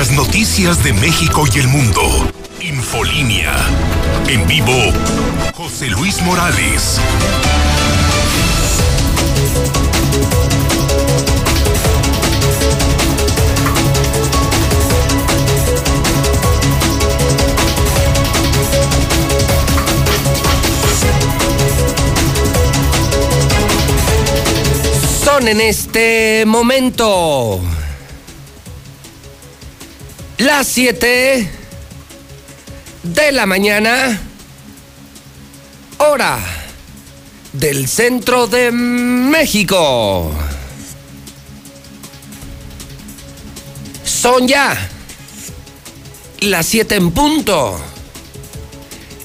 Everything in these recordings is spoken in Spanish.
las noticias de México y el mundo. Infolínea. En vivo, José Luis Morales. Son en este momento las 7 de la mañana, hora del centro de México. Son ya las 7 en punto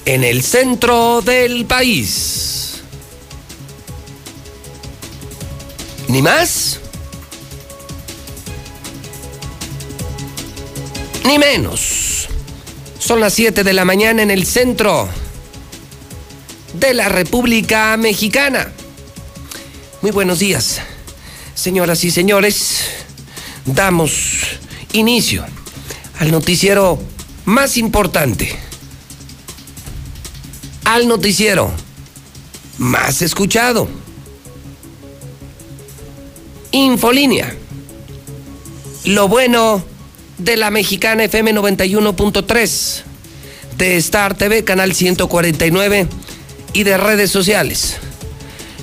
en el centro del país. Ni más, ni menos. Son las 7 de la mañana en el centro de la República Mexicana. Muy buenos días, señoras y señores. Damos inicio al noticiero más importante, al noticiero más escuchado. Infolínea. Lo bueno de la mexicana FM 91.3, de Star TV, canal 149 y de redes sociales.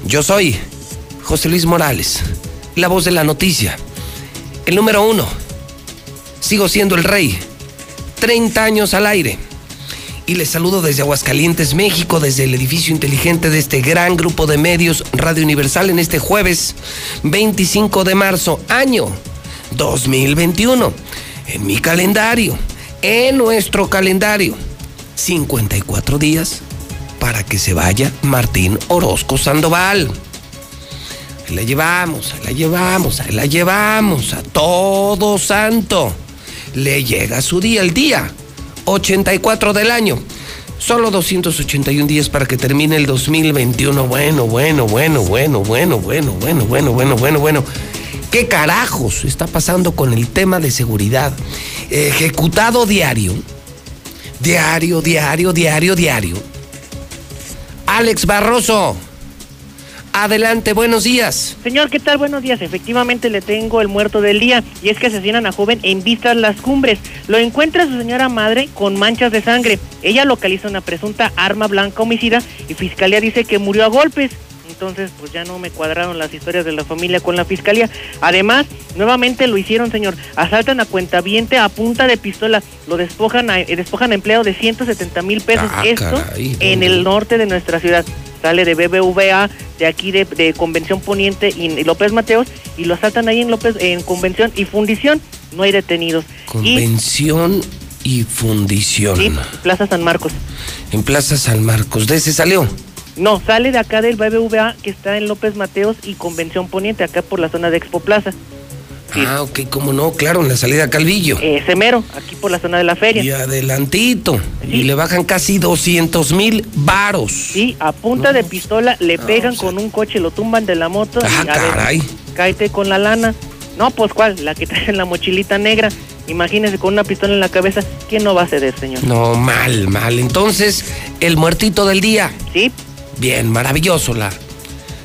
Yo soy José Luis Morales, la voz de la noticia, el número uno. Sigo siendo el rey, 30 años al aire. Y les saludo desde Aguascalientes, México, desde el edificio inteligente de este gran grupo de medios Radio Universal en este jueves 25 de marzo, año 2021 en mi calendario, en nuestro calendario, 54 días para que se vaya Martín Orozco Sandoval. Ahí la llevamos, ahí la llevamos, ahí la llevamos, a todo santo. Le llega su día, el día 84 del año. Solo 281 días para que termine el 2021. Bueno, bueno, bueno, bueno, bueno, bueno, bueno, bueno, bueno, bueno, bueno. ¿Qué carajos está pasando con el tema de seguridad? Ejecutado diario. Diario, diario, diario, diario. Alex Barroso. Adelante, buenos días. Señor, ¿qué tal? Buenos días. Efectivamente le tengo el muerto del día y es que asesinan a joven en vistas las cumbres. Lo encuentra su señora madre con manchas de sangre. Ella localiza una presunta arma blanca homicida y fiscalía dice que murió a golpes entonces pues ya no me cuadraron las historias de la familia con la fiscalía. Además, nuevamente lo hicieron, señor. Asaltan a cuentaviente a punta de pistola, lo despojan a, eh, despojan a empleo de 170 mil pesos. Ah, Esto caray, en el norte de nuestra ciudad. Sale de BBVA, de aquí de, de Convención Poniente y López Mateos, y lo asaltan ahí en López, en Convención y Fundición. No hay detenidos. Y Convención y fundición. sí, Plaza San Marcos. En Plaza San Marcos. ¿De ese salió? No, sale de acá del BBVA que está en López Mateos y Convención Poniente, acá por la zona de Expo Plaza. Sí. Ah, ok, cómo no, claro, en la salida a Calvillo. Ese mero, aquí por la zona de la feria. Y adelantito. Sí. Y le bajan casi 200 mil varos. Sí, a punta No, de pistola le no, pegan o sea- con un coche, lo tumban de la moto. Ah, y, a ver, caray. cáete con la lana. No, pues cuál, la que trae en la mochilita negra. Imagínese con una pistola en la cabeza, ¿quién no va a ceder, señor? No, mal, mal. Entonces, el muertito del día. Sí, Bien, maravilloso la,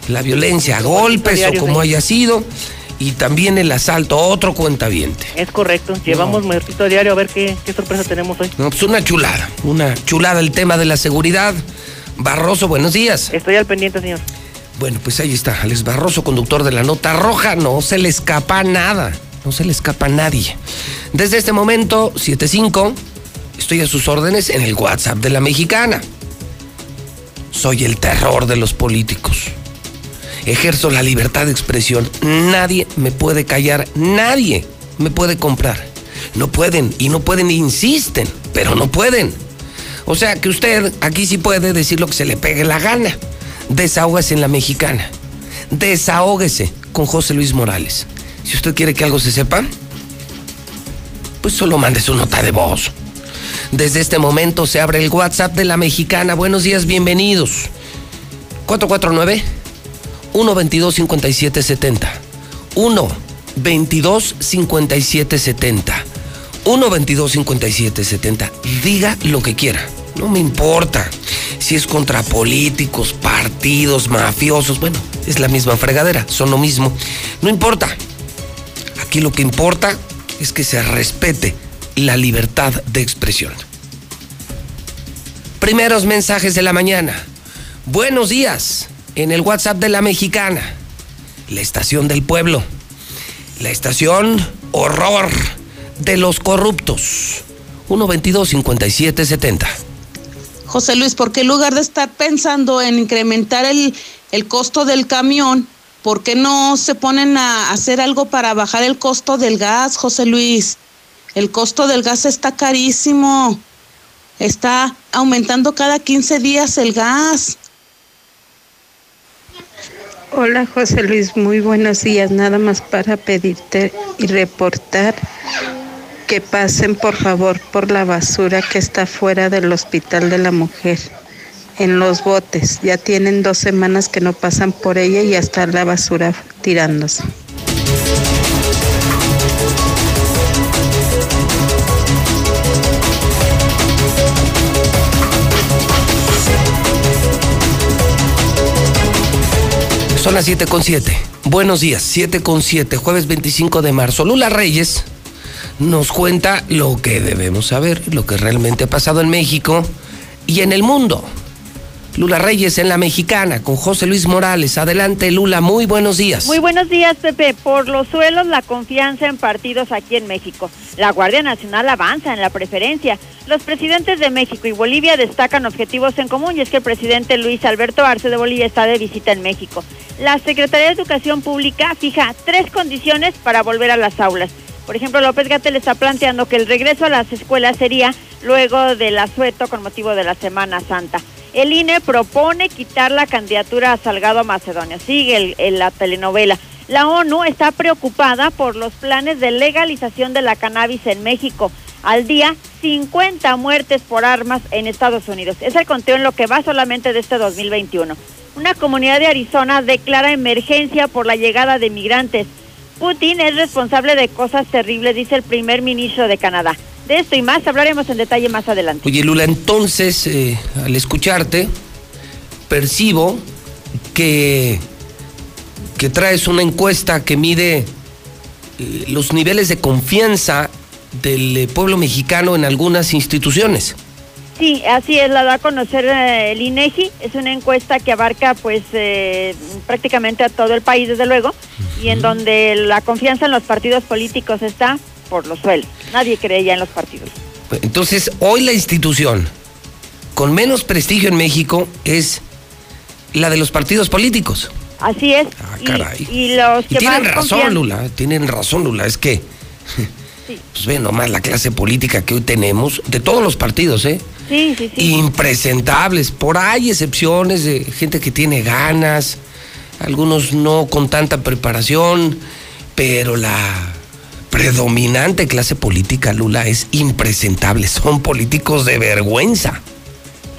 la violencia, a golpes o como haya sido. Y también el asalto, otro cuentaviente. es correcto. Llevamos muertito a diario a ver qué, qué sorpresa tenemos hoy. No, pues una chulada, una chulada el tema de la seguridad. Barroso, buenos días. Estoy al pendiente, señor. Bueno, pues ahí está, Alex Barroso, conductor de la nota roja. No se le escapa nada, no se le escapa a nadie. Desde este momento, 7.5, estoy a sus órdenes en el WhatsApp de la mexicana. Soy el terror de los políticos. Ejerzo la libertad de expresión. Nadie me puede callar, nadie me puede comprar. No pueden y no pueden, insisten, pero no pueden. O sea que usted aquí sí puede decir lo que se le pegue la gana. Desahógese en la mexicana. Desahógese con José Luis Morales. Si usted quiere que algo se sepa, pues solo mande su nota de voz. Desde este momento se abre el WhatsApp de la mexicana. Buenos días, bienvenidos. 449 122 5770. 1 22 5770. 122-5770. Diga lo que quiera. No me importa si es contra políticos, partidos, mafiosos. Bueno, es la misma fregadera, son lo mismo. No importa. Aquí lo que importa es que se respete la libertad de expresión. Primeros mensajes de la mañana. Buenos días en el WhatsApp de la mexicana. La estación del pueblo. La estación horror de los corruptos. 122-5770. José Luis, porque en lugar de estar pensando en incrementar el, el costo del camión, ¿por qué no se ponen a hacer algo para bajar el costo del gas, José Luis? El costo del gas está carísimo. Está aumentando cada 15 días el gas. Hola José Luis, muy buenos días. Nada más para pedirte y reportar que pasen por favor por la basura que está fuera del Hospital de la Mujer, en los botes. Ya tienen dos semanas que no pasan por ella y ya está la basura tirándose. Son las 7 con 7. Buenos días, 7 con 7, jueves 25 de marzo. Lula Reyes nos cuenta lo que debemos saber, lo que realmente ha pasado en México y en el mundo. Lula Reyes en la mexicana con José Luis Morales. Adelante, Lula, muy buenos días. Muy buenos días, Pepe. Por los suelos, la confianza en partidos aquí en México. La Guardia Nacional avanza en la preferencia. Los presidentes de México y Bolivia destacan objetivos en común y es que el presidente Luis Alberto Arce de Bolivia está de visita en México. La Secretaría de Educación Pública fija tres condiciones para volver a las aulas. Por ejemplo, López Gatel está planteando que el regreso a las escuelas sería luego del asueto con motivo de la Semana Santa. El INE propone quitar la candidatura a Salgado a Macedonia. Sigue el, la telenovela. La ONU está preocupada por los planes de legalización de la cannabis en México. Al día, 50 muertes por armas en Estados Unidos. Es el conteo en lo que va solamente de este 2021. Una comunidad de Arizona declara emergencia por la llegada de migrantes. Putin es responsable de cosas terribles, dice el primer ministro de Canadá. De esto y más hablaremos en detalle más adelante. Oye, Lula, entonces, eh, al escucharte, percibo que, que traes una encuesta que mide eh, los niveles de confianza del eh, pueblo mexicano en algunas instituciones. Sí, así es, la da a conocer eh, el INEGI. Es una encuesta que abarca, pues, eh, prácticamente a todo el país, desde luego, y en donde la confianza en los partidos políticos está por los suelos. Nadie cree ya en los partidos. Entonces, hoy la institución con menos prestigio en México es la de los partidos políticos. Así es. Ah, caray. Y, los que tienen más razón, confían- Lula, tienen razón, Lula. Es que, Sí. pues ve nomás la clase política que hoy tenemos, de todos los partidos, ¿eh? Sí, sí, sí. Impresentables. Por ahí excepciones de gente que tiene ganas, algunos no con tanta preparación, pero la predominante clase política, Lula, es impresentable. Son políticos de vergüenza.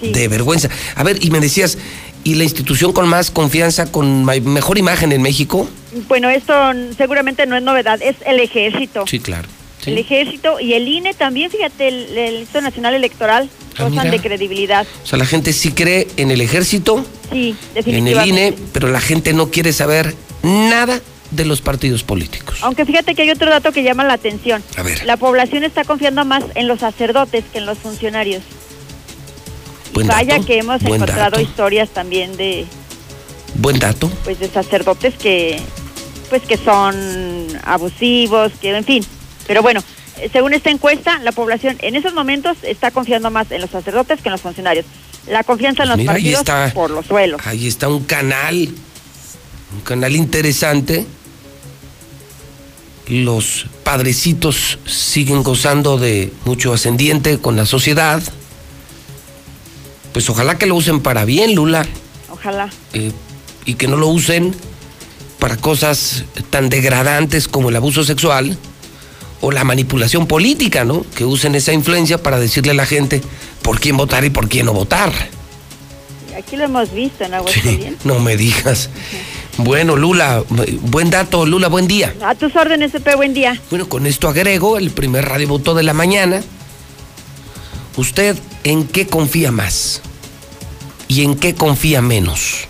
Sí. De vergüenza. A ver, y me decías, ¿y la institución con más confianza, con mejor imagen en México? Bueno, esto seguramente no es novedad, es el ejército. Sí, claro. Sí. El ejército y el INE también, fíjate, el, el Instituto Nacional Electoral gozan mira. de credibilidad. O sea, la gente sí cree en el ejército, Sí, en el INE, pero la gente no quiere saber nada de los partidos políticos. Aunque fíjate que hay otro dato que llama la atención. A ver. La población está confiando más en los sacerdotes que en los funcionarios. Buen Vaya dato, que hemos encontrado dato, historias también de Buen dato. pues de sacerdotes que pues que son abusivos, que en fin. Pero bueno, según esta encuesta, la población en esos momentos está confiando más en los sacerdotes que en los funcionarios. La confianza en los mira, partidos está. por los suelos. Ahí está un canal, un canal interesante. Los padrecitos siguen gozando de mucho ascendiente con la sociedad. Pues ojalá que lo usen para bien, Lula, Ojalá. eh, y que no lo usen para cosas tan degradantes como el abuso sexual o la manipulación política, ¿no? Que usen esa influencia para decirle a la gente por quién votar y por quién no votar. Aquí lo hemos visto en Sí, Aguascalientes. no me digas. Bueno, Lula, buen dato, Lula, buen día. A tus órdenes, Pepe, buen día. Bueno, con esto agrego el primer radio voto de la mañana. ¿Usted en qué confía más? ¿Y en qué confía menos?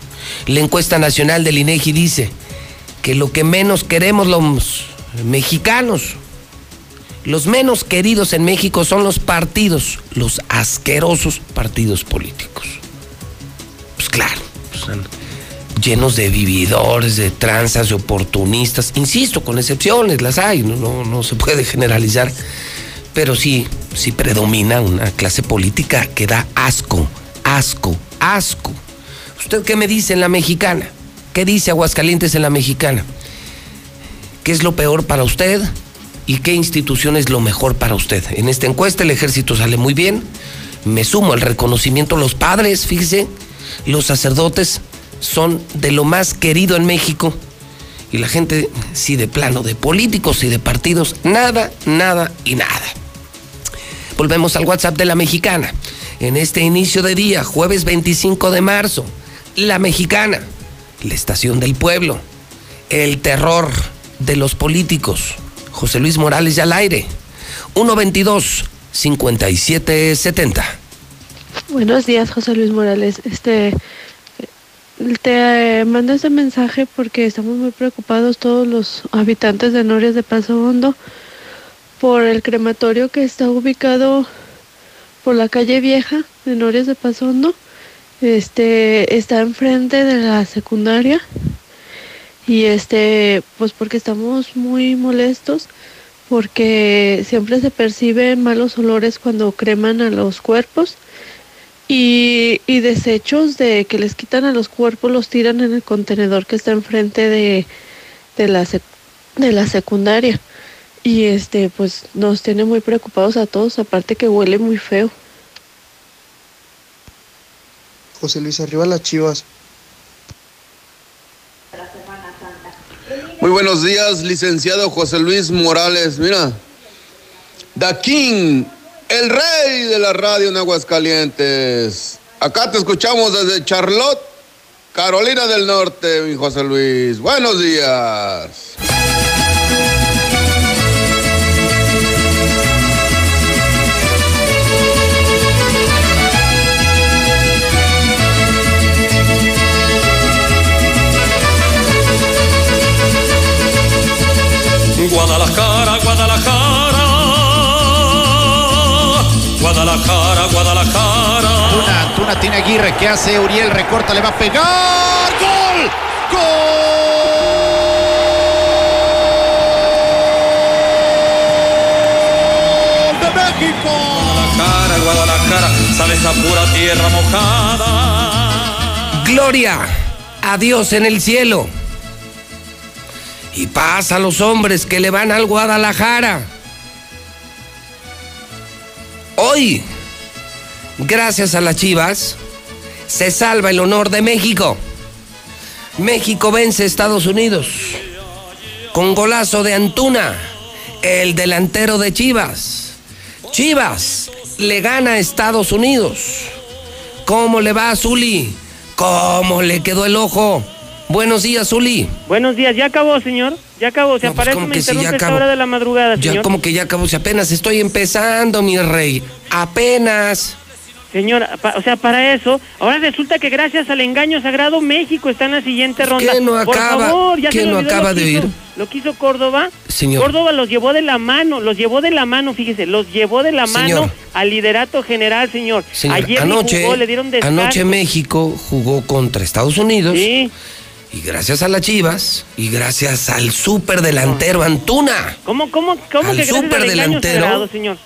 La encuesta nacional del INEGI dice que lo que menos queremos los mexicanos, los menos queridos en México son los partidos, los asquerosos partidos políticos. Pues claro, pues, llenos de vividores, de tranzas, de oportunistas. Insisto, con excepciones, las hay, no, no, no se puede generalizar. Pero sí, sí predomina una clase política que da asco, asco, asco. ¿Usted qué me dice en la mexicana? ¿Qué dice Aguascalientes en la mexicana? ¿Qué es lo peor para usted? ¿Y qué institución es lo mejor para usted? En esta encuesta el ejército sale muy bien. Me sumo al reconocimiento los padres, fíjese, los sacerdotes son de lo más querido en México. Y la gente, sí de plano, de políticos y de partidos, nada, nada y nada. Volvemos al WhatsApp de la mexicana. En este inicio de día, jueves 25 de marzo, la mexicana, la estación del pueblo, el terror de los políticos. José Luis Morales ya al aire. 122 5770. Buenos días, José Luis Morales. Este te mando este mensaje porque estamos muy preocupados todos los habitantes de Norias de Paso Hondo por el crematorio que está ubicado por la calle Vieja de Norias de Paso Hondo. Este está enfrente de la secundaria y este pues porque estamos muy molestos porque siempre se perciben malos olores cuando creman a los cuerpos y, y, desechos de que les quitan a los cuerpos los tiran en el contenedor que está enfrente de, de, la, de la secundaria. Y este, pues nos tiene muy preocupados a todos, aparte que huele muy feo. José Luis, arriba las chivas. Muy buenos días, licenciado José Luis Morales. Mira, The King el rey de la radio en Aguascalientes. Acá te escuchamos desde Charlotte, Carolina del Norte, mi José Luis. Buenos días. Guadalajara, Guadalajara Guadalajara, Guadalajara. Tuna, Tuna tiene Aguirre. ¿Qué hace Uriel? Recorta, le va a pegar. ¡Gol! ¡Gol! ¡De México! Guadalajara, Guadalajara. Sale esa pura tierra mojada. Gloria a Dios en el cielo. Y paz a los hombres que le van al Guadalajara. Hoy, gracias a las Chivas, se salva el honor de México. México vence a Estados Unidos con golazo de Antuna, el delantero de Chivas. Chivas le gana a Estados Unidos. ¿Cómo le va a Zuli? ¿Cómo le quedó el ojo? Buenos días, Zuli. Buenos días, ya acabó, señor. Ya acabó, se No, pues, aparece como me ya interrumpe esta acabó. hora de la madrugada, Ya señor. como que ya acabó, si apenas estoy empezando, mi rey. Apenas. Señor, pa- o sea, para eso, ahora resulta que gracias al engaño sagrado México está en la siguiente ronda. ¿Qué no Por acaba- favor, ya qué se le no acaba de oír? Lo que hizo Córdoba. Señor. Córdoba los llevó de la mano, los llevó de la mano, fíjese, los llevó de la Señor. mano al liderato general, señor. Señor, Ayer anoche, jugó, le dieron descanso. anoche México jugó contra Estados Unidos. Sí. Y gracias a las Chivas y gracias al super delantero Antuna. ¿Cómo, cómo, cómo Al que superdelantero. sagrado, señor?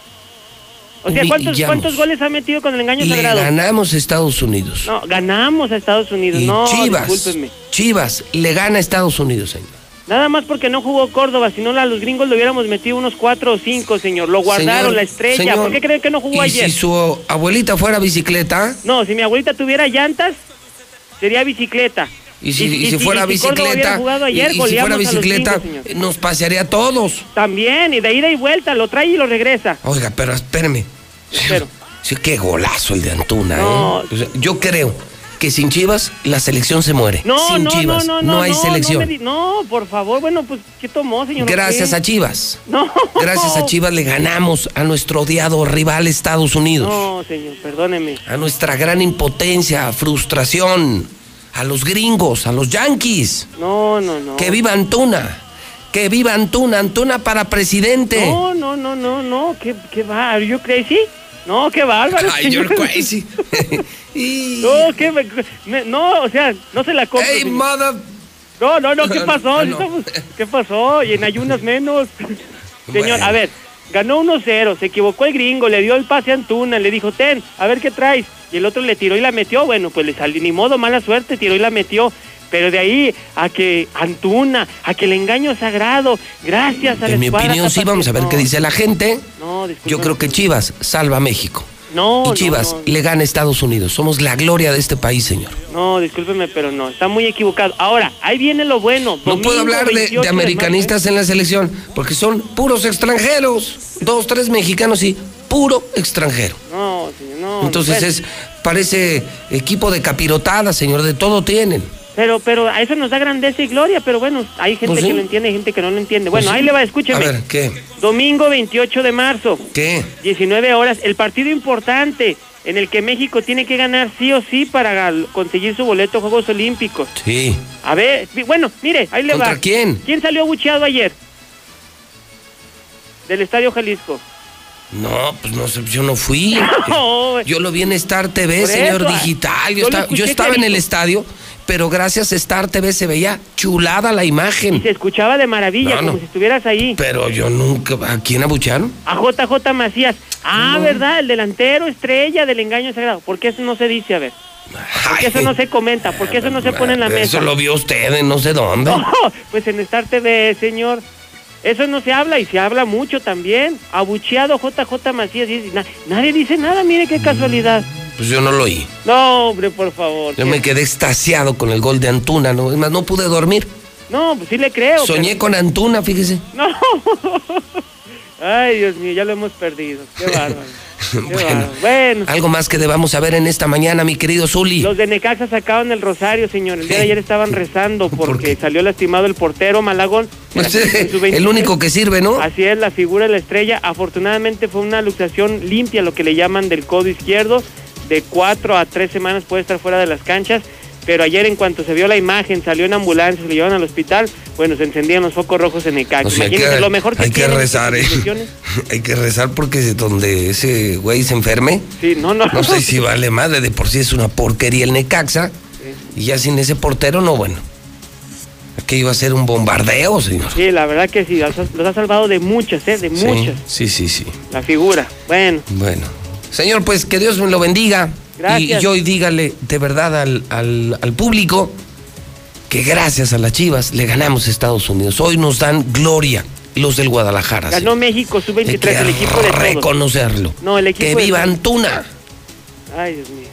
O sea, ¿cuántos, Humillamos. ¿cuántos goles ha metido con el engaño Le sagrado? ganamos a Estados Unidos. No, ganamos a Estados Unidos. y no, Chivas, discúlpenme. Chivas le gana a Estados Unidos, señor. Nada más porque no jugó Córdoba, si no a los gringos le hubiéramos metido unos cuatro o cinco, señor. Lo guardaron, Señor, la estrella. señor, ¿Por qué creen que no jugó y ayer? si su abuelita fuera bicicleta, No, si mi abuelita tuviera llantas, sería bicicleta. Y si, y si fuera y si bicicleta, ayer, y, si fuera bicicleta, nos pasearía a todos. También, y de ida y vuelta, lo trae y lo regresa. Oiga, pero espéreme. Espero. Sí, qué golazo el de Antuna, No. ¿eh? O sea, yo creo que sin Chivas la selección se muere. No, sin no, Chivas no, no, hay selección. No, me di- no, por favor, bueno, pues, ¿qué tomó, señor? Gracias ¿Qué? a Chivas. No. Gracias a Chivas le ganamos a nuestro odiado rival Estados Unidos. No, señor, perdóneme. A nuestra gran impotencia, frustración. A los gringos, a los yanquis. No, no, no. Que viva Antuna. Que viva Antuna. Antuna para presidente. No, no, no, no, no, ¿qué, qué va? ¿Are you crazy? No, qué bárbaro. Ay, you're crazy. no, qué, me- no, o sea, no se la compro. Hey, señor. mother. No, no, no, ¿qué pasó? No. Estamos- ¿Qué pasó? Y en ayunas menos. Señor, Bueno. a ver, ganó 1-0, se equivocó el gringo, le dio el pase a Antuna, le dijo, ten, a ver qué traes. Y el otro le tiró y la metió, bueno, pues le salió, ni modo, mala suerte, tiró y la metió. Pero de ahí a que Antuna, a que el engaño sagrado, gracias a En mi opinión, sí, vamos a ver qué dice la gente. No. Yo creo que Chivas salva a México. No, y Chivas no. le gana a Estados Unidos. Somos la gloria de este país, señor. No, discúlpeme, pero no, está muy equivocado. Ahora, ahí viene lo bueno. No puedo hablar de, 28 de americanistas en la selección, porque son puros extranjeros. Dos, tres mexicanos y puro extranjero. No, señor, no. Entonces es, parece equipo de capirotada, señor, de todo tienen. Pero, pero a eso nos da grandeza y gloria, pero bueno, hay gente Pues sí. que lo entiende y gente que no lo entiende. Bueno, Pues sí. ahí le va, escúcheme. A ver, ¿qué? Domingo 28 de marzo, ¿Qué? 19 horas, el partido importante en el que México tiene que ganar sí o sí para conseguir su boleto a Juegos Olímpicos. Sí. A ver, bueno, mire, ahí le ¿Contra va. quién? ¿Quién salió abucheado ayer? Del Estadio Jalisco. No, pues no sé, yo no fui. No, Yo lo vi en Star TV, Por señor eso, digital. yo Yo, lo esta- escuché yo estaba en el estadio, pero gracias a Star TV se veía chulada la y imagen. se escuchaba de maravilla, No, no. como si estuvieras ahí. Pero yo nunca. ¿A quién abucharon? A JJ Macías. Ah, ¿verdad? El delantero estrella del engaño sagrado. ¿Por qué eso no se dice? A ver. ¿Por qué eso no se comenta? ¿Por qué eso no se pone en la mesa? Eso lo vio usted en no sé dónde. No, pues en Star TV, señor. Eso no se habla y se habla mucho también. Abucheado JJ Macías. y na- nadie dice nada, mire qué casualidad. Pues yo no lo oí. No, hombre, por favor. Yo ¿qué? me quedé extasiado con el gol de Antuna, ¿no? Es más, no pude dormir. No, pues sí le creo. Soñé con Antuna, fíjese. No. Ay, Dios mío, ya lo hemos perdido. Qué bárbaro. Bueno. Bueno, algo más que debamos saber en esta mañana, mi querido Zuli. Los de Necaxa sacaban el rosario, señor. El día de ayer estaban rezando ¿Por porque salió lastimado el portero Malagón. Pues, su el 23. único que sirve, ¿no? Así es, la figura de la estrella. Afortunadamente fue una luxación limpia, lo que le llaman del codo izquierdo. De cuatro a tres semanas puede estar fuera de las canchas. Pero ayer, en cuanto se vio la imagen, salió en ambulancia, se lo llevaron al hospital. Bueno, se encendían los focos rojos en Necaxa. O sea, Imagínense que, lo mejor que hay que rezar, ¿eh? Hay que rezar porque donde ese güey se enferme, Sí, no, no. no sé si vale madre. De por sí es una porquería el Necaxa. Y ya sin ese portero, no, bueno. Aquí iba a ser un bombardeo, señor. Sí, la verdad que sí, los ha, salvado de muchas, ¿eh? De Sí, muchas. Sí, sí, sí. La figura. Bueno, Bueno. Señor, pues que Dios me lo bendiga. Gracias. Y, y hoy dígale de verdad al, al- al público que gracias a las Chivas le ganamos a Estados Unidos. Hoy nos dan gloria los del Guadalajara. ganó. México Hay sub-23, que el equipo de todos. reconocerlo. No, el equipo que de viva todos. Antuna. Ay, Dios mío.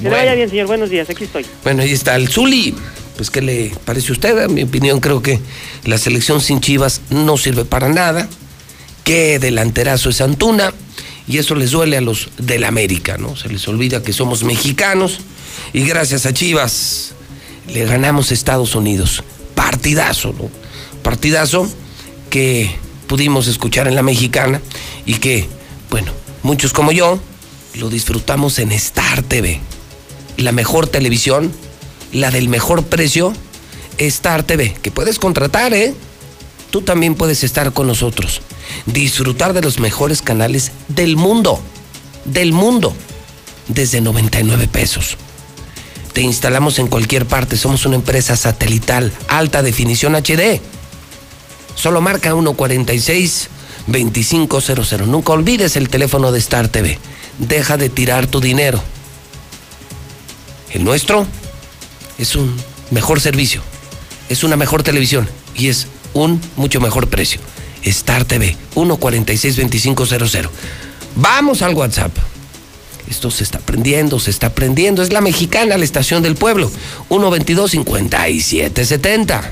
Que Bueno. le vaya bien, señor. Buenos días, aquí estoy. Bueno, ahí está el Zuli. Pues, ¿qué le parece a usted? En mi opinión, creo que la selección sin Chivas no sirve para nada. Qué delanterazo es Antuna. Y eso les duele a los del América, ¿no? Se les olvida que somos mexicanos. Y gracias a Chivas le ganamos Estados Unidos. Partidazo, ¿no? Partidazo que pudimos escuchar en la mexicana y que, bueno, muchos como yo lo disfrutamos en Star TV la mejor televisión, la del mejor precio, Star TV, que puedes contratar, ¿eh? Tú también puedes estar con nosotros, disfrutar de los mejores canales del mundo, del mundo, desde 99 pesos. Te instalamos en cualquier parte, somos una empresa satelital, alta definición HD. Solo marca 146 2500. Nunca olvides el teléfono de Star TV. Deja de tirar tu dinero. El nuestro es un mejor servicio, es una mejor televisión y es un mucho mejor precio. Star TV, 146-2500. Vamos al WhatsApp. Esto se está aprendiendo, se está aprendiendo. Es la mexicana, la estación del pueblo. 122-5770.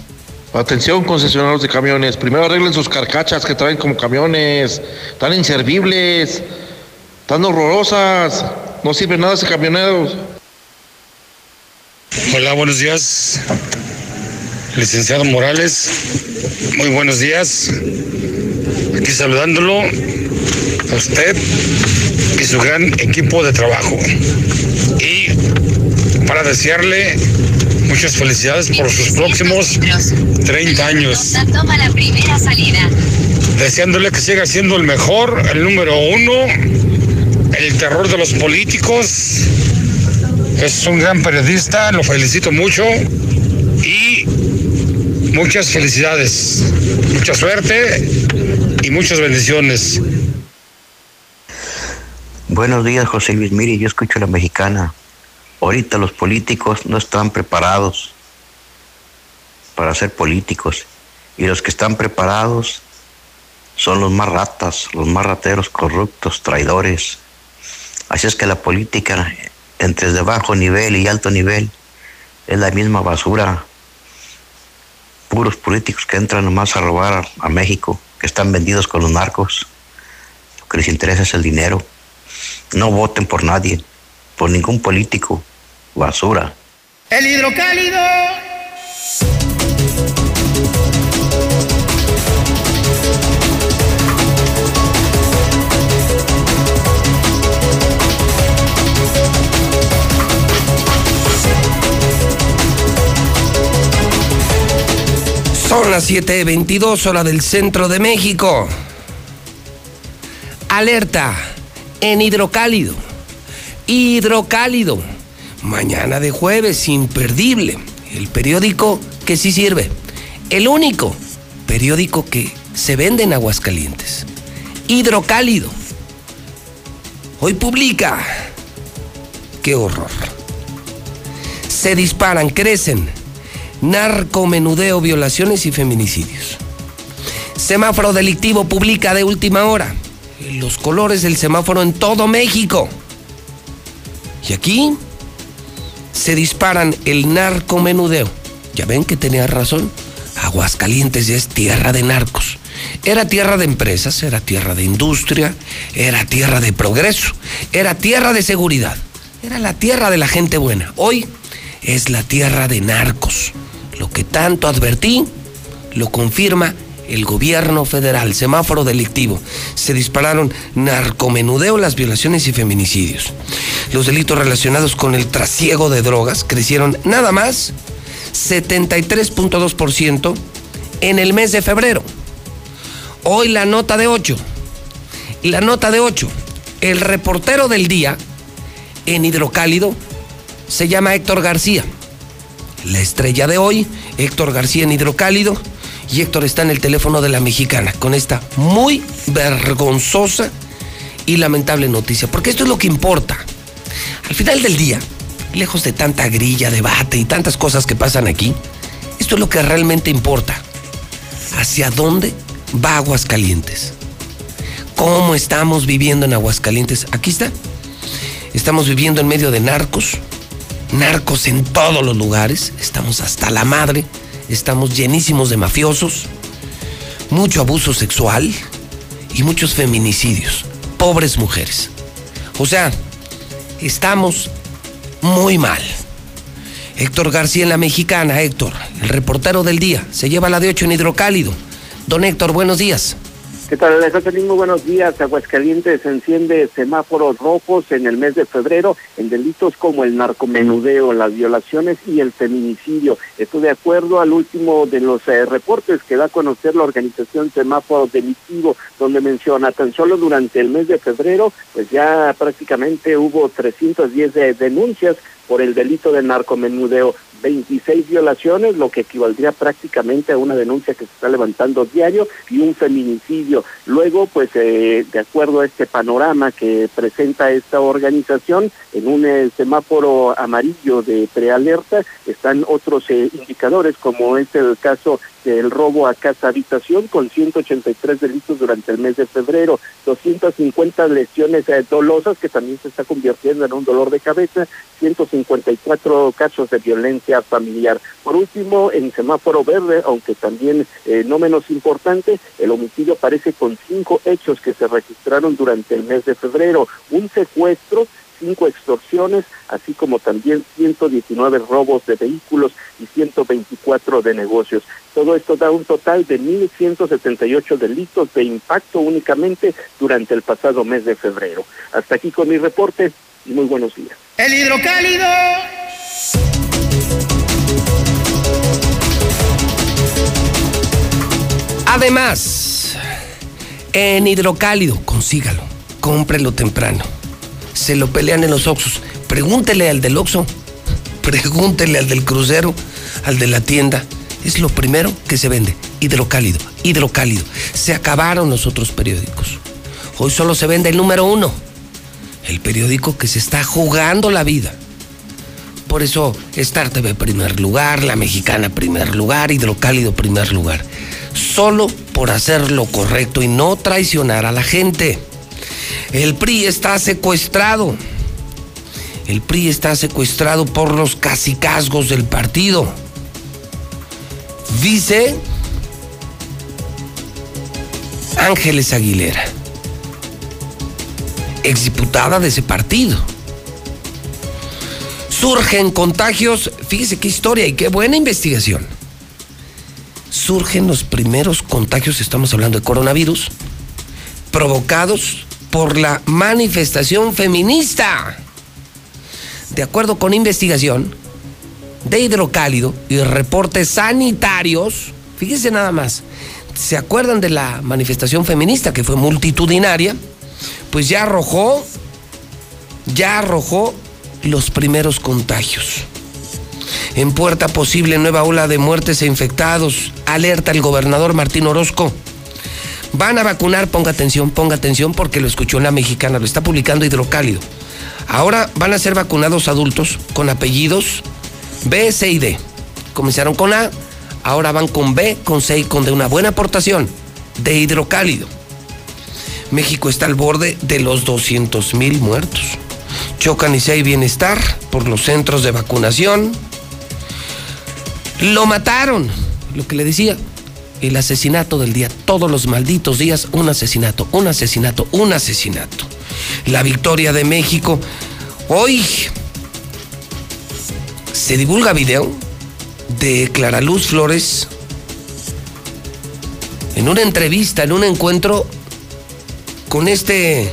Atención, concesionarios de camiones. Primero arreglen sus carcachas que traen como camiones. Están inservibles. Están horrorosas. No sirven nada ese camioneros. Hola, buenos días. Licenciado Morales, muy buenos días. Aquí saludándolo a usted y su gran equipo de trabajo. Y para desearle muchas felicidades por sus próximos 30 años. Toma la primera salida. Deseándole que siga siendo el mejor, el número uno, el terror de los políticos. Es un gran periodista, lo felicito mucho muchas felicidades, mucha suerte y muchas bendiciones. Buenos días, José Luis. Mire, yo escucho a la mexicana. Ahorita los políticos no están preparados para ser políticos. Y los que están preparados son los más ratas, los más rateros, corruptos, traidores. Así es que la política, entre de bajo nivel y alto nivel, es la misma basura. Puros políticos que entran nomás a robar a, a México, que están vendidos con los narcos. Lo que les interesa es el dinero. No voten por nadie, por ningún político. Basura. El hidrocálido. Son las 7:22 hora del centro de México. Alerta en hidrocálido. Hidrocálido. Mañana de jueves, imperdible. El periódico que sí sirve. El único periódico que se vende en Aguascalientes. Hidrocálido. Hoy publica. Qué horror. Se disparan, crecen. Narcomenudeo, violaciones y feminicidios. Semáforo delictivo publica de última hora. Los colores del semáforo en todo México. Y aquí se disparan el narcomenudeo. Ya ven que tenía razón. Aguascalientes ya es tierra de narcos. Era tierra de empresas, era tierra de industria, era tierra de progreso, era tierra de seguridad, era la tierra de la gente buena. Hoy es la tierra de narcos. Lo que tanto advertí lo confirma el gobierno federal, semáforo delictivo. Se dispararon narcomenudeo, las violaciones y feminicidios. Los delitos relacionados con el trasiego de drogas crecieron nada más 73.2% en el mes de febrero. Hoy la nota de 8. La nota de 8. El reportero del día en Hidrocálido se llama Héctor García. La estrella de hoy, Héctor García en Hidrocálido. Y Héctor está en el teléfono de la mexicana con esta muy vergonzosa y lamentable noticia. Porque esto es lo que importa. Al final del día, lejos de tanta grilla, debate y tantas cosas que pasan aquí, esto es lo que realmente importa. ¿Hacia dónde va Aguascalientes? ¿Cómo estamos viviendo en Aguascalientes? Aquí está. Estamos viviendo en medio de narcos, narcos en todos los lugares, estamos hasta la madre, estamos llenísimos de mafiosos, mucho abuso sexual y muchos feminicidios, pobres mujeres. O sea, estamos muy mal. Héctor García en la mexicana, Héctor, el reportero del día, se lleva la de 8 en hidrocálido. Don Héctor, buenos días. ¿Qué tal, Alejandro? Muy buenos días. Aguascalientes enciende semáforos rojos en el mes de febrero en delitos como el narcomenudeo, las violaciones y el feminicidio. Esto de acuerdo al último de los eh, reportes que da a conocer la organización Semáforo Delictivo, donde menciona tan solo durante el mes de febrero, pues ya prácticamente hubo 310 de denuncias por el delito de narcomenudeo. 26 violaciones, lo que equivaldría prácticamente a una denuncia que se está levantando diario y un feminicidio. Luego, pues eh, de acuerdo a este panorama que presenta esta organización, en un eh, semáforo amarillo de prealerta están otros eh, indicadores, como es el caso del robo a casa habitación con 183 delitos durante el mes de febrero, 250 lesiones eh, dolosas que también se está convirtiendo en un dolor de cabeza, 154 casos de violencia familiar. Por último, en semáforo verde, aunque también eh, no menos importante, el homicidio aparece con cinco hechos que se registraron durante el mes de febrero, un secuestro cinco extorsiones, así como también 119 robos de vehículos y 124 de negocios. Todo esto da un total de 1.178 delitos de impacto únicamente durante el pasado mes de febrero. Hasta aquí con mi reporte y muy buenos días. El hidrocálido. Además, en hidrocálido, consígalo, cómprelo temprano. Se lo pelean en los Oxos. Pregúntele al del Oxo, pregúntele al del crucero, al de la tienda. Es lo primero que se vende. Hidrocálido, hidrocálido. Se acabaron los otros periódicos. Hoy solo se vende el número uno. El periódico que se está jugando la vida. Por eso Star TV primer lugar, La Mexicana primer lugar, Hidrocálido primer lugar. Solo por hacer lo correcto y no traicionar a la gente. El PRI está secuestrado. El PRI está secuestrado por los cacicazgos del partido. Dice Ángeles Aguilera, exdiputada de ese partido. Surgen contagios, fíjese qué historia y qué buena investigación. Surgen los primeros contagios, estamos hablando de coronavirus, provocados por la manifestación feminista. De acuerdo con investigación de hidrocálido y reportes sanitarios, fíjense nada más, ¿se acuerdan de la manifestación feminista que fue multitudinaria? Pues ya arrojó, ya arrojó los primeros contagios. En puerta posible nueva ola de muertes e infectados, alerta el gobernador Martín Orozco. Van a vacunar, ponga atención, ponga atención porque lo escuchó en la mexicana, lo está publicando Hidrocálido. Ahora van a ser vacunados adultos con apellidos B, C y D. Comenzaron con A, ahora van con B, con C y con D. Una buena aportación de Hidrocálido. México está al borde de los 200 mil muertos. Chocan y hay bienestar por los centros de vacunación. Lo mataron, lo que le decía, el asesinato del día, todos los malditos días, un asesinato, un asesinato, un asesinato. La victoria de México. Hoy se divulga video de Clara Luz Flores en una entrevista, en un encuentro con este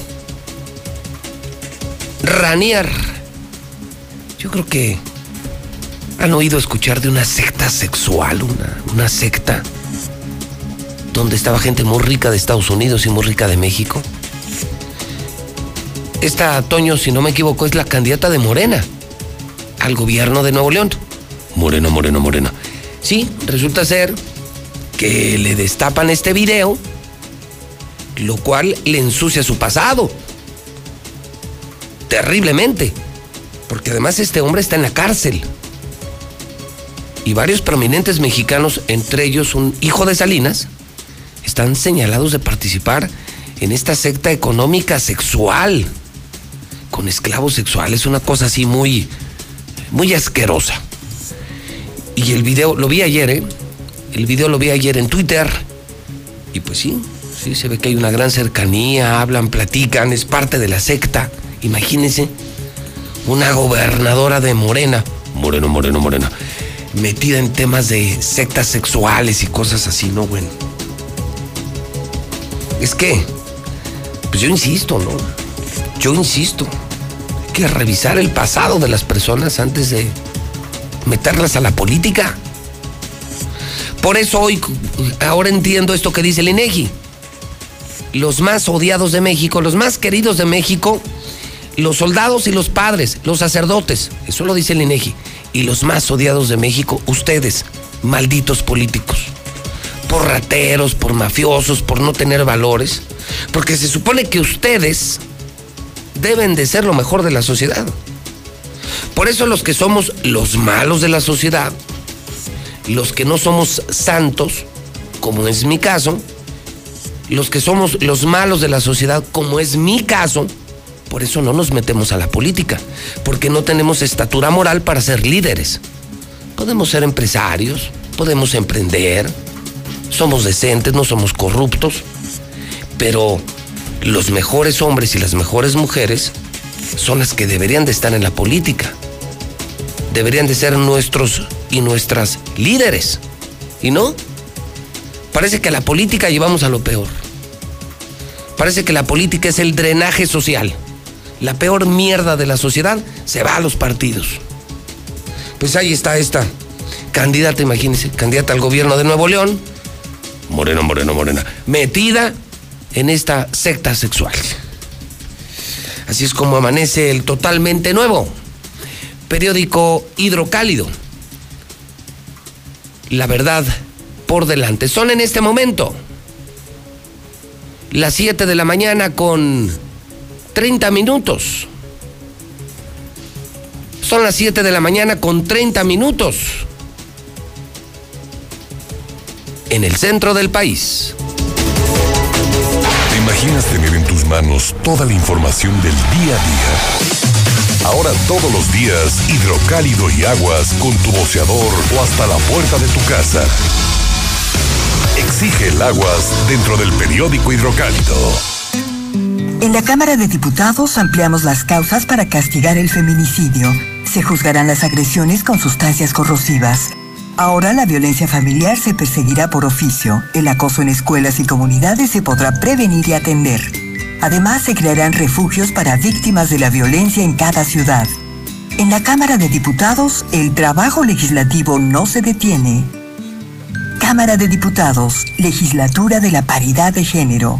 Ranier. Yo creo que han oído escuchar de una secta sexual, una, una secta donde estaba gente muy rica de Estados Unidos y muy rica de México. Esta Toño, si no me equivoco, es la candidata de Morena al gobierno de Nuevo León. Morena, Morena, Morena. Sí, resulta ser que le destapan este video, lo cual le ensucia su pasado. Terriblemente. Porque además este hombre está en la cárcel. Y varios prominentes mexicanos, entre ellos un hijo de Salinas, están señalados de participar en esta secta económica sexual. Con esclavos sexuales, una cosa así muy, muy asquerosa. Y el video, lo vi ayer, ¿eh? El video lo vi ayer en Twitter. Y pues sí, sí, se ve que hay una gran cercanía, hablan, platican, es parte de la secta. Imagínense, una gobernadora de Morena, Moreno, Moreno, Morena, metida en temas de sectas sexuales y cosas así, ¿no? Bueno. Es que, pues yo insisto, ¿no? Yo insisto, hay que revisar el pasado de las personas antes de meterlas a la política. Por eso hoy, ahora entiendo esto que dice el INEGI. Los más odiados de México, los más queridos de México, los soldados y los padres, los sacerdotes, eso lo dice el INEGI. Y los más odiados de México, ustedes, malditos políticos. Por rateros, por mafiosos, por no tener valores. Porque se supone que ustedes deben de ser lo mejor de la sociedad. Por eso los que somos los malos de la sociedad, los que no somos santos, como es mi caso, los que somos los malos de la sociedad, como es mi caso, por eso no nos metemos a la política, porque no tenemos estatura moral para ser líderes. Podemos ser empresarios, podemos emprender, somos decentes, no somos corruptos, pero los mejores hombres y las mejores mujeres son las que deberían de estar en la política. Deberían de ser nuestros y nuestras líderes. ¿Y no? Parece que a la política llevamos a lo peor. Parece que la política es el drenaje social. La peor mierda de la sociedad se va a los partidos. Pues ahí está esta candidata, imagínense, candidata al gobierno de Nuevo León, Moreno, Moreno, Morena, metida en esta secta sexual. Así es como amanece el totalmente nuevo periódico Hidrocálido. La verdad por delante. Son en este momento las 7 de la mañana con 30 minutos. Son las 7 de la mañana con 30 minutos. En el centro del país. ¿Te imaginas tener en tus manos toda la información del día a día? Ahora todos los días, hidrocálido y aguas con tu boceador o hasta la puerta de tu casa. Exige el aguas dentro del periódico hidrocálido. En la Cámara de Diputados ampliamos las causas para castigar el feminicidio. Se juzgarán las agresiones con sustancias corrosivas. Ahora la violencia familiar se perseguirá por oficio. El acoso en escuelas y comunidades se podrá prevenir y atender. Además, se crearán refugios para víctimas de la violencia en cada ciudad. En la Cámara de Diputados, el trabajo legislativo no se detiene. Cámara de Diputados, Legislatura de la Paridad de Género.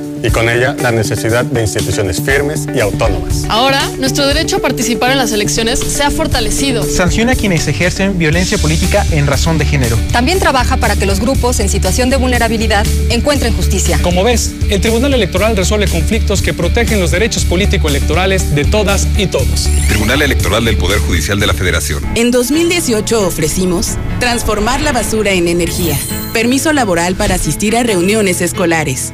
y con ella la necesidad de instituciones firmes y autónomas. Ahora, nuestro derecho a participar en las elecciones se ha fortalecido. Sanciona a quienes ejercen violencia política en razón de género. También trabaja para que los grupos en situación de vulnerabilidad encuentren justicia. Como ves, el Tribunal Electoral resuelve conflictos que protegen los derechos político-electorales de todas y todos. Tribunal Electoral del Poder Judicial de la Federación. En 2018 ofrecimos transformar la basura en energía, permiso laboral para asistir a reuniones escolares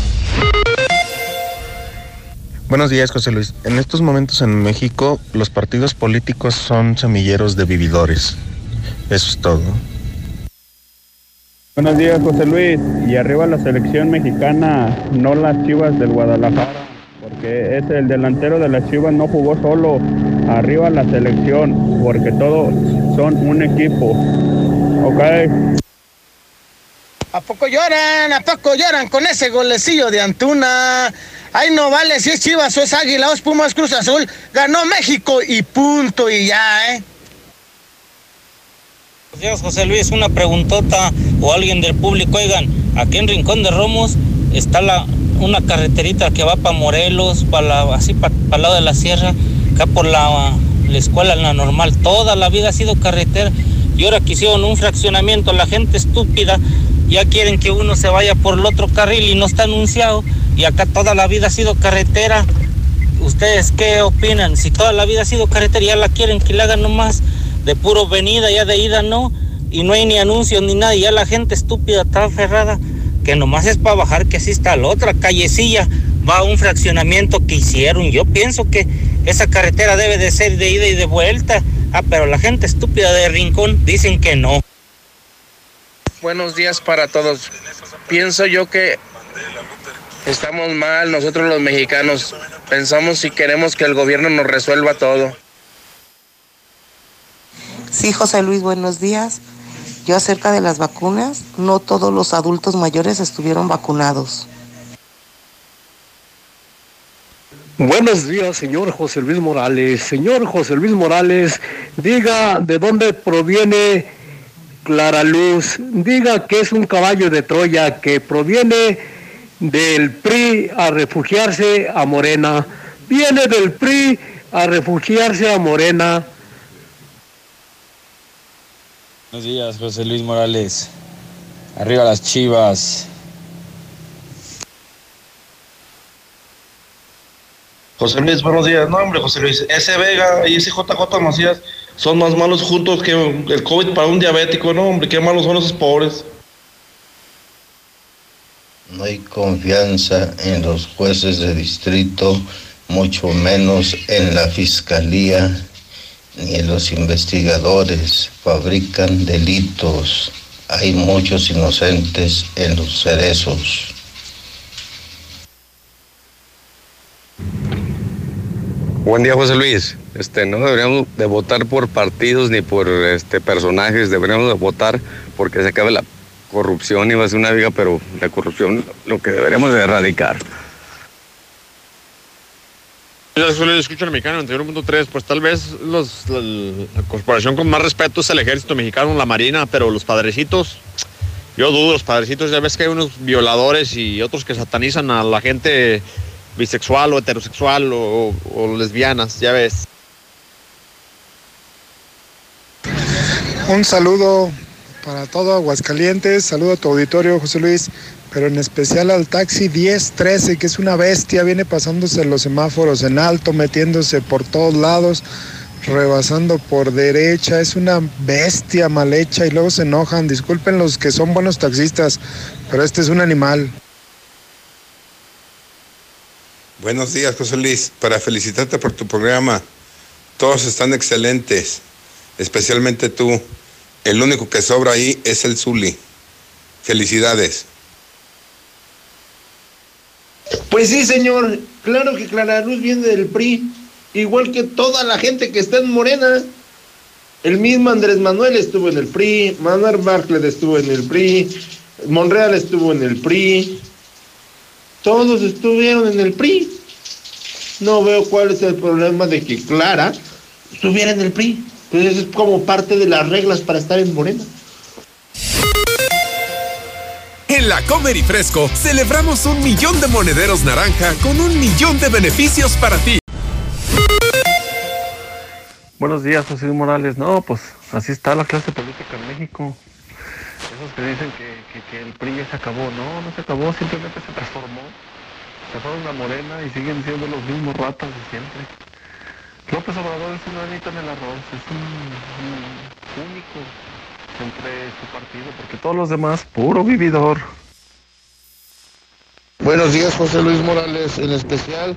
Buenos días, José Luis. En estos momentos en México, los partidos políticos son semilleros de vividores. Eso es todo. Buenos días, José Luis. Y arriba la selección mexicana, no las chivas del Guadalajara, porque es el delantero de las chivas, no jugó solo. Arriba la selección, porque todos son un equipo. Ok. ¿A poco lloran? ¿A poco lloran con ese golecillo de Antuna? Ay, no vale si es Chivas o es Águila o es Pumas Cruz Azul. Ganó México y punto y ya, ¿eh? Días, José Luis, una preguntota o alguien del público, oigan, aquí en Rincón de Romos está la, una carreterita que va para Morelos, para así para el lado de la sierra, acá por la, la escuela, la normal, toda la vida ha sido carretera y ahora que hicieron un fraccionamiento, la gente estúpida ya quieren que uno se vaya por el otro carril y no está anunciado y acá toda la vida ha sido carretera. ¿Ustedes qué opinan? Si toda la vida ha sido carretera, ya la quieren que la hagan nomás de puro venida, ya de ida no, y no hay ni anuncios ni nada, y ya la gente estúpida está aferrada, que nomás es para bajar, que así está la otra callecilla, va a un fraccionamiento que hicieron. Yo pienso que esa carretera debe de ser de ida y de vuelta. Ah, pero la gente estúpida de Rincón dicen que no. Buenos días para todos. Pienso yo que estamos mal, nosotros los mexicanos. Pensamos si queremos que el gobierno nos resuelva todo. Sí, José Luis, buenos días. Yo acerca de las vacunas, no todos los adultos mayores estuvieron vacunados. Buenos días, señor José Luis Morales. Señor José Luis Morales, diga de dónde proviene Clara Luz. Diga que es un caballo de Troya que proviene del PRI a refugiarse a Morena. Viene del PRI a refugiarse a Morena. Buenos días, José Luis Morales. Arriba las chivas. José Luis, buenos días. No, hombre, José Luis, ese Vega y ese JJ Macías son más malos juntos que el COVID para un diabético, no, hombre, qué malos son esos pobres. No hay confianza en los jueces de distrito, mucho menos en la fiscalía ni en los investigadores. Fabrican delitos. Hay muchos inocentes en los cerezos. Buen día, José Luis. Este, no deberíamos de votar por partidos ni por este, personajes, deberíamos de votar porque se acabe la corrupción, iba a ser una viga, pero la corrupción lo que deberíamos de erradicar. Yo escucho al mexicano 91.3, pues tal vez los, la, la, corporación con más respeto es el ejército mexicano, la marina, pero los padrecitos, yo dudo, los padrecitos, ya ves que hay unos violadores y otros que satanizan a la gente bisexual o heterosexual o, o lesbianas, ya ves. Un saludo para todo Aguascalientes, saludo a tu auditorio, José Luis, pero en especial al taxi 1013, que es una bestia, viene pasándose los semáforos en alto, metiéndose por todos lados, rebasando por derecha, es una bestia mal hecha y luego se enojan. Disculpen los que son buenos taxistas, pero este es un animal. Buenos días, José Luis, para felicitarte por tu programa. Todos están excelentes, especialmente tú. El único que sobra ahí es el Zuli. Felicidades. Pues sí, señor. Claro que Clara Luz viene del PRI, igual que toda la gente que está en Morena. El mismo Andrés Manuel estuvo en el PRI, Manuel Bartlett estuvo en el PRI, Monreal estuvo en el PRI. Todos estuvieron en el PRI. No veo cuál es el problema de que Clara estuviera en el PRI. Entonces es como parte de las reglas para estar en Morena. En la Comer y Fresco celebramos un millón de monederos naranja con un millón de beneficios para ti. Buenos días, José Morales. No, pues así está la clase política en México. esos que dicen que, que, que el PRI ya se acabó. No, no se acabó, simplemente se transformó. Se fueron a Morena y siguen siendo los mismos ratas de siempre. López Obrador es un anito en el arroz, es un, un único entre su partido, porque todos los demás, puro vividor. Buenos días, José Luis Morales. En especial,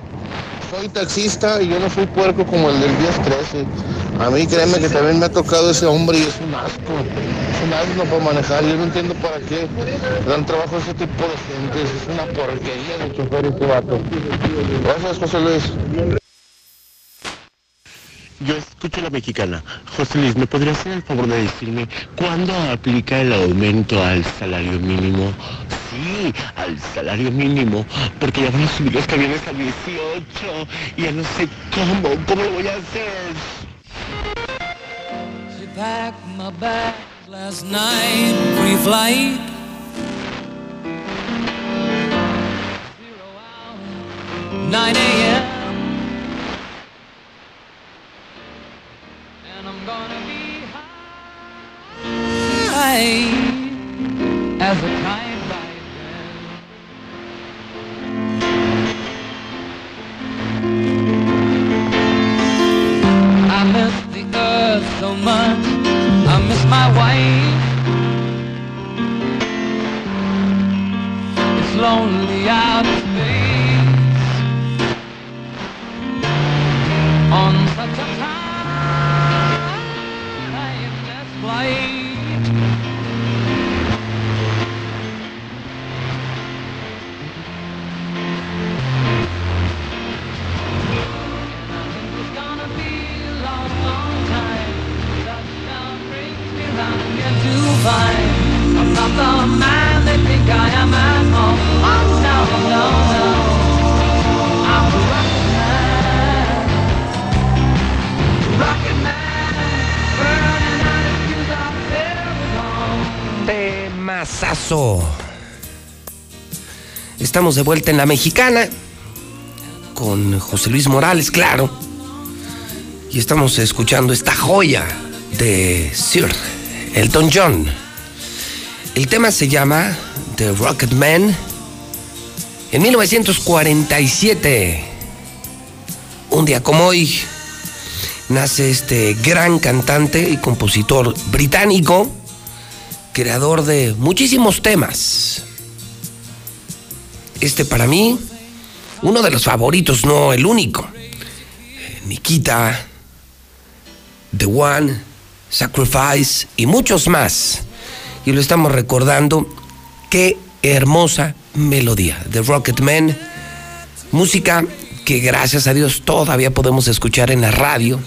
soy taxista y yo no soy puerco como el del 10-13. A mí, créeme que también me ha tocado ese hombre y es un asco. Es un asno para manejar. Yo no entiendo para qué dan trabajo a ese tipo de gente. Es una porquería de chofer este vato. Gracias, José Luis. Yo escucho la mexicana. José Luis, ¿me podría hacer el favor de decirme cuándo aplica el aumento al salario mínimo? Sí, al salario mínimo, porque ya van a subir los camiones a 18 y ya no sé cómo, cómo lo voy a hacer. She packed as. I miss the earth so much. I miss my wife. It's lonely out in space Estamos de vuelta en la mexicana con José Luis Morales, claro. Y estamos escuchando esta joya de Sir Elton John. El tema se llama The Rocket Man. En 1947, un día como hoy, nace este gran cantante y compositor británico, creador de muchísimos temas. Este para mí, uno de los favoritos, no el único. Eh, Nikita, The One, Sacrifice y muchos más. Y lo estamos recordando. Qué hermosa melodía de Rocket Man. Música que gracias a Dios todavía podemos escuchar en la radio.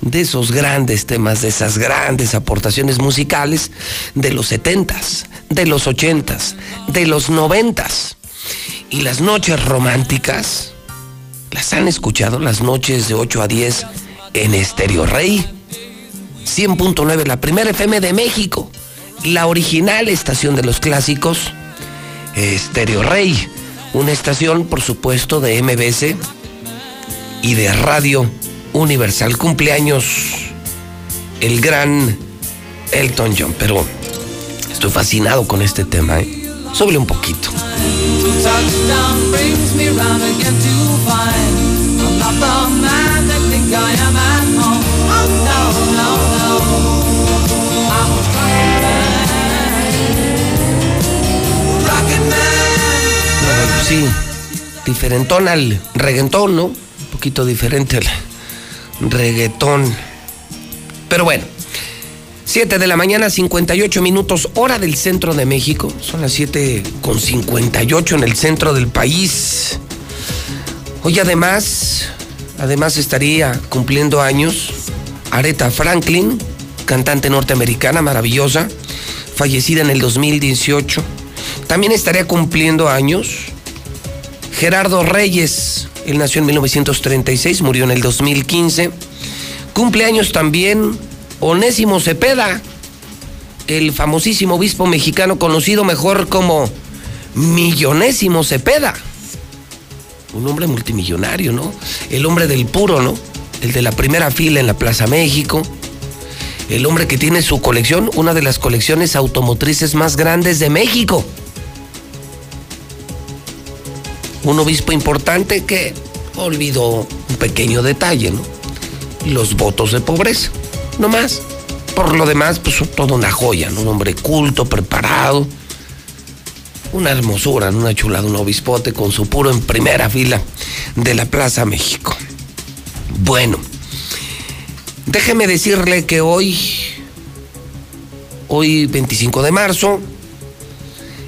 De esos grandes temas, de esas grandes aportaciones musicales de los 70s, de los 80s, de los 90s. Y las noches románticas, ¿las han escuchado? Las noches de 8 a 10 en Estéreo Rey. 100.9, la primera FM de México. La original estación de los clásicos. Estéreo Rey. Una estación, por supuesto, de MBS y de Radio Universal. Cumpleaños el gran Elton John. Pero estoy fascinado con este tema. ¿eh? Sobre un poquito. Oh. Sí, diferentón al reggaetón, ¿no? Un poquito diferente al reggaetón. Pero bueno, 7 de la mañana, 58 minutos, hora del centro de México. Son las 7 con 58 en el centro del país. Hoy además, además estaría cumpliendo años Aretha Franklin, cantante norteamericana maravillosa, fallecida en el 2018. También estaría cumpliendo años Gerardo Reyes, él nació en 1936, murió en el 2015. Cumpleaños también Onésimo Cepeda, el famosísimo obispo mexicano conocido mejor como Millonésimo Cepeda. Un hombre multimillonario, ¿no? El hombre del puro, ¿no? El de la primera fila en la Plaza México. El hombre que tiene su colección, una de las colecciones automotrices más grandes de México. Un obispo importante que olvidó un pequeño detalle, ¿no? Los votos de pobreza, no más. Por lo demás, pues toda una joya, ¿no? Un hombre culto, preparado. Una hermosura, ¿no? una chulada, un obispote con su puro en primera fila de la Plaza México. Bueno, déjeme decirle que hoy, hoy 25 de marzo,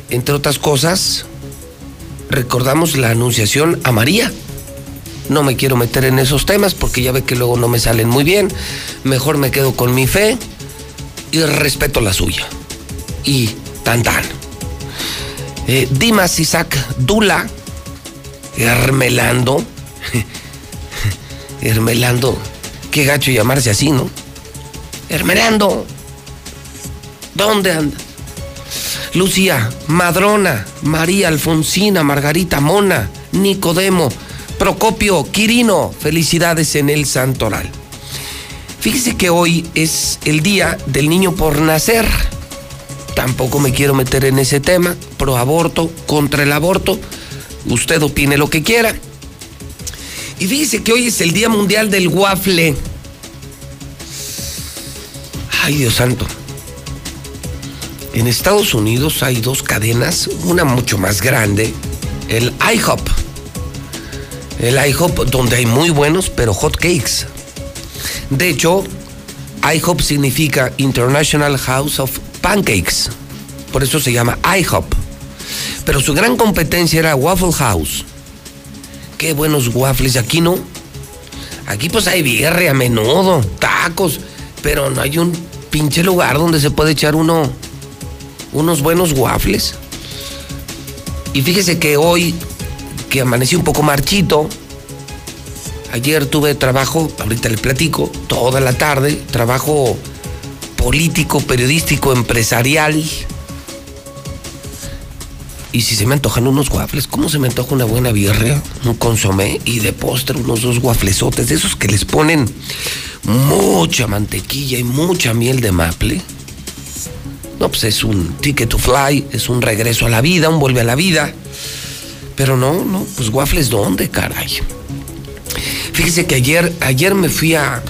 entre otras cosas, recordamos la anunciación a María. No me quiero meter en esos temas porque ya ve que luego no me salen muy bien. Mejor me quedo con mi fe y respeto la suya. Y tan tan. Eh, Dimas Isaac Dula, Hermelando. Hermelando. Qué gacho llamarse así, ¿no? Hermelando. ¿Dónde anda? Lucía, Madrona, María Alfonsina, Margarita Mona, Nicodemo, Procopio, Quirino, felicidades en el Santoral. Fíjese que hoy es el día del niño por nacer. Tampoco me quiero meter en ese tema, pro aborto, contra el aborto. Usted opine lo que quiera. Y fíjese que hoy es el Día Mundial del Waffle. Ay, Dios santo. En Estados Unidos hay dos cadenas, una mucho más grande, el IHOP. El IHOP donde hay muy buenos, pero hot cakes. De hecho, IHOP significa International House of Pancakes. Por eso se llama IHOP. Pero su gran competencia era Waffle House. Qué buenos waffles. Aquí no. Aquí pues hay bierre a menudo, tacos, pero no hay un pinche lugar donde se puede echar uno unos buenos waffles. Y fíjese que hoy, que amanecí un poco marchito, ayer tuve trabajo, ahorita le platico, toda la tarde, trabajo político, periodístico, empresarial. Y si se me antojan unos waffles, ¿cómo se me antoja una buena birria? Un consomé y de postre unos dos wafflesotes, de esos que les ponen mucha mantequilla y mucha miel de maple. No, pues es un ticket to fly, es un regreso a la vida, un vuelve a la vida. Pero no, no, pues waffles ¿dónde, caray? Fíjese que ayer, ayer me fui a,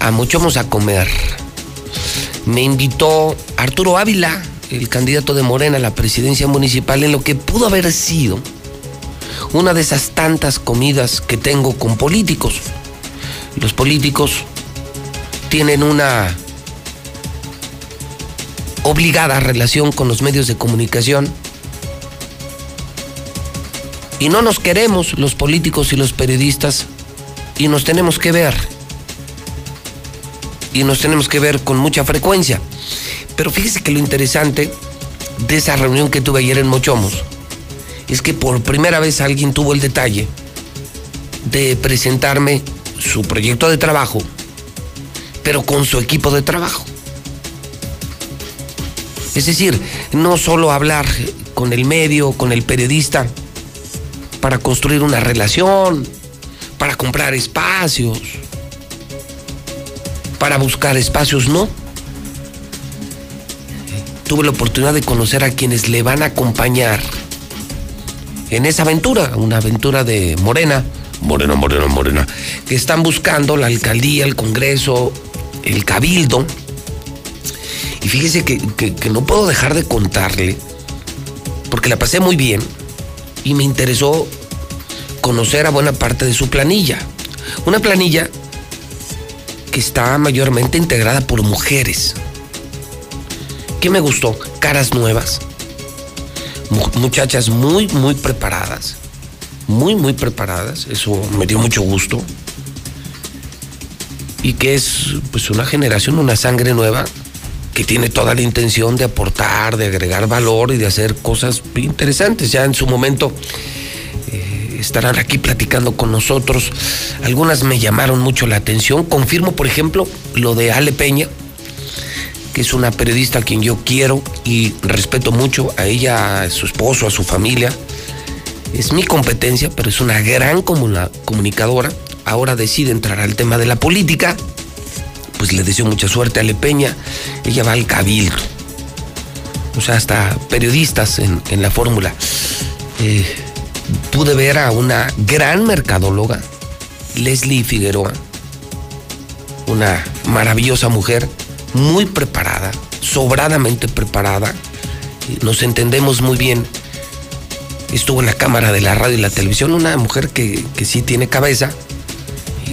a Mochomos a comer. Me invitó Arturo Ávila, el candidato de Morena a la presidencia municipal, en lo que pudo haber sido una de esas tantas comidas que tengo con políticos. Los políticos tienen una obligada relación con los medios de comunicación. Y no nos queremos los políticos y los periodistas y nos tenemos que ver. Y nos tenemos que ver con mucha frecuencia. Pero fíjese que lo interesante de esa reunión que tuve ayer en Mochomos es que por primera vez alguien tuvo el detalle de presentarme su proyecto de trabajo, pero con su equipo de trabajo. Es decir, no solo hablar con el medio, con el periodista, para construir una relación, para comprar espacios, para buscar espacios, no. Tuve la oportunidad de conocer a quienes le van a acompañar en esa aventura, una aventura de Morena, Morena, Morena, Morena, que están buscando la alcaldía, el Congreso, el Cabildo. Y fíjese que, que, no puedo dejar de contarle, porque la pasé muy bien y me interesó conocer a buena parte de su planilla. Una planilla que está mayormente integrada por mujeres. ¿Qué me gustó? Caras nuevas. Mu- Muchachas muy, muy preparadas. Muy, muy preparadas. Eso me dio mucho gusto. Y que es pues una generación, una sangre nueva que tiene toda la intención de aportar, de agregar valor y de hacer cosas interesantes. Ya en su momento eh, estarán aquí platicando con nosotros. Algunas me llamaron mucho la atención. Confirmo, por ejemplo, lo de Ale Peña, que es una periodista a quien yo quiero y respeto mucho, a ella, a su esposo, a su familia. Es mi competencia, pero es una gran comunicadora. Ahora decide entrar al tema de la política pues le deseo mucha suerte a Lepeña. Ella va al cabildo. O sea, hasta periodistas en, la fórmula. Eh, pude ver a una gran mercadóloga, Leslie Figueroa, una maravillosa mujer, muy preparada, sobradamente preparada. Nos entendemos muy bien. Estuvo en la cámara de la radio y la televisión, una mujer que, que sí tiene cabeza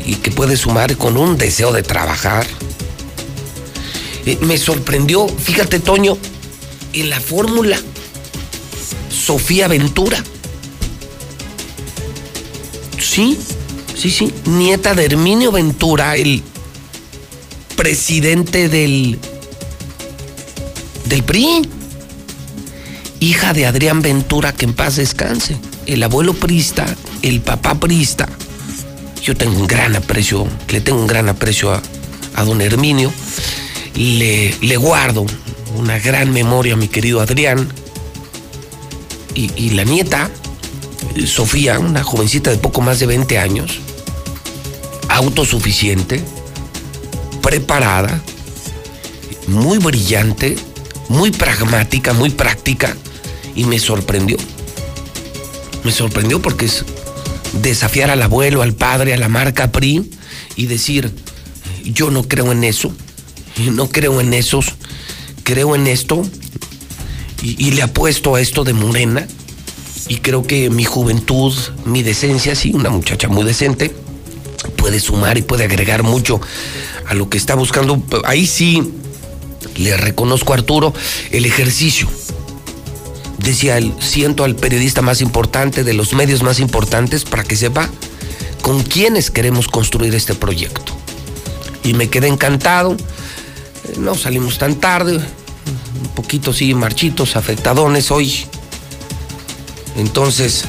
y que puede sumar con un deseo de trabajar. Eh, me sorprendió, fíjate Toño, en la fórmula, Sofía Ventura. Sí, sí, sí, nieta de Herminio Ventura, el presidente del del PRI. Hija de Adrián Ventura, que en paz descanse. El abuelo prista, el papá prista. Yo tengo un gran aprecio, le tengo un gran aprecio a, don Herminio. Le, le guardo una gran memoria a mi querido Adrián. Y, y la nieta, Sofía, una jovencita de poco más de 20 años, autosuficiente, preparada, muy brillante, muy pragmática, muy práctica, y me sorprendió. Me sorprendió porque es desafiar al abuelo, al padre, a la marca PRI y decir, yo no creo en eso, no creo en esos, creo en esto y, le apuesto a esto de Morena y creo que mi juventud, mi decencia, sí, una muchacha muy decente, puede sumar y puede agregar mucho a lo que está buscando. Ahí sí le reconozco a Arturo el ejercicio. Decía él, siento al periodista más importante, de los medios más importantes, para que sepa con quiénes queremos construir este proyecto. Y me quedé encantado. Eh, No salimos tan tarde, un poquito sí, marchitos, afectadones hoy. Entonces,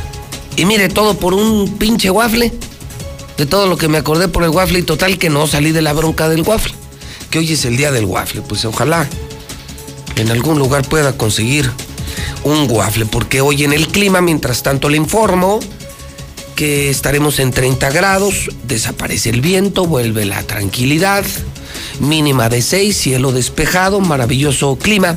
y mire, todo por un pinche waffle. De todo lo que me acordé por el waffle y total que no salí de la bronca del waffle. Que hoy es el día del waffle. Pues ojalá en algún lugar pueda conseguir un waffle. Porque hoy en el clima, mientras tanto le informo que estaremos en 30 grados, desaparece el viento, vuelve la tranquilidad, mínima de 6, cielo despejado, maravilloso clima,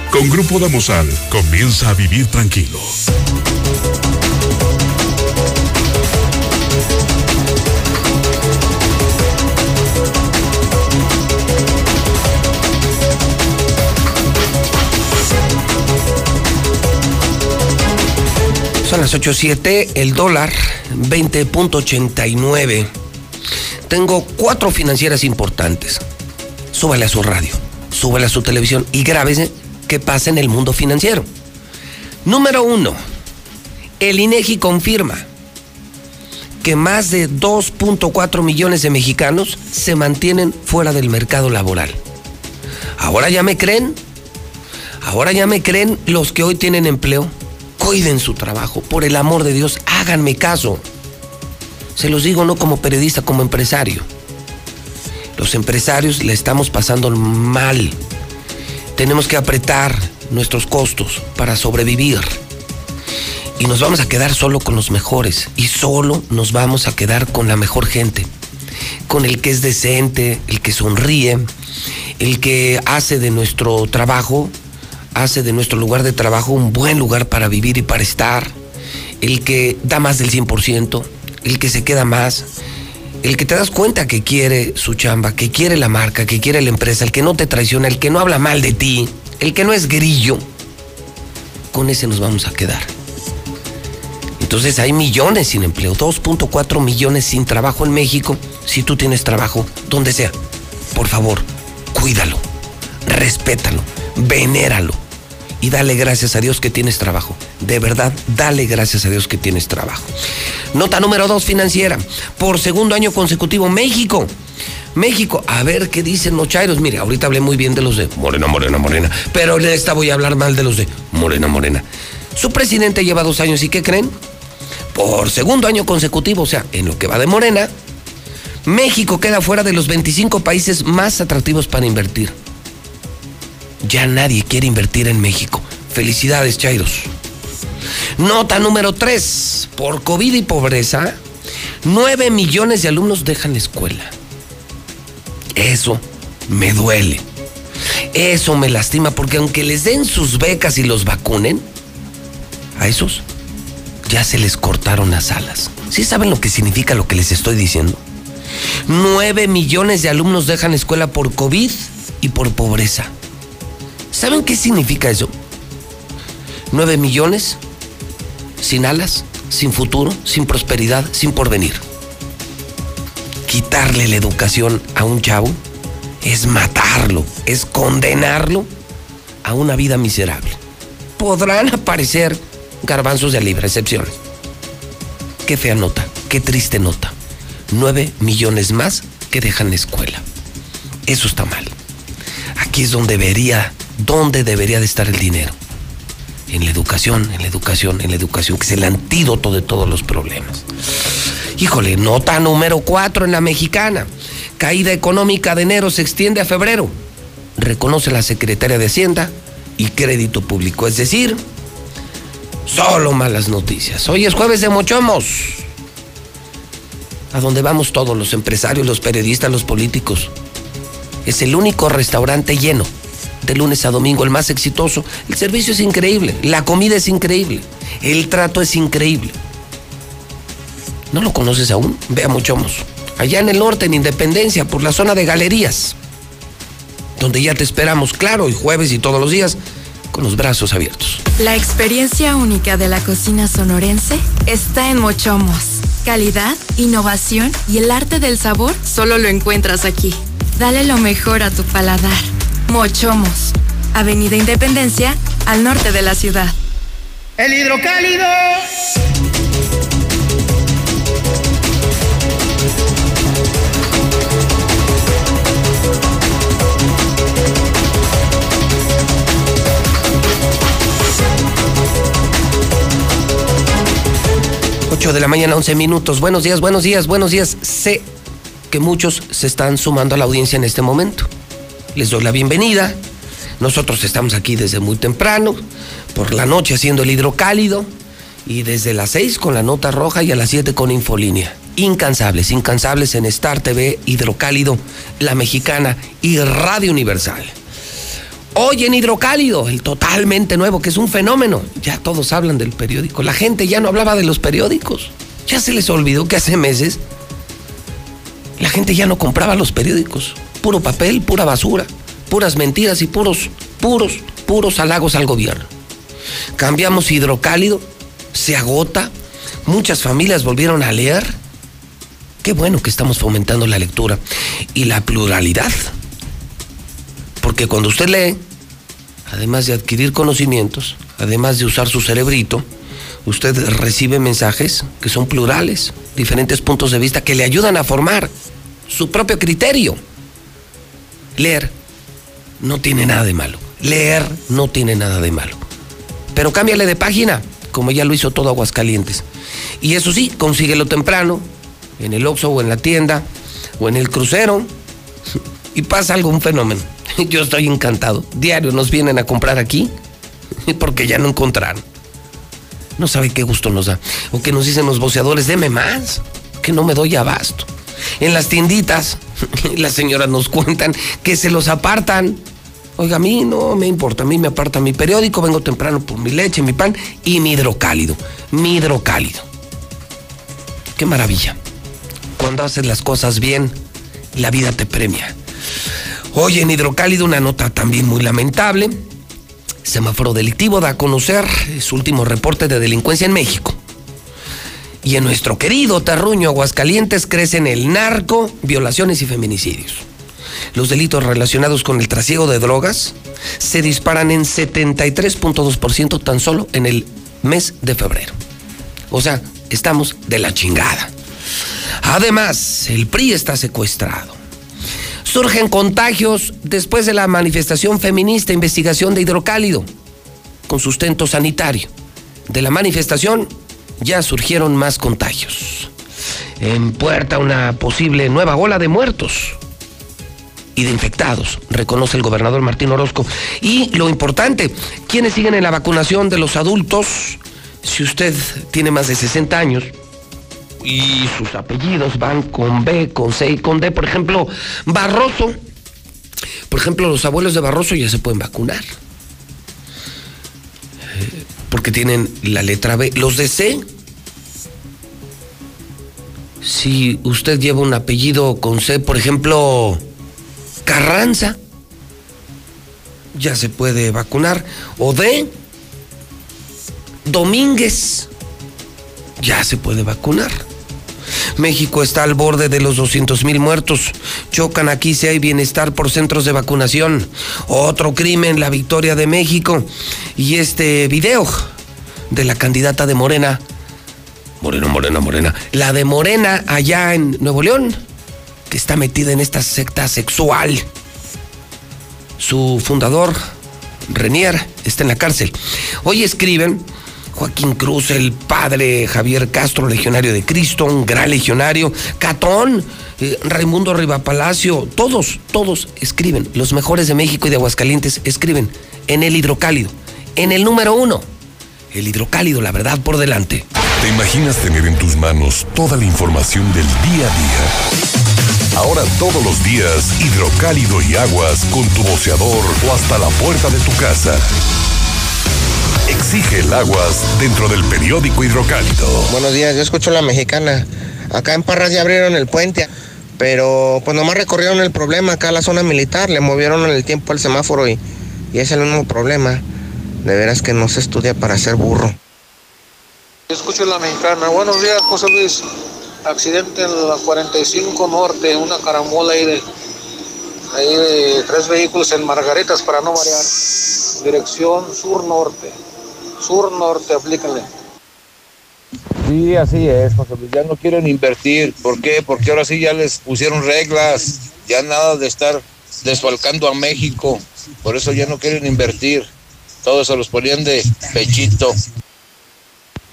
Con Grupo Damosal, comienza a vivir tranquilo. Son las 8.07, el dólar 20.89. Tengo cuatro financieras importantes. Súbale a su radio, súbale a su televisión y grábese qué pasa en el mundo financiero. Número uno, el INEGI confirma que más de 2.4 millones de mexicanos se mantienen fuera del mercado laboral. Ahora ya me creen, ahora ya me creen los que hoy tienen empleo. Cuiden su trabajo, por el amor de Dios, háganme caso. Se los digo no como periodista, como empresario. Los empresarios le estamos pasando mal. Tenemos que apretar nuestros costos para sobrevivir. Y nos vamos a quedar solo con los mejores. Y solo nos vamos a quedar con la mejor gente. Con el que es decente, el que sonríe, el que hace de nuestro trabajo, hace de nuestro lugar de trabajo un buen lugar para vivir y para estar. El que da más del 100%, el que se queda más, el que te das cuenta que quiere su chamba, que quiere la marca, que quiere la empresa, el que no te traiciona, el que no habla mal de ti, el que no es grillo, con ese nos vamos a quedar. Entonces hay millones sin empleo, 2.4 millones sin trabajo en México. Si tú tienes trabajo, donde sea, por favor, cuídalo, respétalo, venéralo y dale gracias a Dios que tienes trabajo. De verdad, dale gracias a Dios que tienes trabajo. Nota número dos financiera. Por segundo año consecutivo, México México, a ver qué dicen los chairos. Mire, ahorita hablé muy bien de los de Morena, Morena, Morena. Pero en esta voy a hablar mal de los de Morena, Morena. Su presidente lleva dos años y ¿qué creen? Por segundo año consecutivo, o sea, en lo que va de Morena, México queda fuera de los 25 países más atractivos para invertir. Ya nadie quiere invertir en México. Felicidades, Chairos. Nota número 3. Por COVID y pobreza, 9 millones de alumnos dejan la escuela. Eso me duele. Eso me lastima porque aunque les den sus becas y los vacunen, a esos ya se les cortaron las alas. ¿Sí saben lo que significa lo que les estoy diciendo? 9 millones de alumnos dejan la escuela por COVID y por pobreza. ¿Saben qué significa eso? 9 millones sin alas, sin futuro, sin prosperidad, sin porvenir. Quitarle la educación a un chavo es matarlo, es condenarlo a una vida miserable. Podrán aparecer garbanzos de libre excepciones. Qué fea nota, qué triste nota. 9 millones más que dejan la escuela. Eso está mal. Aquí es donde debería, donde debería de estar el dinero. En la educación, en la educación, en la educación, que es el antídoto de todos los problemas. Híjole, nota número 4 en la mexicana. Caída económica de enero se extiende a febrero. Reconoce la secretaria de Hacienda y Crédito Público. Es decir, solo malas noticias. Hoy es jueves de Mochomos a donde vamos todos, los empresarios, los periodistas, los políticos. Es el único restaurante lleno, de lunes a domingo, el más exitoso. El servicio es increíble, la comida es increíble, el trato es increíble. ¿No lo conoces aún? Vea Mochomos. Allá en el norte, en Independencia, por la zona de galerías, donde ya te esperamos, claro, y jueves y todos los días, con los brazos abiertos. La experiencia única de la cocina sonorense está en Mochomos. Calidad, innovación y el arte del sabor solo lo encuentras aquí. Dale lo mejor a tu paladar. Mochomos, Avenida Independencia, al norte de la ciudad. El hidrocálido. 8 de la mañana, 11 minutos. Buenos días, buenos días, buenos días. Sé que muchos se están sumando a la audiencia en este momento. Les doy la bienvenida. Nosotros estamos aquí desde muy temprano, por la noche haciendo el hidrocálido y desde las 6 con la nota roja y a las 7 con Infolínea. Incansables, incansables en Star TV, Hidrocálido, La Mexicana y Radio Universal. Hoy en Hidrocálido, el totalmente nuevo, que es un fenómeno. Ya todos hablan del periódico. La gente ya no hablaba de los periódicos. Ya se les olvidó que hace meses la gente ya no compraba los periódicos. Puro papel, pura basura, puras mentiras y puros, puros, puros halagos al gobierno. Cambiamos Hidrocálido, se agota. Muchas familias volvieron a leer. Qué bueno que estamos fomentando la lectura y la pluralidad. Porque cuando usted lee, además de adquirir conocimientos, además de usar su cerebrito, usted recibe mensajes que son plurales, diferentes puntos de vista que le ayudan a formar su propio criterio. Leer no tiene nada de malo. Leer no tiene nada de malo. Pero cámbiale de página, como ya lo hizo todo Aguascalientes. Y eso sí, consíguelo temprano, en el Oxxo o en la tienda, o en el crucero, y pasa algún fenómeno. Yo estoy encantado. Diario nos vienen a comprar aquí porque ya no encontraron. No sabe qué gusto nos da. O que nos dicen los boceadores, deme más, que no me doy abasto. En las tienditas, las señoras nos cuentan que se los apartan. Oiga, a mí no me importa, a mí me aparta mi periódico, vengo temprano por mi leche, mi pan y mi hidrocálido. Mi hidrocálido. Qué maravilla. Cuando haces las cosas bien, la vida te premia. Hoy en Hidrocálido una nota también muy lamentable. Semáforo delictivo da a conocer su último reporte de delincuencia en México. Y en nuestro querido terruño Aguascalientes crecen el narco, violaciones y feminicidios. Los delitos relacionados con el trasiego de drogas se disparan en 73.2% tan solo en el mes de febrero. O sea, estamos de la chingada. Además, el PRI está secuestrado. Surgen contagios después de la manifestación feminista, investigación de hidrocálido, con sustento sanitario. De la manifestación ya surgieron más contagios. En puerta una posible nueva ola de muertos y de infectados, reconoce el gobernador Martín Orozco. Y lo importante, quienes siguen en la vacunación de los adultos, si usted tiene más de 60 años y sus apellidos van con B, con C y con D, por ejemplo, Barroso, por ejemplo, los abuelos de Barroso ya se pueden vacunar. Porque tienen la letra B. Los de C, si usted lleva un apellido con C, por ejemplo, Carranza, ya se puede vacunar. O D, Domínguez, ya se puede vacunar. México está al borde de los 200 mil muertos. Chocan aquí si hay bienestar por centros de vacunación. Otro crimen, la victoria de México. Y este video de la candidata de Morena. Morena, Morena, Morena. La de Morena allá en Nuevo León, que está metida en esta secta sexual. Su fundador, Renier, está en la cárcel. Hoy escriben Joaquín Cruz, el padre Javier Castro, legionario de Cristo, un gran legionario, Catón, eh, Raimundo Rivapalacio, todos, todos escriben, los mejores de México y de Aguascalientes escriben en el hidrocálido, en el número uno, el hidrocálido, la verdad por delante. ¿Te imaginas tener en tus manos toda la información del día a día? Ahora todos los días, hidrocálido y aguas con tu boceador o hasta la puerta de tu casa. Exige el aguas dentro del periódico hidrocálido. Buenos días, yo escucho la mexicana. Acá en Parras ya abrieron el puente, pero pues nomás recorrieron el problema acá a la zona militar, le movieron en el tiempo al semáforo y, y es el mismo problema. De veras que no se estudia para ser burro. Yo escucho la mexicana. Buenos días, José Luis. Accidente en la 45 Norte, una carambola ahí de, ahí de tres vehículos en Margaritas para no variar. Dirección sur-norte. Sur-norte, aplíquenle. Sí, así es, José Luis. Ya no quieren invertir. ¿Por qué? Porque ahora sí ya les pusieron reglas. Ya nada de estar desfalcando a México. Por eso ya no quieren invertir. Todos se los ponían de pechito.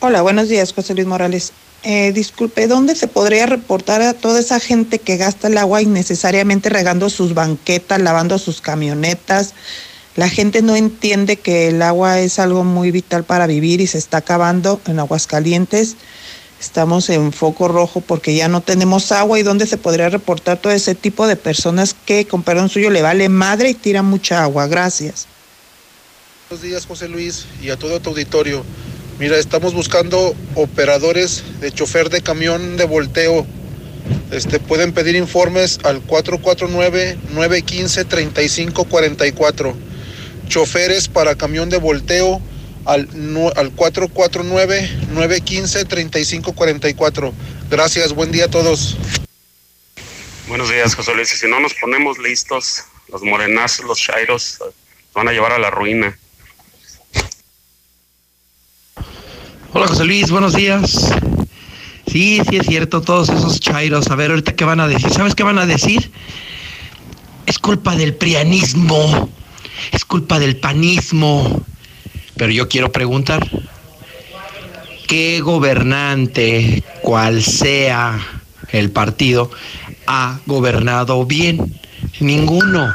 Hola, buenos días, José Luis Morales. Eh, disculpe, ¿dónde se podría reportar a toda esa gente que gasta el agua innecesariamente regando sus banquetas, lavando sus camionetas? La gente no entiende que el agua es algo muy vital para vivir y se está acabando en Aguascalientes. Estamos en foco rojo porque ya no tenemos agua y dónde se podría reportar todo ese tipo de personas que, con perdón suyo, le vale madre y tira mucha agua. Gracias. Buenos días, José Luis, y a todo tu auditorio. Mira, estamos buscando operadores de chofer de camión de volteo. Este, pueden pedir informes al 449-915-3544. Choferes para camión de volteo al, al 449-915-3544. Gracias, buen día a todos. Buenos días, José Luis. Y Si no nos ponemos listos, los morenazos, los chairos, nos van a llevar a la ruina. Hola José Luis, buenos días. Sí, sí es cierto, todos esos chairos. A ver, ahorita qué van a decir. ¿Sabes qué van a decir? Es culpa del prianismo, es culpa del panismo. Pero yo quiero preguntar, ¿qué gobernante, cual sea el partido, ha gobernado bien? Ninguno.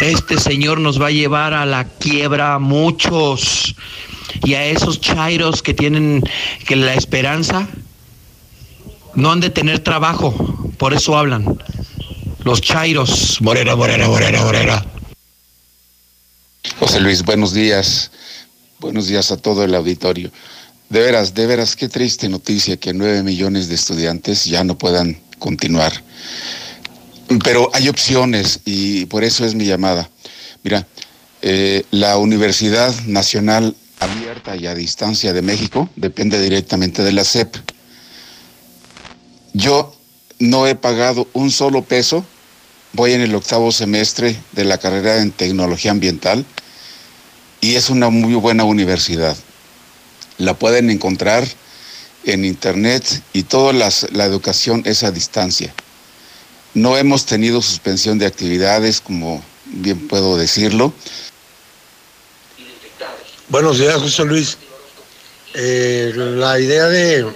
Este señor nos va a llevar a la quiebra a muchos y a esos chairos que tienen que la esperanza no han de tener trabajo, por eso hablan. Los chairos, morena, morena, morena, morena. José Luis, buenos días. Buenos días a todo el auditorio. De veras, de veras, qué triste noticia que nueve millones de estudiantes ya no puedan continuar. Pero hay opciones y por eso es mi llamada. Mira, eh, la Universidad Nacional Abierta y a Distancia de México depende directamente de la SEP. Yo no he pagado un solo peso. Voy en el octavo semestre de la carrera en tecnología ambiental y es una muy buena universidad. La pueden encontrar en internet y toda las- la educación es a distancia. No hemos tenido suspensión de actividades, como bien puedo decirlo. Buenos días, José Luis. Eh, la idea de,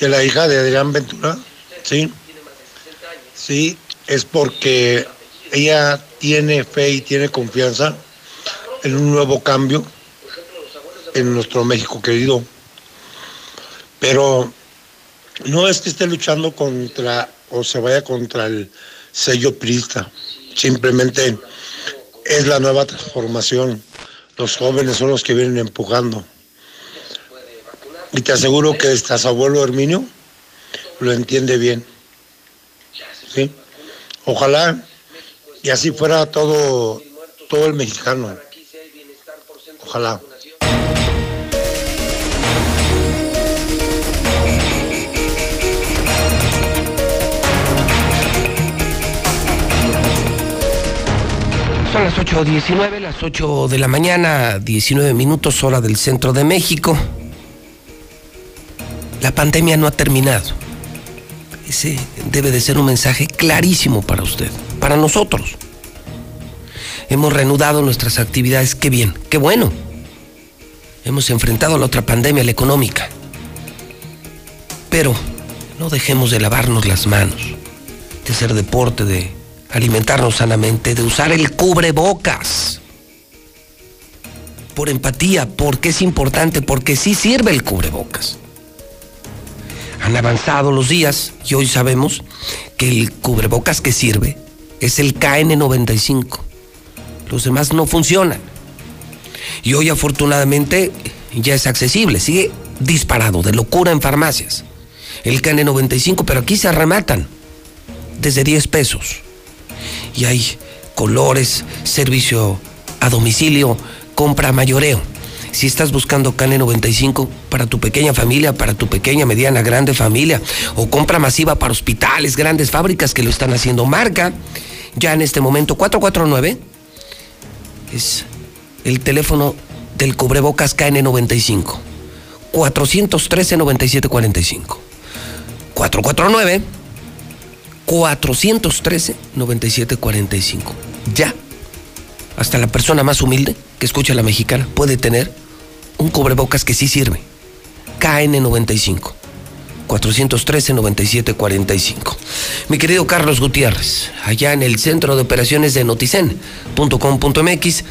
de la hija de Adrián Ventura, sí, sí, es porque ella tiene fe y tiene confianza en un nuevo cambio en nuestro México querido. Pero no es que esté luchando contra o se vaya contra el sello prista, simplemente es la nueva transformación. Los jóvenes son los que vienen empujando. Y te aseguro que este abuelo Herminio lo entiende bien. ¿Sí? Ojalá y así fuera todo, todo el mexicano. Ojalá. Son las 8.19, las 8 de la mañana, 19 minutos hora del centro de México. La pandemia no ha terminado. Ese debe de ser un mensaje clarísimo para usted, para nosotros. Hemos reanudado nuestras actividades, qué bien, qué bueno. Hemos enfrentado la otra pandemia, la económica. Pero no dejemos de lavarnos las manos, de hacer deporte, de alimentarnos sanamente, de usar el cubrebocas. Por empatía, porque es importante, porque sí sirve el cubrebocas. Han avanzado los días y hoy sabemos que el cubrebocas que sirve es el KN95. Los demás no funcionan. Y hoy afortunadamente ya es accesible, sigue disparado, de locura en farmacias. El KN95, pero aquí se rematan desde 10 pesos. Y hay colores, servicio a domicilio, compra mayoreo. Si estás buscando KN95 para tu pequeña familia, para tu pequeña, mediana, grande familia, o compra masiva para hospitales, grandes fábricas que lo están haciendo, marca ya en este momento 449 es el teléfono del cubrebocas KN95. 413-9745. 449 413-9745. Ya. Hasta la persona más humilde que escucha a la mexicana puede tener un cubrebocas que sí sirve. KN95. 413-9745. Mi querido Carlos Gutiérrez, allá en el centro de operaciones de noticen.com.mx,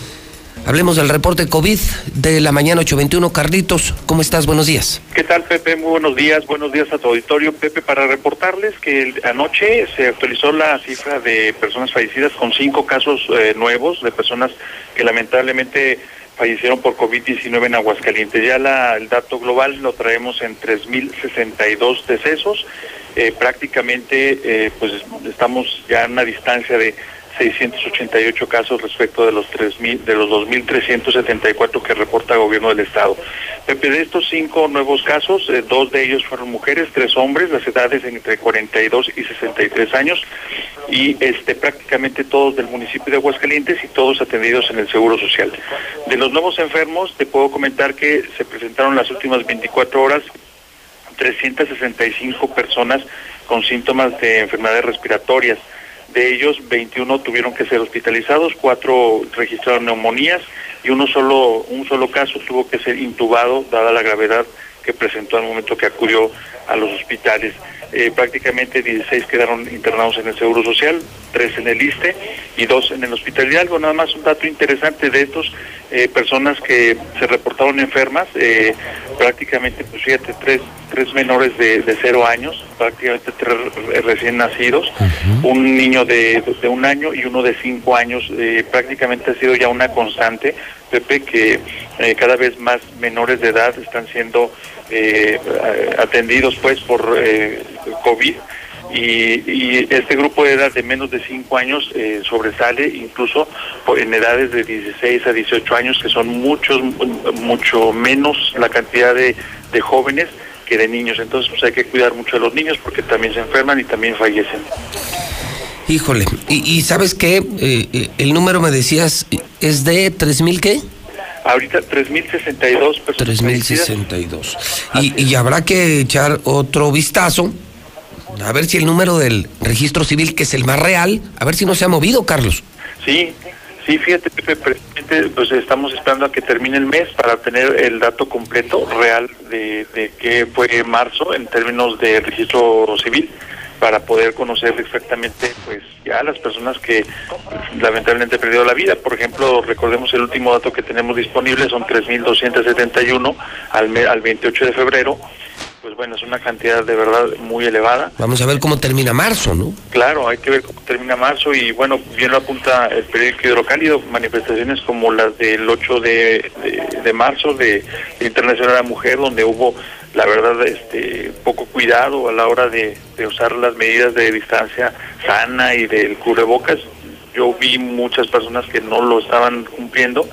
hablemos del reporte COVID de la mañana 821. Carlitos, ¿cómo estás? Buenos días. ¿Qué tal, Pepe? Muy buenos días. Buenos días a tu auditorio, Pepe, para reportarles que anoche se actualizó la cifra de personas fallecidas con cinco casos eh, nuevos de personas que lamentablemente fallecieron por COVID-19 en Aguascalientes. Ya la- el dato global lo traemos en 3.062 decesos. Eh, prácticamente, eh, pues estamos ya a una distancia de 688 casos respecto de los 3.000, de los 2.374 que reporta el gobierno del estado. Pepe, de estos cinco nuevos casos, eh, dos de ellos fueron mujeres, tres hombres, las edades entre 42 y 63 años, y este prácticamente todos del municipio de Aguascalientes y todos atendidos en el Seguro Social. De los nuevos enfermos, te puedo comentar que se presentaron las últimas 24 horas 365 personas con síntomas de enfermedades respiratorias. De ellos, 21 tuvieron que ser hospitalizados, cuatro registraron neumonías y uno solo, un solo caso tuvo que ser intubado, dada la gravedad que presentó al momento que acudió a los hospitales. Eh, prácticamente 16 quedaron internados en el Seguro Social, tres en el ISTE y dos en el Hospital Hidalgo. Nada más un dato interesante de estos eh, personas que se reportaron enfermas, eh, prácticamente, pues fíjate, tres, tres menores de, de cero años, prácticamente tres re- recién nacidos, un niño de, de un año y uno de cinco años. Eh, prácticamente ha sido ya una constante, Pepe, que eh, cada vez más menores de edad están siendo eh, atendidos pues por eh, COVID y, este grupo de edad de menos de 5 años eh, sobresale incluso en edades de 16 a 18 años que son muchos mucho menos la cantidad de, de jóvenes que de niños entonces pues hay que cuidar mucho de los niños porque también se enferman y también fallecen Híjole, y, y ¿sabes qué? Eh, eh, el número me decías es de 3.000 qué? Ahorita 3.062 personas fallecidas. 3.062. Y, y habrá que echar otro vistazo A ver si el número del registro civil, que es el más real, a ver si no se ha movido, Carlos. Sí, sí, fíjate, Pepe, pues estamos esperando a que termine el mes para tener el dato completo, real, de, de qué fue marzo en términos de registro civil, para poder conocer exactamente, pues, ya las personas que lamentablemente perdieron la vida. Por ejemplo, recordemos el último dato que tenemos disponible, son 3.271 al, al 28 de febrero. Pues bueno, es una cantidad de verdad muy elevada. Vamos a ver cómo termina marzo, ¿no? Claro, hay que ver cómo termina marzo y bueno, bien lo apunta el periódico Hidrocálido, manifestaciones como las del 8 de, de- de marzo de Internacional de la Mujer, donde hubo, la verdad, este poco cuidado a la hora de, de usar las medidas de distancia sana y del cubrebocas. Yo vi muchas personas que no lo estaban cumpliendo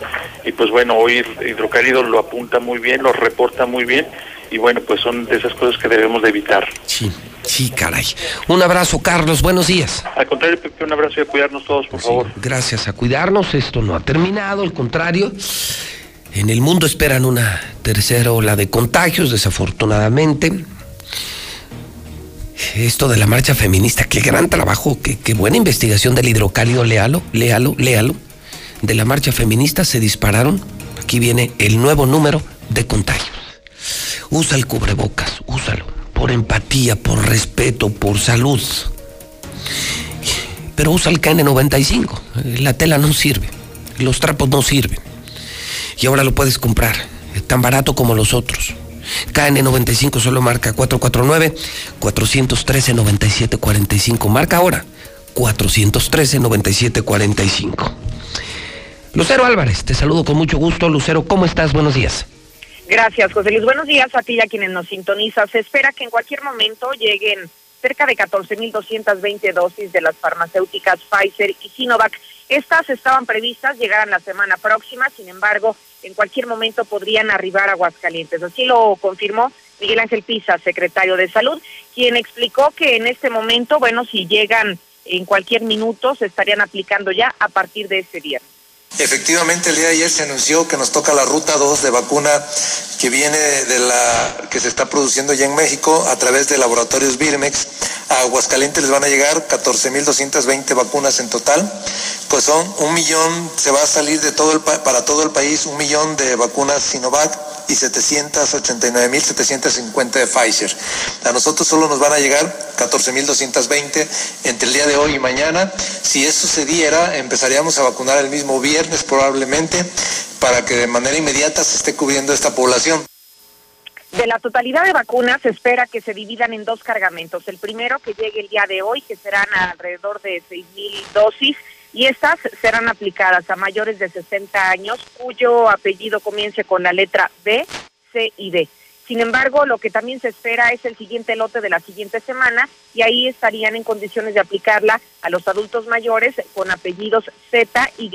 y pues bueno, hoy Hidrocálido lo apunta muy bien, lo reporta muy bien y bueno, pues son de esas cosas que debemos de evitar. Sí, sí, caray. Un abrazo, Carlos, buenos días. Al contrario, Pepe, un abrazo y a cuidarnos todos, por favor. Gracias a cuidarnos, esto no ha terminado, al contrario. En el mundo esperan una tercera ola de contagios, desafortunadamente. Esto de la marcha feminista, qué gran trabajo, qué, buena investigación del hidrocálido, léalo, léalo, léalo. De la marcha feminista se dispararon, aquí viene el nuevo número de contagios. Usa el cubrebocas, úsalo, por empatía, por respeto, por salud. Pero usa el KN95, la tela no sirve, los trapos no sirven. Y ahora lo puedes comprar, tan barato como los otros. KN95 solo marca 449-413-9745. Marca ahora 413-9745. Lucero Álvarez, te saludo con mucho gusto. Lucero, ¿cómo estás? Buenos días. Gracias, José Luis. Buenos días a ti y a quienes nos sintonizan. Se espera que en cualquier momento lleguen cerca de 14.220 dosis de las farmacéuticas Pfizer y Sinovac. Estas estaban previstas llegar la semana próxima, sin embargo, en cualquier momento podrían arribar a Aguascalientes. Así lo confirmó Miguel Ángel Pisa, secretario de Salud, quien explicó que en este momento, bueno, si llegan en cualquier minuto, se estarían aplicando ya a partir de este viernes. Efectivamente, el día de ayer se anunció que nos toca la ruta 2 de vacuna que viene de la que se está produciendo ya en México a través de laboratorios Birmex. A Aguascalientes les van a llegar 14.220 vacunas en total. Pues son un millón, se va a salir de todo el pa- para todo el país un millón de vacunas Sinovac y 789.750 de Pfizer. A nosotros solo nos van a llegar 14.220 entre el día de hoy y mañana. Si eso se diera, empezaríamos a vacunar el mismo viernes probablemente para que de manera inmediata se esté cubriendo esta población. De la totalidad de vacunas se espera que se dividan en dos cargamentos. El primero que llegue el día de hoy, que serán alrededor de 6.000 dosis, y estas serán aplicadas a mayores de 60 años cuyo apellido comience con la letra B, C y D. Sin embargo, lo que también se espera es el siguiente lote de la siguiente semana y ahí estarían en condiciones de aplicarla a los adultos mayores con apellidos Z, Y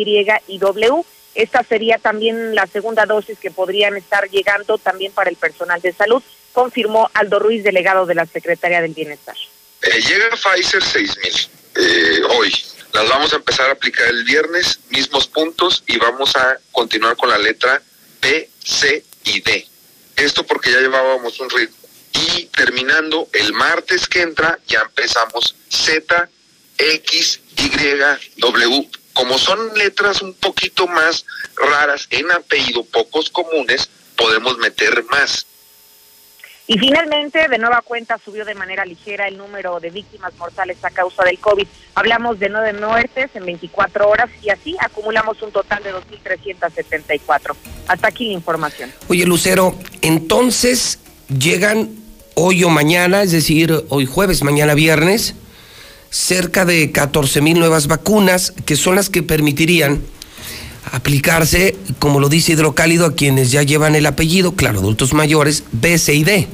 y W. Esta sería también la segunda dosis que podrían estar llegando también para el personal de salud, confirmó Aldo Ruiz, delegado de la Secretaría del Bienestar. Eh, llega Pfizer 6000 eh, hoy. Las vamos a empezar a aplicar el viernes, mismos puntos, y vamos a continuar con la letra B, C y D. Esto porque ya llevábamos un ritmo. Y terminando el martes que entra, ya empezamos Z, X, Y, W. Como son letras un poquito más raras en apellido, pocos comunes, podemos meter más. Y finalmente, de nueva cuenta, subió de manera ligera el número de víctimas mortales a causa del COVID. Hablamos de nueve muertes en 24 horas y así acumulamos un total de 2.374. Hasta aquí la información. Oye, Lucero, entonces llegan hoy o mañana, es decir, hoy jueves, mañana viernes, cerca de 14 mil nuevas vacunas que son las que permitirían aplicarse, como lo dice Hidrocálido, a quienes ya llevan el apellido, claro, adultos mayores, B, C y D.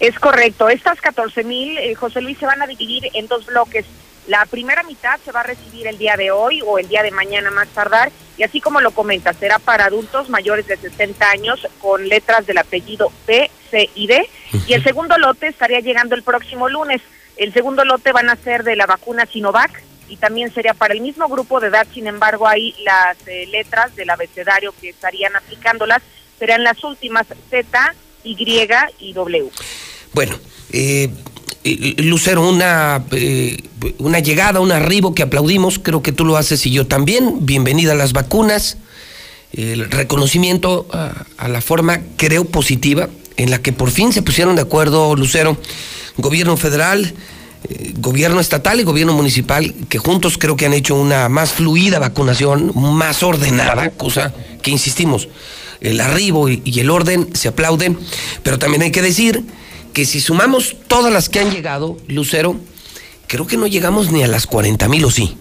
Es correcto. Estas 14 mil, eh, José Luis, se van a dividir en dos bloques. La primera mitad se va a recibir el día de hoy o el día de mañana más tardar. Y así como lo comenta, será para adultos mayores de 60 años con letras del apellido B, C y D. Y el segundo lote estaría llegando el próximo lunes. El segundo lote van a ser de la vacuna Sinovac y también sería para el mismo grupo de edad. Sin embargo, ahí las eh, letras del abecedario que estarían aplicándolas serán las últimas Z, Y y W. Bueno, eh, eh, Lucero, una, eh, una llegada, un arribo que aplaudimos, creo que tú lo haces y yo también. Bienvenida a las vacunas. El reconocimiento a, a la forma, creo, positiva en la que por fin se pusieron de acuerdo, Lucero, gobierno federal, eh, gobierno estatal y gobierno municipal, que juntos creo que han hecho una más fluida vacunación, más ordenada, cosa que insistimos, el arribo y, y el orden se aplauden, pero también hay que decir que si sumamos todas las que han llegado, Lucero, creo que no llegamos ni a las 40 mil o sí.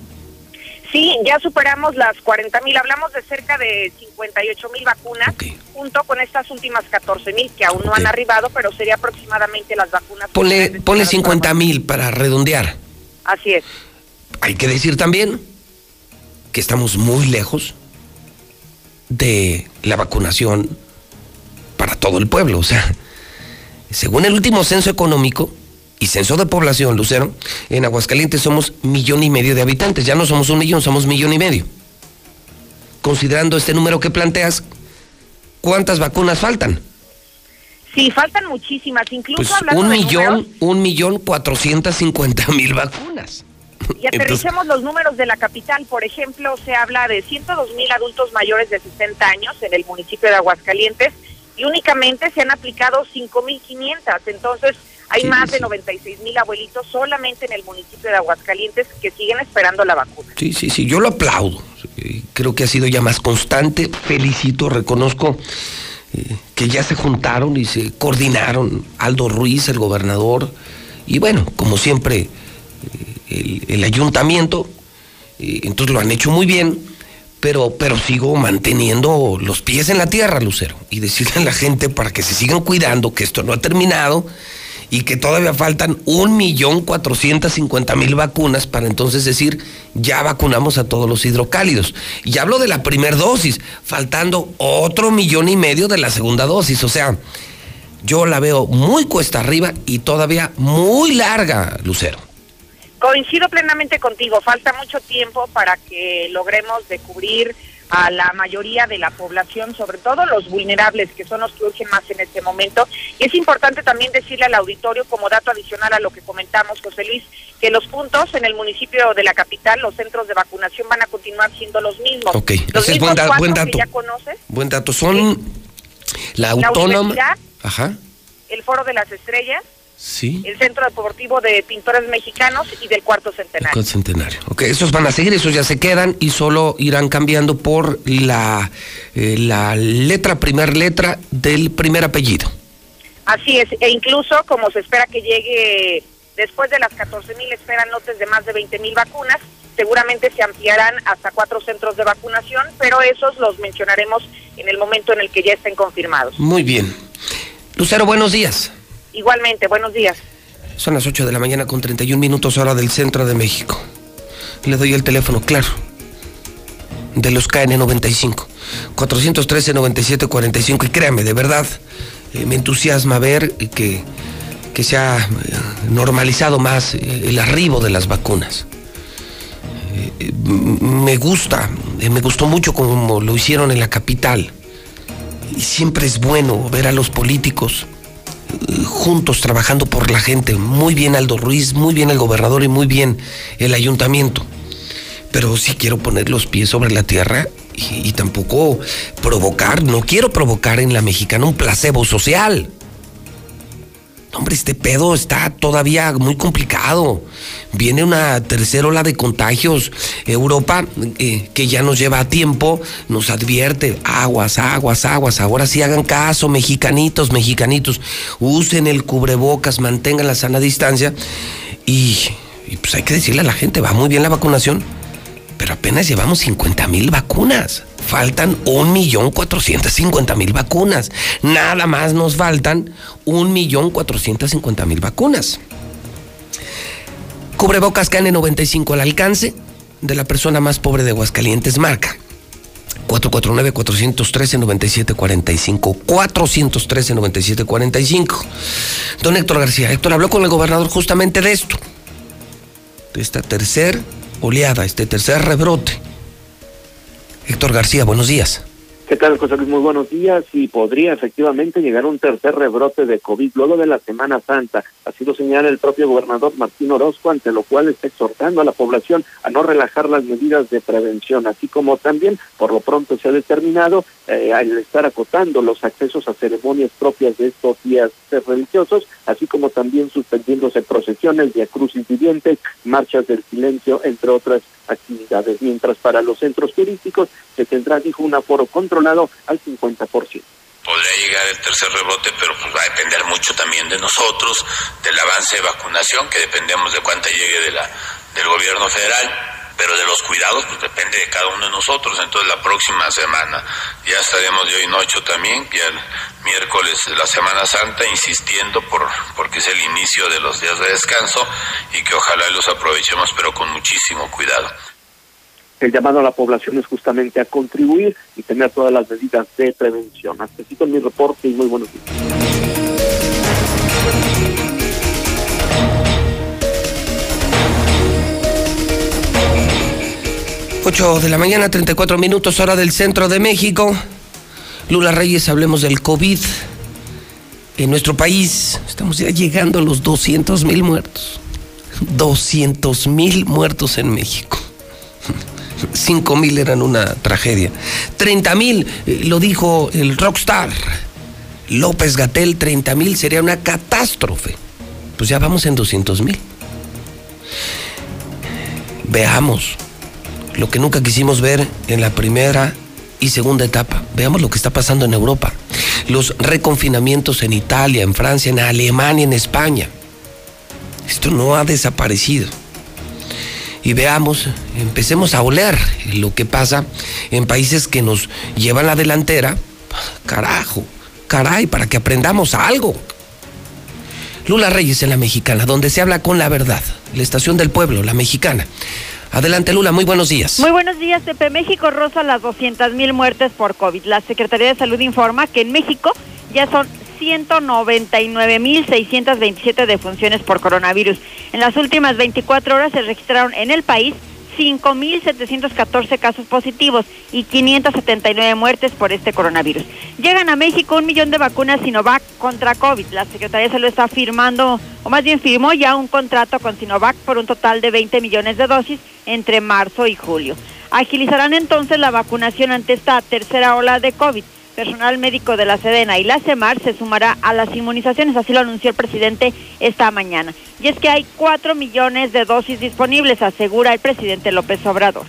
Sí, ya superamos las 40 mil, hablamos de cerca de 58 mil vacunas, junto con estas últimas 14 mil que aún no han arribado, pero sería aproximadamente las vacunas. Ponle, ponle 50 mil para redondear. Así es. Hay que decir también que estamos muy lejos de la vacunación para todo el pueblo. O sea, según el último censo económico y censo de población, Lucero, en Aguascalientes somos millón y medio de habitantes. Ya no somos un millón, somos millón y medio. Considerando este número que planteas, ¿cuántas vacunas faltan? Sí, faltan muchísimas, incluso Pues hablando un de millón, números, un millón cuatrocientos cincuenta mil vacunas. y aterricemos los números de la capital. Por ejemplo, se habla de 102 mil adultos mayores de 60 años en el municipio de Aguascalientes y únicamente se han aplicado 5.500. Entonces, hay Sí, más de sí. 96 mil abuelitos solamente en el municipio de Aguascalientes que siguen esperando la vacuna. Sí, sí, sí, yo lo aplaudo. Eh, Creo que ha sido ya más constante. Felicito, reconozco eh, que ya se juntaron y se coordinaron Aldo Ruiz, el gobernador, y bueno, como siempre, eh, el, el ayuntamiento. Eh, entonces lo han hecho muy bien, pero, pero sigo manteniendo los pies en la tierra, Lucero, y decirle a la gente para que se sigan cuidando, que esto no ha terminado y que todavía faltan un millón cuatrocientos cincuenta mil vacunas para entonces decir ya vacunamos a todos los hidrocálidos. Y hablo de la primera dosis, faltando otro millón y medio de la segunda dosis. O sea, yo la veo muy cuesta arriba y todavía muy larga, Lucero. Coincido plenamente contigo, falta mucho tiempo para que logremos de cubrir a la mayoría de la población, sobre todo los vulnerables, que son los que urgen más en este momento. Y es importante también decirle al auditorio, como dato adicional a lo que comentamos, José Luis, que los puntos en el municipio de la capital, los centros de vacunación van a continuar siendo los mismos. Ok, los ese es mismos buen, cuatro buen que dato. ya conoces, Buen dato. Son la la autónoma. universidad, Ajá. el Foro de las Estrellas, Sí. el Centro Deportivo de Pintores Mexicanos y del Cuarto Centenario. Con centenario. Ok, esos van a seguir, esos ya se quedan y solo irán cambiando por la, eh, la letra, primer letra del primer apellido. Así es, e incluso como se espera que llegue después de las 14 mil, esperan lotes de más de 20 mil vacunas, seguramente se ampliarán hasta cuatro centros de vacunación, pero esos los mencionaremos en el momento en el que ya estén confirmados. Muy bien. Lucero, buenos días. Igualmente, buenos días. Son las 8 de la mañana con 31 minutos hora del centro de México. Le doy el teléfono, claro, de los KN95. 413-9745. Y créame, de verdad, eh, me entusiasma ver que, que se ha eh, normalizado más eh, el arribo de las vacunas. Me gusta, me gustó mucho como lo hicieron en la capital. Y siempre es bueno ver a los políticos juntos trabajando por la gente. Muy bien Aldo Ruiz, muy bien el gobernador y muy bien el ayuntamiento. Pero sí quiero poner los pies sobre la tierra y, y tampoco provocar, no quiero provocar en la mexicana un placebo social. Hombre, este pedo está todavía muy complicado. Viene una tercera ola de contagios. Europa, eh, que ya nos lleva a tiempo, nos advierte, aguas, aguas, aguas. Ahora sí hagan caso, mexicanitos, mexicanitos. Usen el cubrebocas, mantengan la sana distancia. Y, y pues hay que decirle a la gente, va muy bien la vacunación, pero apenas llevamos 50 mil vacunas. Faltan 1.450.000 vacunas. Nada más nos faltan 1.450.000 vacunas. Cubrebocas KN95 al alcance de la persona más pobre de Aguascalientes, marca. 449-413-9745. 413-9745. Don Héctor García, Héctor habló con el gobernador justamente de esto. De esta tercer oleada, este tercer rebrote. Héctor García, buenos días. ¿Qué tal, José Luis? Muy buenos días. Y podría efectivamente llegar un tercer rebrote de COVID luego de la Semana Santa. Así lo señala el propio gobernador Martín Orozco, ante lo cual está exhortando a la población a no relajar las medidas de prevención, así como también, por lo pronto se ha determinado, eh, al estar acotando los accesos a ceremonias propias de estos días religiosos, así como también suspendiéndose procesiones, de crucis vivientes, marchas del silencio, entre otras actividades, mientras para los centros turísticos se tendrá, dijo, un aforo controlado al 50%. Podría llegar el tercer rebrote, pero pues va a depender mucho también de nosotros, del avance de vacunación, que dependemos de cuánta llegue de la, del gobierno federal, pero de los cuidados, pues depende de cada uno de nosotros. Entonces la próxima semana ya estaremos de hoy en ocho también, ya el miércoles de la Semana Santa, insistiendo por porque es el inicio de los días de descanso y que ojalá los aprovechemos, pero con muchísimo cuidado. El llamado a la población es justamente a contribuir y tener todas las medidas de prevención. Hasta mi reporte y muy buenos días. 8 de la mañana, 34 minutos, hora del centro de México. Lula Reyes, hablemos del COVID. En nuestro país estamos ya llegando a los 200 mil muertos. 200 mil muertos en México. 5 mil eran una tragedia. 30 mil, eh, lo dijo el rockstar López Gatel, 30 mil sería una catástrofe. Pues ya vamos en 200 mil. Veamos lo que nunca quisimos ver en la primera y segunda etapa. Veamos lo que está pasando en Europa. Los reconfinamientos en Italia, en Francia, en Alemania, en España. Esto no ha desaparecido. Y veamos, empecemos a oler lo que pasa en países que nos llevan la delantera. Carajo, caray, para que aprendamos algo. Lula Reyes en la mexicana, donde se habla con la verdad. La estación del pueblo, la mexicana. Adelante, Lula, muy buenos días. Muy buenos días, Pepe. México roza las 200 mil muertes por COVID. La Secretaría de Salud informa que en México ya son 199.627 defunciones por coronavirus. En las últimas 24 horas se registraron en el país 5.714 casos positivos y 579 muertes por este coronavirus. Llegan a México un millón de vacunas Sinovac contra COVID. La Secretaría de Salud está firmando, o más bien firmó ya un contrato con Sinovac por un total de 20 millones de dosis entre marzo y julio. Agilizarán entonces la vacunación ante esta tercera ola de COVID. Personal médico de la Sedena y la CEMAR se sumará a las inmunizaciones, así lo anunció el presidente esta mañana. Y es que hay cuatro millones de dosis disponibles, asegura el presidente López Obrador.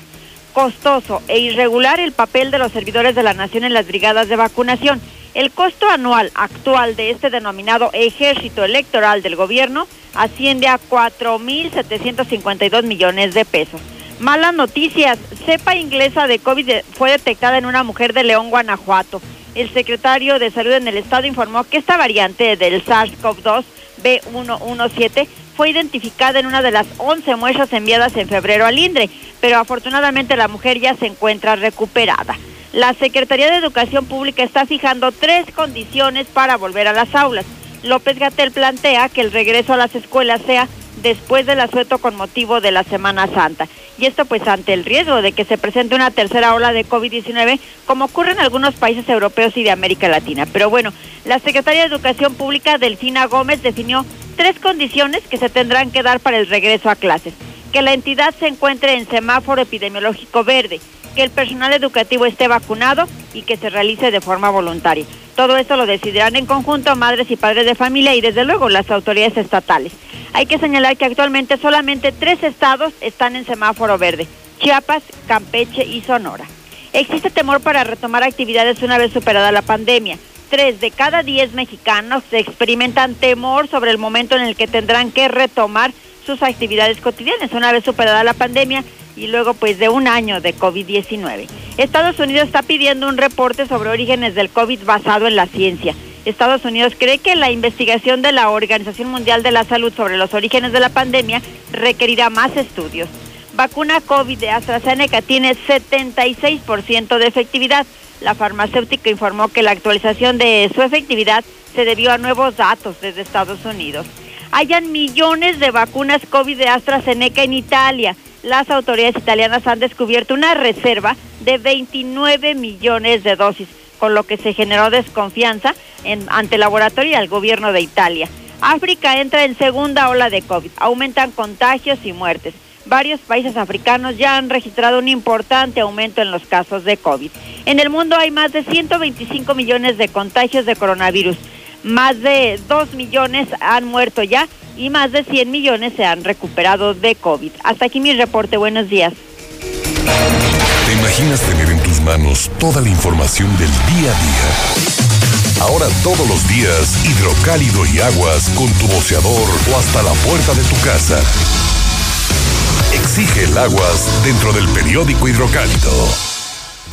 Costoso e irregular el papel de los servidores de la nación en las brigadas de vacunación. El costo anual actual de este denominado ejército electoral del gobierno asciende a 4.752 millones de pesos. Malas noticias. Cepa inglesa de COVID fue detectada en una mujer de León, Guanajuato. El secretario de Salud en el estado informó que esta variante del SARS-CoV-2 B117 fue identificada en una de las 11 muestras enviadas en febrero al INDRE, pero afortunadamente la mujer ya se encuentra recuperada. La Secretaría de Educación Pública está fijando tres condiciones para volver a las aulas. López Gatel plantea que el regreso a las escuelas sea después del asueto con motivo de la Semana Santa. Y esto pues ante el riesgo de que se presente una tercera ola de COVID-19 como ocurre en algunos países europeos y de América Latina. Pero bueno, la Secretaria de Educación Pública, Delfina Gómez, definió tres condiciones que se tendrán que dar para el regreso a clases. Que la entidad se encuentre en semáforo epidemiológico verde, que el personal educativo esté vacunado y que se realice de forma voluntaria. Todo esto lo decidirán en conjunto madres y padres de familia y desde luego las autoridades estatales. Hay que señalar que actualmente solamente tres estados están en semáforo verde, Chiapas, Campeche y Sonora. Existe temor para retomar actividades una vez superada la pandemia. Tres de cada diez mexicanos experimentan temor sobre el momento en el que tendrán que retomar sus actividades cotidianas una vez superada la pandemia y luego pues de un año de COVID-19. Estados Unidos está pidiendo un reporte sobre orígenes del COVID basado en la ciencia. Estados Unidos cree que la investigación de la Organización Mundial de la Salud sobre los orígenes de la pandemia requerirá más estudios. Vacuna COVID de AstraZeneca tiene 76% de efectividad. La farmacéutica informó que la actualización de su efectividad se debió a nuevos datos desde Estados Unidos. Hayan millones de vacunas COVID de AstraZeneca en Italia. las autoridades italianas han descubierto una reserva de 29 millones de dosis, con lo que se generó desconfianza ante el laboratorio y el gobierno de Italia. África entra en segunda ola de COVID, aumentan contagios y muertes. Varios países africanos ya han registrado un importante aumento en los casos de COVID. En el mundo hay más de 125 millones de contagios de coronavirus. Más de 2 millones han muerto ya y más de 100 millones se han recuperado de COVID. Hasta aquí mi reporte. Buenos días. ¿Te imaginas tener en tus manos toda la información del día a día? Ahora todos los días, hidrocálido y aguas con tu boceador o hasta la puerta de tu casa. Exige el aguas dentro del periódico hidrocálido.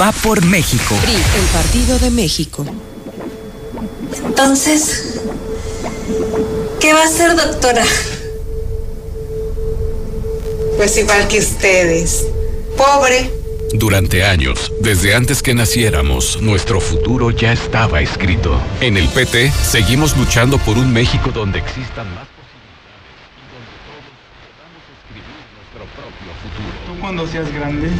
Va por México. PRI, el Partido de México. Entonces, ¿qué va a hacer, doctora? Pues igual que ustedes. Pobre. Durante años, desde antes que naciéramos, nuestro futuro ya estaba escrito. En el PT, seguimos luchando por un México donde existan más Tú cuando seas grande,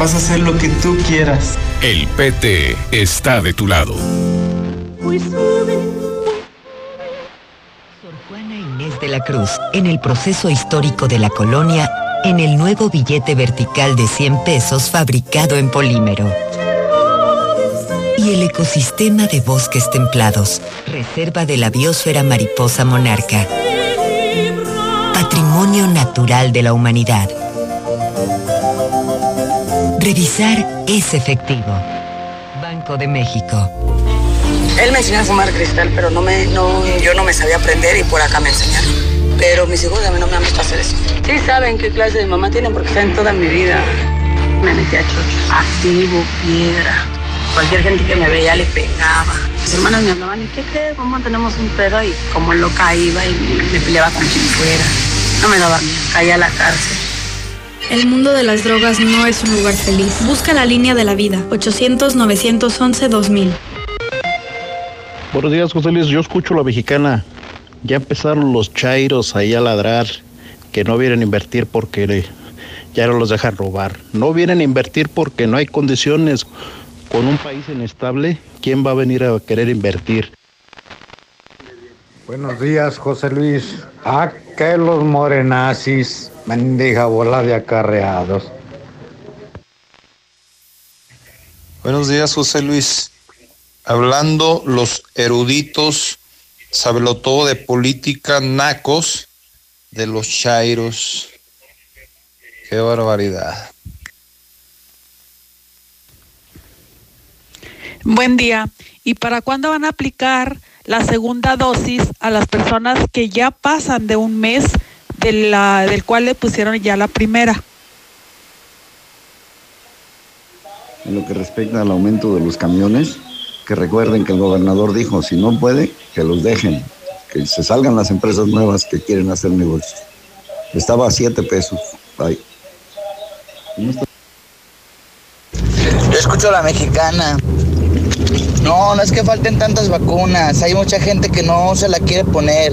vas a hacer lo que tú quieras. El PT está de tu lado. Sor Juana Inés de la Cruz, en el proceso histórico de la colonia, en el nuevo billete vertical de 100 pesos fabricado en polímero. Y el ecosistema de bosques templados, reserva de la biosfera mariposa monarca. Patrimonio natural de la humanidad. Revisar es efectivo. Banco de México. Él me enseñó a fumar cristal, pero no me, no, yo no me sabía aprender y por acá me enseñaron. Pero mis hijos a mí no me han visto hacer eso. Sí saben qué clase de mamá tienen porque está en toda mi vida. Me metí a chochos. Activo, piedra. Cualquier gente que me veía le pegaba. Mis hermanas me hablaban, ¿y qué crees? ¿Cómo tenemos un pedo? Y como loca iba y me, me peleaba con quien fuera. No me daba miedo, caía a la cárcel. El mundo de las drogas no es un lugar feliz. Busca la línea de la vida. 800-911-2000. Buenos días, José Luis. Yo escucho la mexicana. Ya empezaron los chairos ahí a ladrar que no vienen a invertir porque ya no los dejan robar. No vienen a invertir porque no hay condiciones. Con un país inestable, ¿quién va a venir a querer invertir? Buenos días, José Luis. ¿A que los morenazis, mendiga bola de acarreados? Buenos días, José Luis. Hablando los eruditos, sabelo todo de política, nacos de los chairos. Qué barbaridad. Buen día. ¿Y para cuándo van a aplicar la segunda dosis a las personas que ya pasan de un mes de la, del cual le pusieron ya la primera? En lo que respecta al aumento de los camiones, que recuerden que el gobernador dijo, si no puede, que los dejen, que se salgan las empresas nuevas que quieren hacer negocios. Estaba a siete pesos. Bye. Yo escucho a la mexicana. No, no es que falten tantas vacunas. Hay mucha gente que no se la quiere poner.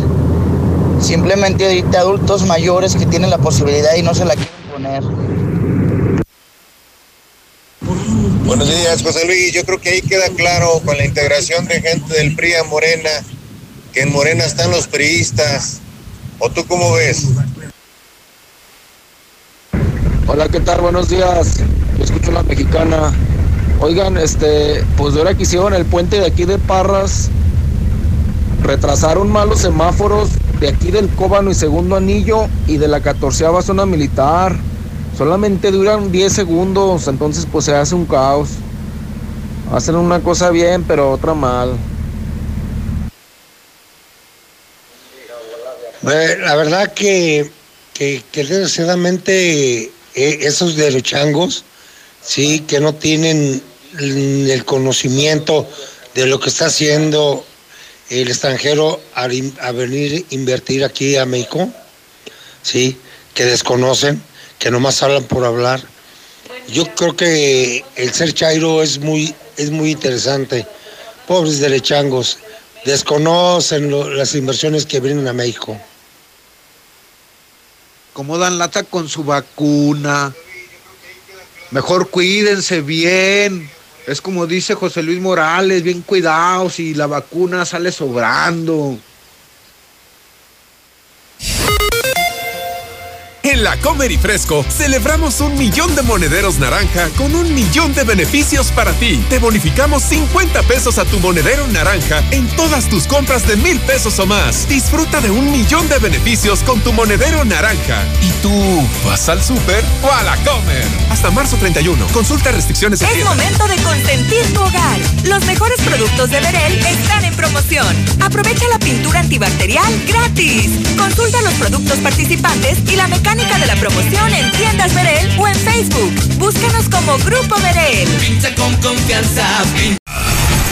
Simplemente ahorita adultos mayores que tienen la posibilidad y no se la quieren poner. Buenos días, José Luis. Yo creo que ahí queda claro con la integración de gente del PRI a Morena, que en Morena están los priistas. ¿O tú cómo ves? Hola, ¿qué tal? Buenos días. Yo escucho la mexicana. Oigan, este, pues de ahora que hicieron el puente de aquí de Parras, retrasaron malos semáforos de aquí del Cóbano y Segundo Anillo y de la catorceava zona militar. Solamente duran 10 segundos, entonces pues se hace un caos. Hacen una cosa bien, pero otra mal. La verdad que, que, que desgraciadamente eh, esos derechangos, sí, que no tienen el conocimiento de lo que está haciendo el extranjero a, venir a invertir aquí a México, sí, que desconocen, que nomás hablan por hablar. Yo creo que el ser chairo es muy, es muy interesante. Pobres derechangos, desconocen las inversiones que vienen a México. ¿Cómo dan lata con su vacuna? Mejor cuídense bien. Es como dice José Luis Morales, bien cuidados y la vacuna sale sobrando. En la Comer y Fresco celebramos un millón de monederos naranja con un millón de beneficios para ti. Te bonificamos 50 pesos a tu monedero naranja en todas tus compras de mil pesos o más. Disfruta de un millón de beneficios con tu monedero naranja. ¿Y tú vas al súper o a la Comer? Hasta marzo 31. Consulta restricciones en Es tienda. momento de consentir tu hogar. Los mejores productos de Berel están en promoción. Aprovecha la pintura antibacterial gratis. Consulta los productos participantes y la mecánica de la promoción en tiendas Berel o en Facebook. Búscanos como Grupo Berel. Pinta con confianza.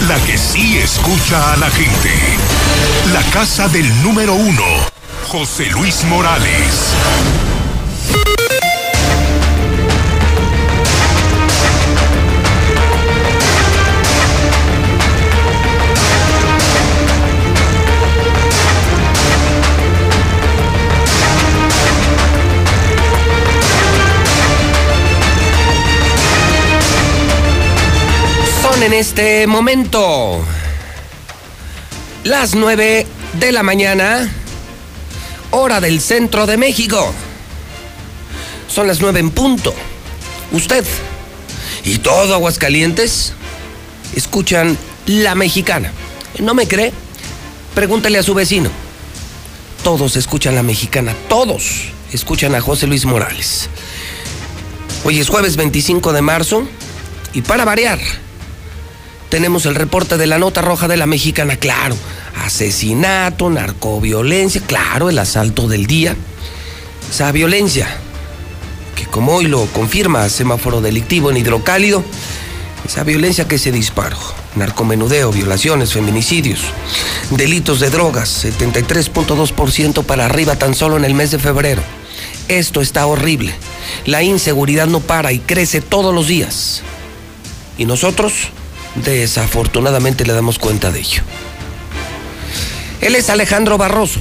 La que sí escucha a la gente. La casa del número uno. José Luis Morales. En este momento las 9 de la mañana, hora del centro de México. Son las 9 en punto. Usted y todo Aguascalientes escuchan La Mexicana. ¿No me cree? Pregúntale a su vecino. Todos escuchan La Mexicana, todos escuchan a José Luis Morales. Hoy es jueves 25 de marzo y para variar, tenemos el reporte de la nota roja de la mexicana, claro. Asesinato, narcoviolencia, claro, el asalto del día. Esa violencia, que como hoy lo confirma semáforo delictivo en hidrocálido, esa violencia que se disparó. Narcomenudeo, violaciones, feminicidios, delitos de drogas, 73.2% para arriba tan solo en el mes de febrero. Esto está horrible. La inseguridad no para y crece todos los días. Y nosotros, desafortunadamente, le damos cuenta de ello. Él es Alejandro Barroso,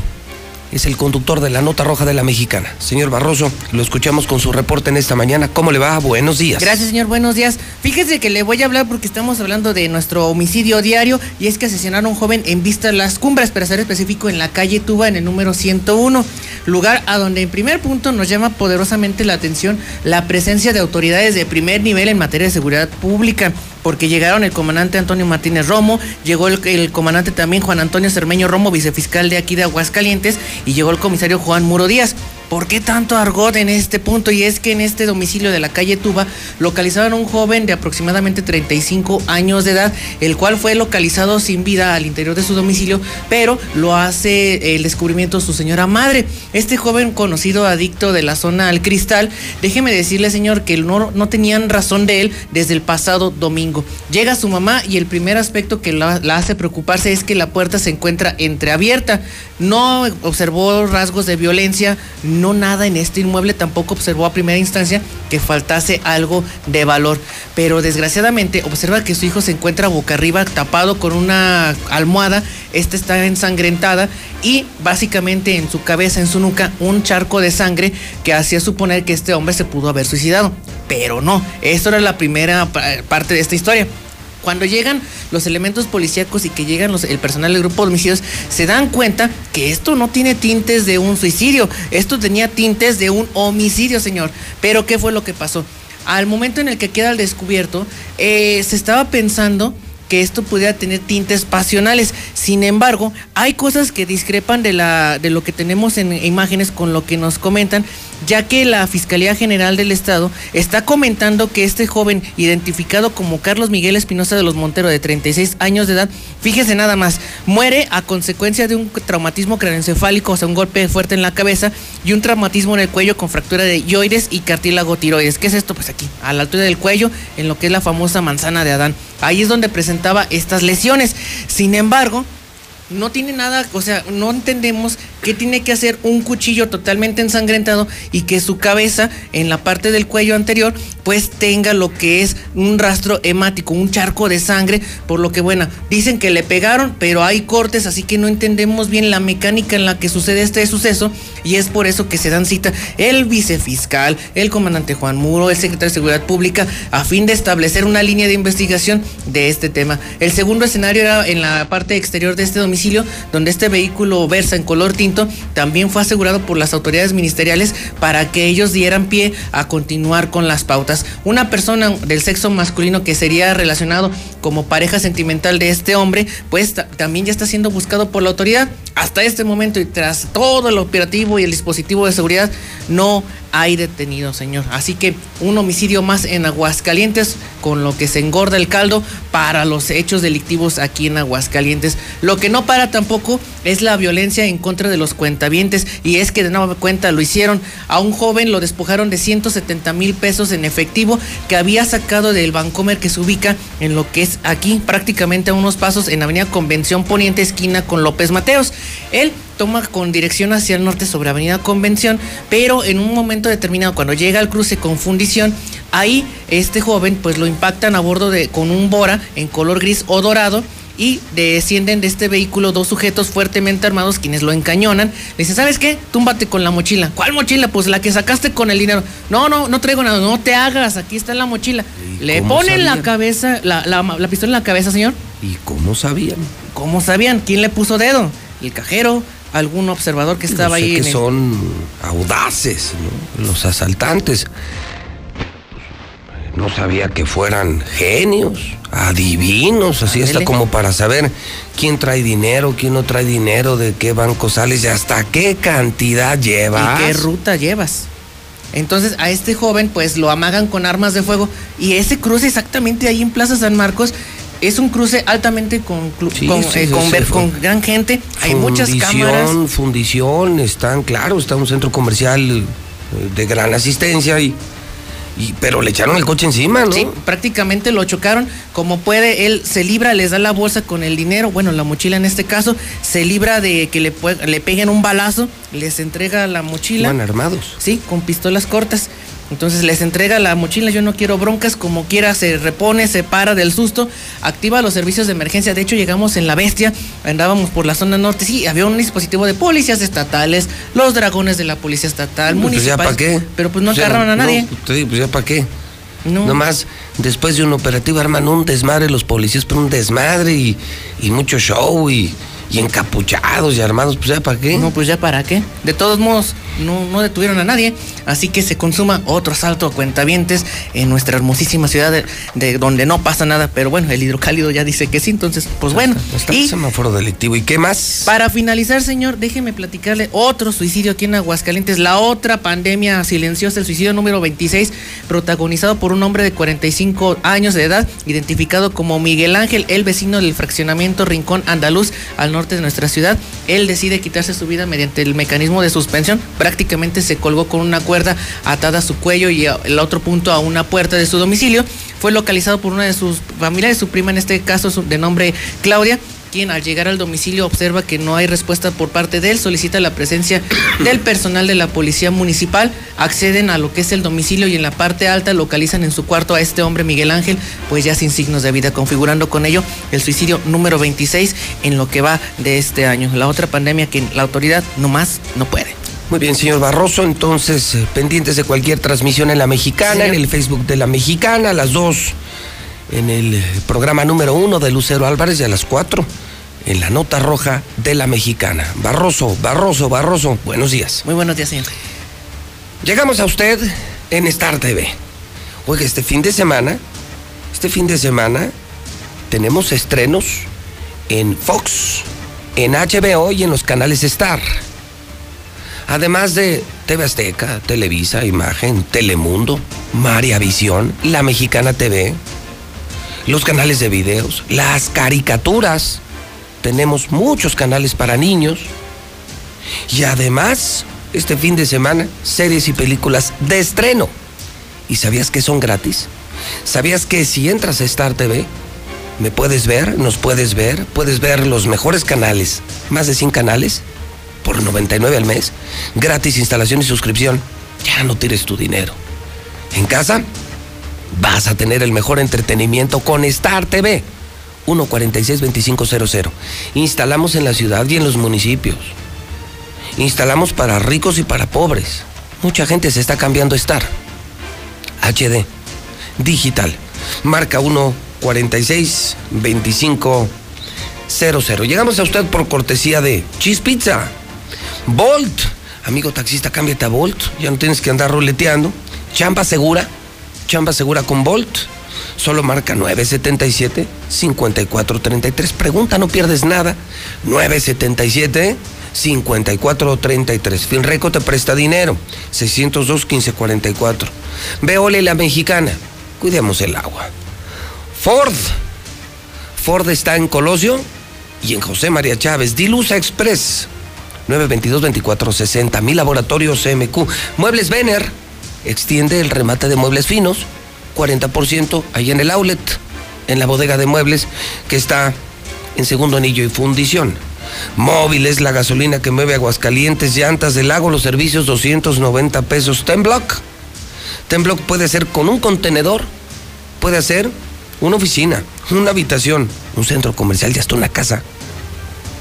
es el conductor de la Nota Roja de la Mexicana. Señor Barroso, lo escuchamos con su reporte en esta mañana. ¿Cómo le va? Buenos días. Gracias, señor. Buenos días. Fíjese que le voy a hablar porque estamos hablando de nuestro homicidio diario y es que asesinaron a un joven en Vista Las Cumbres, para ser específico, en la calle Tuba, en el número 101. Lugar a donde en primer punto nos llama poderosamente la atención la presencia de autoridades de primer nivel en materia de seguridad pública porque llegaron el comandante Antonio Martínez Romo, llegó el, comandante también Juan Antonio Cermeño Romo, vicefiscal de aquí de Aguascalientes, y llegó el comisario Juan Muro Díaz. ¿Por qué tanto argot en este punto? Y es que en este domicilio de la calle Tuba localizaron a un joven de aproximadamente 35 años de edad, el cual fue localizado sin vida al interior de su domicilio, pero lo hace el descubrimiento su señora madre. Este joven conocido adicto de la zona al cristal, déjeme decirle señor que no, no tenían razón de él desde el pasado domingo. Llega su mamá y el primer aspecto que la, la hace preocuparse es que la puerta se encuentra entreabierta. No observó rasgos de violencia, no nada en este inmueble, tampoco observó a primera instancia que faltase algo de valor. Pero desgraciadamente observa que su hijo se encuentra boca arriba, tapado con una almohada, esta está ensangrentada y básicamente en su cabeza, en su nuca, un charco de sangre que hacía suponer que este hombre se pudo haber suicidado. Pero no, esto era la primera parte de esta historia. Cuando llegan los elementos policíacos y que llegan el personal del grupo de homicidios, se dan cuenta que esto no tiene tintes de un suicidio, esto tenía tintes de un homicidio, señor. Pero ¿qué fue lo que pasó? Al momento en el que queda al descubierto, eh, se estaba pensando que esto pudiera tener tintes pasionales. Sin embargo, hay cosas que discrepan de lo que tenemos en imágenes con lo que nos comentan, ya que la Fiscalía General del Estado está comentando que este joven, identificado como Carlos Miguel Espinosa de los Monteros, de 36 años de edad, fíjese nada más, muere a consecuencia de un traumatismo craneoencefálico, o sea, un golpe fuerte en la cabeza y un traumatismo en el cuello con fractura de yoides y cartílago tiroides. ¿Qué es esto? Pues aquí, a la altura del cuello, en lo que es la famosa manzana de Adán. Ahí es donde presentaba estas lesiones. Sin embargo, no tiene nada, o sea, no entendemos qué tiene que hacer un cuchillo totalmente ensangrentado y que su cabeza en la parte del cuello anterior pues tenga lo que es un rastro hemático, un charco de sangre, por lo que bueno, dicen que le pegaron, pero hay cortes, así que no entendemos bien la mecánica en la que sucede este suceso y es por eso que se dan cita el vicefiscal, el comandante Juan Muro, el secretario de Seguridad Pública, a fin de establecer una línea de investigación de este tema. El segundo escenario era en la parte exterior de este domicilio, donde este vehículo versa en color tinto también fue asegurado por las autoridades ministeriales para que ellos dieran pie a continuar con las pautas. Una persona del sexo masculino que sería relacionado como pareja sentimental de este hombre, pues también ya está siendo buscado por la autoridad. Hasta este momento y tras todo el operativo y el dispositivo de seguridad, no hay detenido, señor. Así que un homicidio más en Aguascalientes, con lo que se engorda el caldo para los hechos delictivos aquí en Aguascalientes. Lo que no para tampoco es la violencia en contra de los cuentavientes. Y es que de nueva cuenta lo hicieron a un joven, lo despojaron de 170 mil pesos en efectivo que había sacado del Bancomer que se ubica en lo que es aquí, prácticamente a unos pasos en Avenida Convención Poniente, esquina con López Mateos. Él toma con dirección hacia el norte sobre Avenida Convención, pero en un momento determinado, cuando llega al cruce con fundición, ahí este joven pues lo impactan a bordo de con un Bora en color gris o dorado y descienden de este vehículo dos sujetos fuertemente armados quienes lo encañonan. Le dice, ¿sabes qué? Túmbate con la mochila. ¿Cuál mochila? Pues la que sacaste con el dinero. No, no, no traigo nada. No te hagas. Aquí está la mochila. Le ponen la cabeza, la, la, la pistola en la cabeza, señor. ¿Y cómo sabían? ¿Cómo sabían? ¿Quién le puso dedo? El cajero, algún observador que estaba ahí. que en el- son audaces, ¿no? Los asaltantes. No sabía que fueran genios, adivinos, así está Ándele. como para saber quién trae dinero, quién no trae dinero, de qué banco sales y hasta qué cantidad llevas. ¿Y qué ruta llevas? Entonces a este joven pues lo amagan con armas de fuego y ese cruce exactamente ahí en Plaza San Marcos es un cruce altamente con, Sí, con, sí, eh, con ver- gran gente, hay muchas cámaras. Fundición, fundición, están, claro, está un centro comercial eh, de gran asistencia y, y pero le echaron el coche encima, ¿no? Sí, prácticamente lo chocaron. Como puede, él se libra, les da la bolsa con el dinero, bueno, la mochila en este caso, se libra de que le, le peguen un balazo, les entrega la mochila. Iban armados. Sí, con pistolas cortas. Entonces les entrega la mochila, yo no quiero broncas, como quiera se repone, se para del susto, activa los servicios de emergencia. De hecho, llegamos en la bestia, andábamos por la zona norte, sí, había un dispositivo de policías estatales, los dragones de la policía estatal, Pues ya municipales. para qué. Pero pues no O sea, agarraron a nadie. no, te digo, pues ya para qué. No. Nomás, después de un operativo arman un desmadre los policías, pero un desmadre y, y mucho show y, y encapuchados y armados, pues ya para qué. No, pues ya para qué. De todos modos, no, no detuvieron a nadie. Así que se consuma otro asalto a cuentavientes en nuestra hermosísima ciudad de, de donde no pasa nada. Pero bueno, el hidrocálido ya dice que sí, entonces, pues bueno. Está el semáforo delictivo. ¿Y qué más? Para finalizar, señor, déjeme platicarle otro suicidio aquí en Aguascalientes. La otra pandemia silenciosa, el suicidio número 26, protagonizado por un hombre de 45 años de edad, identificado como Miguel Ángel, el vecino del fraccionamiento Rincón Andaluz, al norte de nuestra ciudad. Él decide quitarse su vida mediante el mecanismo de suspensión. Prácticamente se colgó con una cuerda atada a su cuello y el otro punto a una puerta de su domicilio. Fue localizado por una de sus familiares, su prima en este caso de nombre Claudia, quien al llegar al domicilio observa que no hay respuesta por parte de él, solicita la presencia del personal de la policía municipal, acceden a lo que es el domicilio y en la parte alta localizan en su cuarto a este hombre Miguel Ángel, pues ya sin signos de vida, configurando con ello el suicidio número 26 en lo que va de este año. La otra pandemia que la autoridad nomás no puede. Muy bien, señor Barroso, entonces eh, pendientes de cualquier transmisión en la mexicana, en el Facebook de la mexicana, a las dos, en el eh, programa número uno de Lucero Álvarez y a las cuatro, en la nota roja de la mexicana. Barroso, Barroso, Barroso, buenos días. Muy buenos días, señor. Llegamos a usted en Star TV. Oiga, este fin de semana, este fin de semana tenemos estrenos en Fox, en HBO y en los canales Star. Además de TV Azteca, Televisa, Imagen, Telemundo, María Visión, La Mexicana TV, los canales de videos, las caricaturas. Tenemos muchos canales para niños. Y además, este fin de semana, series y películas de estreno. ¿Y sabías que son gratis? ¿Sabías que si entras a Star TV, me puedes ver, nos puedes ver, puedes ver los mejores canales, más de 100 canales, por 99 al mes, gratis instalación y suscripción? Ya no tires tu dinero. En casa, vas a tener el mejor entretenimiento con Star TV. 146-2500. Instalamos en la ciudad y en los municipios. Instalamos para ricos y para pobres. Mucha gente se está cambiando Star. HD. Digital. Marca 146-2500. Llegamos a usted por cortesía de Cheese Pizza. Volt. Amigo taxista, cámbiate a Volt. Ya no tienes que andar ruleteando. Chamba segura. Chamba segura con Volt. Solo marca 977-5433. Pregunta, no pierdes nada. 977-5433. Finreco te presta dinero. 602-1544. Veole la mexicana. Cuidemos el agua. Ford. Ford está en Colosio y en José María Chávez. Dilusa Express. 922-2460. Mi laboratorio CMQ. Muebles Vener. Extiende el remate de muebles finos. 40% ahí en el outlet, en la bodega de muebles que está en segundo anillo y fundición. Móviles, la gasolina que mueve Aguascalientes, llantas del lago, los servicios 290 pesos. Tenblock. Tenblock puede ser con un contenedor, puede ser una oficina, una habitación, un centro comercial y hasta una casa.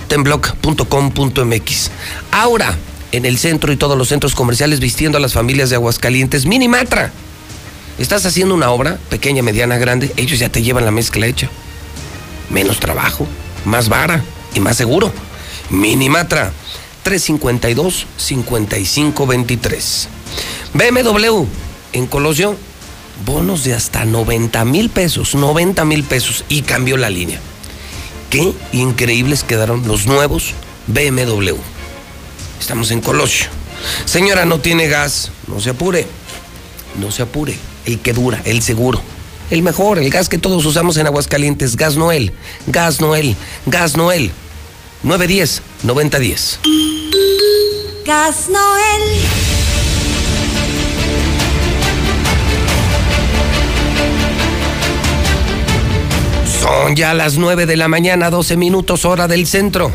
Tenblock.com.mx. Ahora, en el centro y todos los centros comerciales vistiendo a las familias de Aguascalientes, Minimatra. Estás haciendo una obra, pequeña, mediana, grande, ellos ya te llevan la mezcla hecha. Menos trabajo, más vara y más seguro. Minimatra 352-5523. BMW en Colosio, bonos de hasta 90 mil pesos, 90 mil pesos y cambió la línea. Qué increíbles quedaron los nuevos BMW. Estamos en Colosio. Señora, no tiene gas, no se apure, no se apure el que dura, el seguro. El mejor, el gas que todos usamos en Aguascalientes, Gas Noel, Gas Noel, Gas Noel. 910 9010. Gas Noel. Son ya las 9 de la mañana, 12 minutos hora del centro.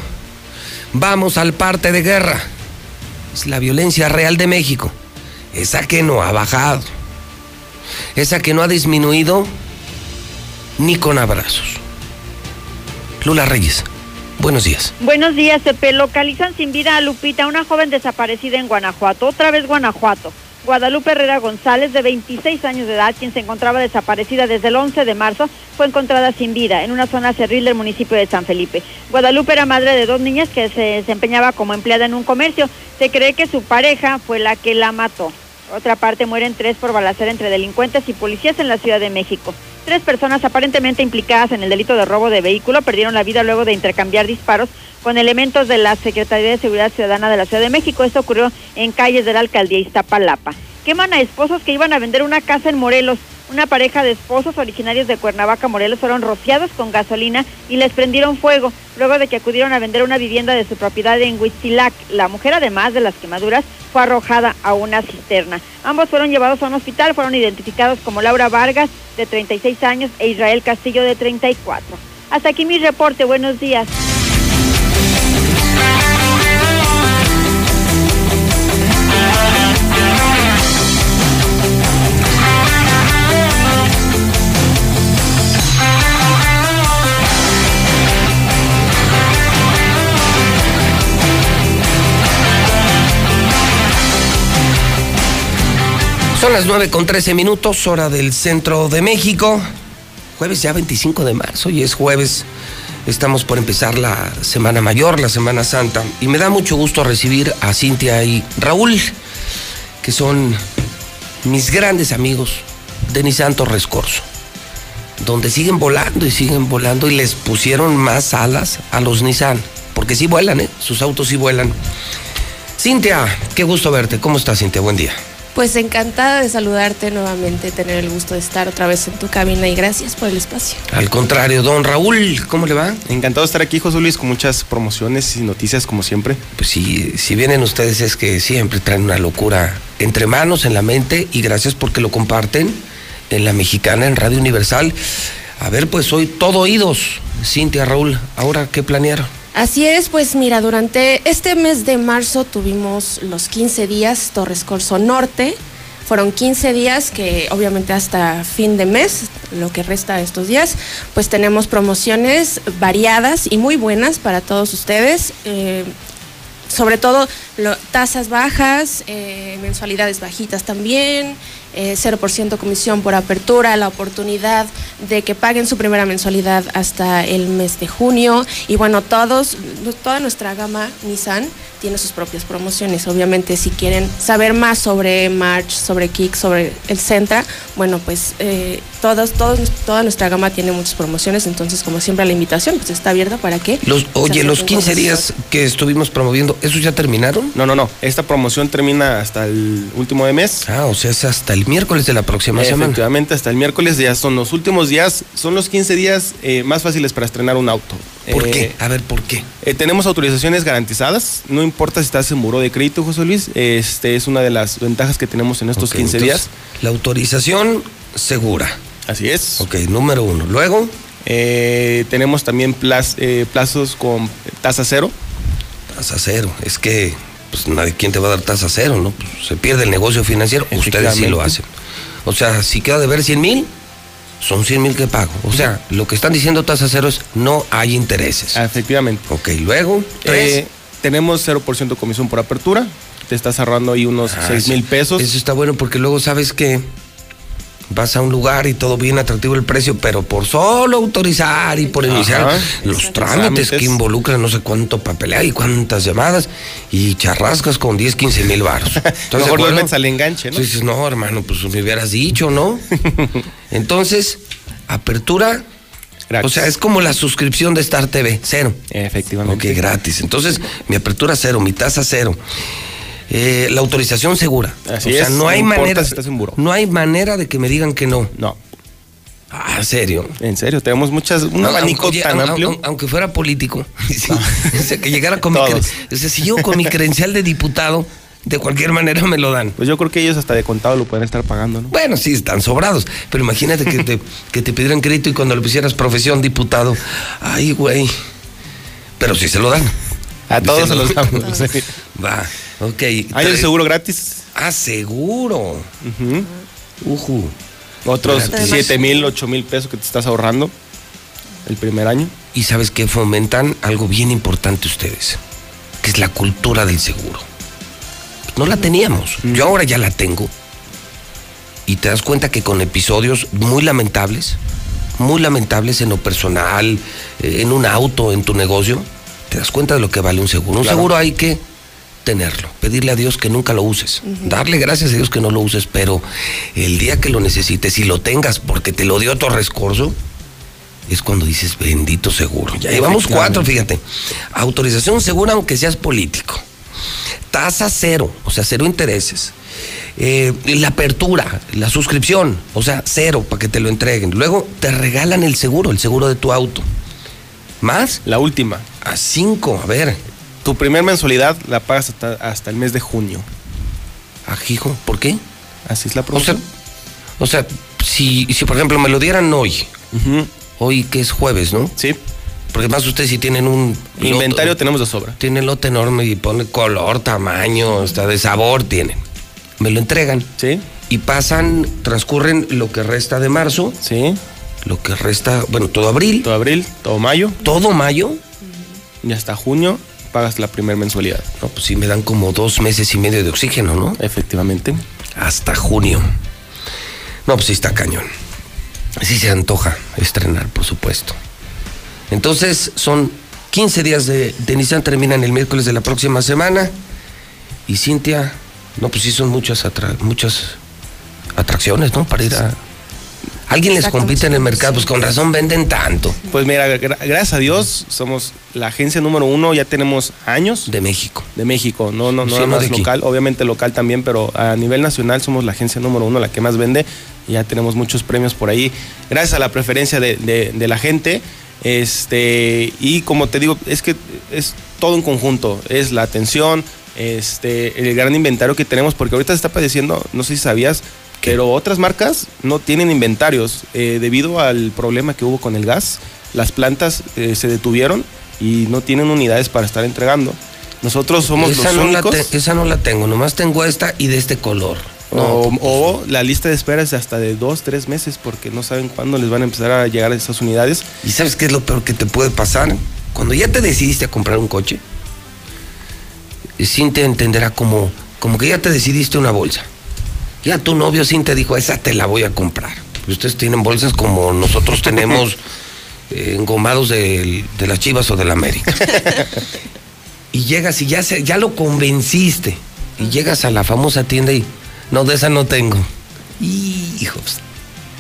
Vamos al parte de guerra. La violencia real de México. Esa que no ha bajado. esa que no ha disminuido ni con abrazos. Lula Reyes, buenos días. Buenos días, Pepe. Localizan sin vida a Lupita, una joven desaparecida en Guanajuato. Otra vez Guanajuato. Guadalupe Herrera González, de 26 años de edad, quien se encontraba desaparecida desde el 11 de marzo, fue encontrada sin vida en una zona cerril del municipio de San Felipe. Guadalupe era madre de dos niñas que se desempeñaba como empleada en un comercio. Se cree que su pareja fue la que la mató. Otra parte, mueren tres por balacera entre delincuentes y policías en la Ciudad de México. Tres personas aparentemente implicadas en el delito de robo de vehículo perdieron la vida luego de intercambiar disparos con elementos de la Secretaría de Seguridad Ciudadana de la Ciudad de México. Esto ocurrió en calles de la alcaldía Iztapalapa. Queman a esposos que iban a vender una casa en Morelos. Una pareja de esposos originarios de Cuernavaca, Morelos, fueron rociados con gasolina y les prendieron fuego luego de que acudieron a vender una vivienda de su propiedad en Huitzilac. La mujer, además de las quemaduras, fue arrojada a una cisterna. Ambos fueron llevados a un hospital, fueron identificados como Laura Vargas, de 36 años, e Israel Castillo, de 34. Hasta aquí mi reporte. Buenos días. Son las 9 con 13 minutos, hora del centro de México. Jueves ya 25 de marzo y es jueves. Estamos por empezar la Semana Mayor, la Semana Santa. Y me da mucho gusto recibir a Cintia y Raúl, que son mis grandes amigos de Nissan Torres Corso, donde siguen volando y siguen volando y les pusieron más alas a los Nissan, porque sí vuelan, ¿eh? sus autos sí vuelan. Cintia, qué gusto verte. ¿Cómo estás, Cintia? Buen día. Pues encantada de saludarte nuevamente, tener el gusto de estar otra vez en tu cabina y gracias por el espacio. Al contrario, don Raúl, ¿cómo le va? Encantado de estar aquí, José Luis, con muchas promociones y noticias como siempre. Pues sí, si vienen ustedes es que siempre traen una locura entre manos, en la mente, y gracias porque lo comparten en la mexicana, en Radio Universal. A ver, pues hoy todo oídos. Cintia, Raúl, ¿ahora qué planearon? Así es, pues mira, durante este mes de marzo tuvimos los 15 días Torres Corso Norte. Fueron 15 días que obviamente hasta fin de mes, lo que resta de estos días, pues tenemos promociones variadas y muy buenas para todos ustedes. Eh, sobre todo lo, tasas bajas, eh, mensualidades bajitas también, eh, 0% comisión por apertura, la oportunidad de que paguen su primera mensualidad hasta el mes de junio y bueno, todos, toda nuestra gama Nissan tiene sus propias promociones. Obviamente si quieren saber más sobre March, sobre Kick, sobre el Centra, bueno pues eh, todos, todos, toda nuestra gama tiene muchas promociones, entonces como siempre la invitación pues está abierta para que... Los, oye, los 15 días que estuvimos promoviendo, ¿esos ya terminaron? No, no, no. Esta promoción termina hasta el último de mes. Ah, o sea, es hasta el miércoles de la próxima semana. Efectivamente, hasta el miércoles ya son los últimos días, son los 15 días eh, más fáciles para estrenar un auto. ¿Por Eh, qué? A ver, ¿por qué? eh, tenemos autorizaciones garantizadas, no importa si estás en muro de crédito, José Luis, este es una de las ventajas que tenemos en estos Ok, 15 entonces, días. La autorización segura. Así es. Ok, número uno. Luego, Eh, tenemos también plaz- eh, plazos con tasa cero. tasa cero. Es que, pues nadie, ¿quién te va a dar tasa cero, no? Pues, se pierde el negocio financiero. Ustedes sí lo hacen. O sea, si queda de ver 100 mil, son 100 mil que pago. O sea, lo que están diciendo tasa cero es no hay intereses. Efectivamente. Ok, luego. Eh, tenemos 0% comisión por apertura. Te estás ahorrando ahí unos Ah, 6 eso- mil pesos. Eso está bueno porque luego sabes que vas a un lugar y todo bien atractivo el precio, pero por solo autorizar y por Ajá. iniciar los trámites que involucran no sé cuánto papeleo y cuántas llamadas y charrascas con 10, 15 mil baros. Mejor no metes al enganche, ¿no? Dices, no, hermano, pues me hubieras dicho, ¿no? Entonces, apertura. O sea, es como la suscripción de Star TV, cero. Efectivamente. Ok, gratis. Entonces, mi apertura cero, mi tasa cero. Eh, la autorización segura. Así o sea, es, no no hay manera. si estás en buró. No hay manera de que me digan que no. No. Ah, ¿en serio? En serio, tenemos muchas, un Au- abanico aunque- tan amplio. Aunque fuera político. Sí. O sea, que llegara con mi Todos. cre- o sea, si llego con mi credencial de diputado, de cualquier manera me lo dan. Pues yo creo que ellos hasta de contado lo pueden estar pagando, ¿no? Bueno, sí, están sobrados. Pero imagínate que te, que te pidieran crédito y cuando le pusieras profesión diputado. Ay, güey. Pero sí se lo dan. A todos se los damos. sí. Va, ok. Hay el seguro gratis. Ah, seguro. Ujú. Ujú. Otros Gratis. 7 mil, 8 mil pesos que te estás ahorrando el primer año. Y sabes que fomentan algo bien importante ustedes, que es la cultura del seguro. No la teníamos, yo ahora ya la tengo. Y te das cuenta que con episodios muy lamentables, muy lamentables en lo personal, eh, en un auto, en tu negocio, te das cuenta de lo que vale un seguro. Un Claro. seguro hay que tenerlo, pedirle a Dios que nunca lo uses, darle gracias a Dios que no lo uses, pero el día que lo necesites y lo tengas porque te lo dio Torres Corso, es cuando dices bendito seguro. Ya llevamos cuatro, fíjate. Autorización segura aunque seas político. Tasa cero, o sea, cero intereses. Eh, la apertura, la suscripción, o sea, cero para que te lo entreguen. Luego te regalan el seguro, el seguro de tu auto. ¿Más? La última. A cinco, a ver. Tu primer mensualidad la pagas hasta, hasta el mes de junio. Ajijo, ¿por qué? Así es la O sea, promoción. o sea si, si por ejemplo me lo dieran hoy, hoy que es jueves, ¿no? Sí. Porque más ustedes si tienen un... Inventario tenemos de sobra. Tiene lote enorme y pone color, tamaño, hasta de sabor tienen. Me lo entregan. Sí. Y pasan, transcurren lo que resta de marzo. Sí. Lo que resta, bueno, todo abril. Todo abril, todo mayo. Todo mayo. Y hasta junio pagas la primera mensualidad. No, pues sí me dan como dos meses y medio de oxígeno, ¿no? Efectivamente. Hasta junio. No, pues sí está cañón. Sí se antoja estrenar, por supuesto. Entonces, son 15 días de, de Nissan, terminan el miércoles de la próxima semana. Y Cintia, no, pues sí son muchas, atra- muchas atracciones, ¿no? Para ir a... Alguien les compite en el mercado, pues con razón venden tanto. Pues mira, gra- gracias a Dios somos la agencia número uno, ya tenemos años. De México. De México, no, no, no Sí, nada más local, obviamente local también, pero a nivel nacional somos la agencia número uno, la que más vende. y Ya tenemos muchos premios por ahí, gracias a la preferencia de, de- de la gente. Este, y como te digo, es que es todo en conjunto, es la atención, este, el gran inventario que tenemos, porque ahorita se está padeciendo, no sé si sabías, pero otras marcas no tienen inventarios eh, debido al problema que hubo con el gas. Las plantas eh, se detuvieron y no tienen unidades para estar entregando. Nosotros somos esa, los no la únicos. te- esa no la tengo, nomás tengo esta y de este color. o, o la lista de espera es hasta de dos, tres meses porque no saben cuándo les van a empezar a llegar esas unidades. ¿Y sabes qué es lo peor que te puede pasar? Cuando ya te decidiste a comprar un coche, Cintia entenderá como, como que ya te decidiste una bolsa. Ya tu novio Cintia dijo, esa te la voy a comprar. Ustedes tienen bolsas como nosotros tenemos eh, engomados del- de, las chivas o de la América. y llegas y ya, se, ya lo convenciste. Y llegas a la famosa tienda y, no, de esa no tengo. Hijos,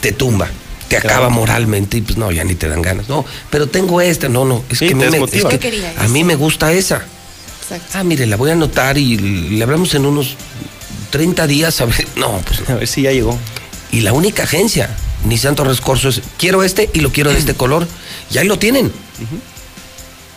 te tumba, te acaba moralmente y pues no, ya ni te dan ganas. No, pero tengo esta, no, no, es Sí, que, te me, es que a mí me gusta esa. Ah, mire, la voy a anotar y le hablamos en unos 30 días a ver. No, pues A ver si ya llegó. Y la única agencia, Nissan Torres Corso, es quiero este y lo quiero de este color. Y ahí lo tienen.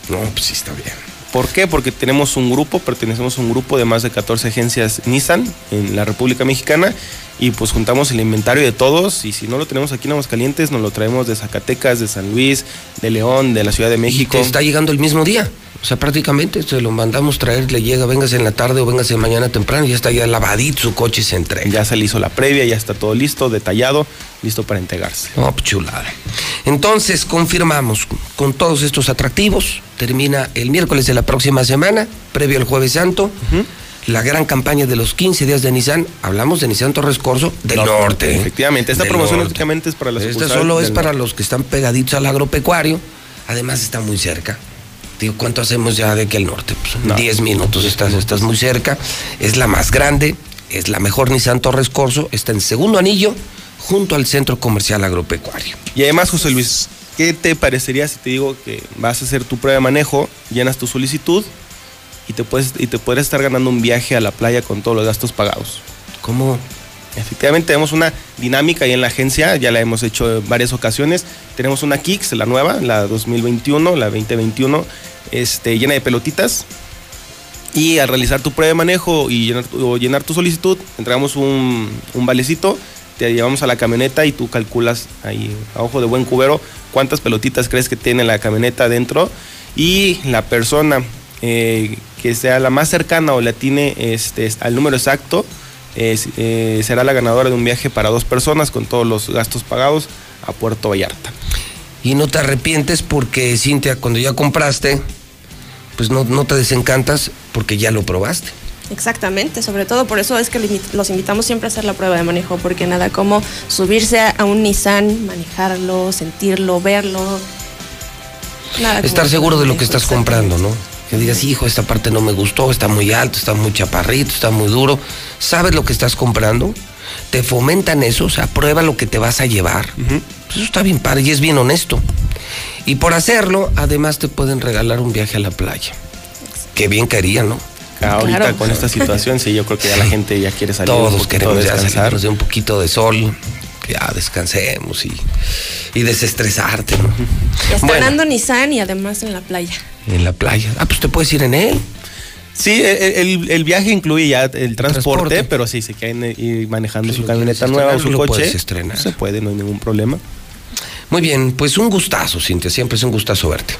No, pues sí está bien. ¿Por qué? Porque tenemos un grupo, pertenecemos a un grupo de más de 14 agencias Nissan en la República Mexicana y pues juntamos el inventario de todos y si no lo tenemos aquí en Aguascalientes nos lo traemos de Zacatecas, de San Luis, de León, de la Ciudad de México. Te está llegando el mismo día. O sea, prácticamente se lo mandamos traer, le llega, véngase en la tarde o véngase mañana temprano, y ya está ya lavadito su coche y se entrega. Ya se le hizo la previa, ya está todo listo, detallado, listo para entregarse. Pues chulada. Entonces, confirmamos con todos estos atractivos. Termina el miércoles de la próxima semana, previo al Jueves Santo. La gran campaña de los 15 días de Nissan. Hablamos de Nissan Torres Corso del No, norte. Efectivamente, esta Del promoción norte. únicamente es para las Esta solo es para norte. los que están pegaditos al agropecuario. Además, está muy cerca. Digo, ¿cuánto hacemos ya de aquí al norte? Pues, No. 10 minutos, estás, estás muy cerca. Es la más grande, es la mejor Nissan Torres Corso. Está en segundo anillo, junto al centro comercial agropecuario. Y además, José Luis, ¿qué te parecería si te digo que vas a hacer tu prueba de manejo, llenas tu solicitud y te puedes y te podrías estar ganando un viaje a la playa con todos los gastos pagados? ¿Cómo? Efectivamente, tenemos una dinámica ahí en la agencia, ya la hemos hecho en varias ocasiones. Tenemos una Kicks, la nueva, la 2021, la 2021, este, llena de pelotitas. Y al realizar tu prueba de manejo y llenar o llenar tu solicitud, entregamos un, un valecito, te llevamos a la camioneta y tú calculas ahí a ojo de buen cubero cuántas pelotitas crees que tiene la camioneta adentro y la persona eh, que sea la más cercana o la tiene este, al número exacto eh, será la ganadora de un viaje para dos personas con todos los gastos pagados a Puerto Vallarta. Y no te arrepientes porque, Cintia, cuando ya compraste, pues no, no te desencantas porque ya lo probaste. Exactamente, sobre todo por eso es que los invitamos siempre a hacer la prueba de manejo, porque nada como subirse a un Nissan, manejarlo, sentirlo, verlo. Nada Estar seguro de lo que estás comprando, ¿no? Que digas, hijo, esta parte no me gustó, está muy alto, está muy chaparrito, está muy duro. ¿Sabes lo que estás comprando? Te fomentan eso, o sea, prueba lo que te vas a llevar. Pues Eso está bien padre y es bien honesto. Y por hacerlo, además te pueden regalar un viaje a la playa. Qué bien quería, ¿no? Ahorita Claro. con esta situación, sí, yo creo que ya la gente ya quiere salir. un Todos poquito queremos ya descansar. salirnos de un poquito de sol, que ya descansemos y, y desestresarte, ¿no? Estrenando Nissan y además en la playa. En la playa. Ah, pues te puedes ir en él. Sí, el, el- el viaje incluye ya el transporte, transporte. pero sí, se quieren ir manejando Si su camioneta nueva o su lo coche. puedes estrenar. Se puede, no hay ningún problema. Muy bien, pues un gustazo, Cintia. Siempre es un gustazo verte.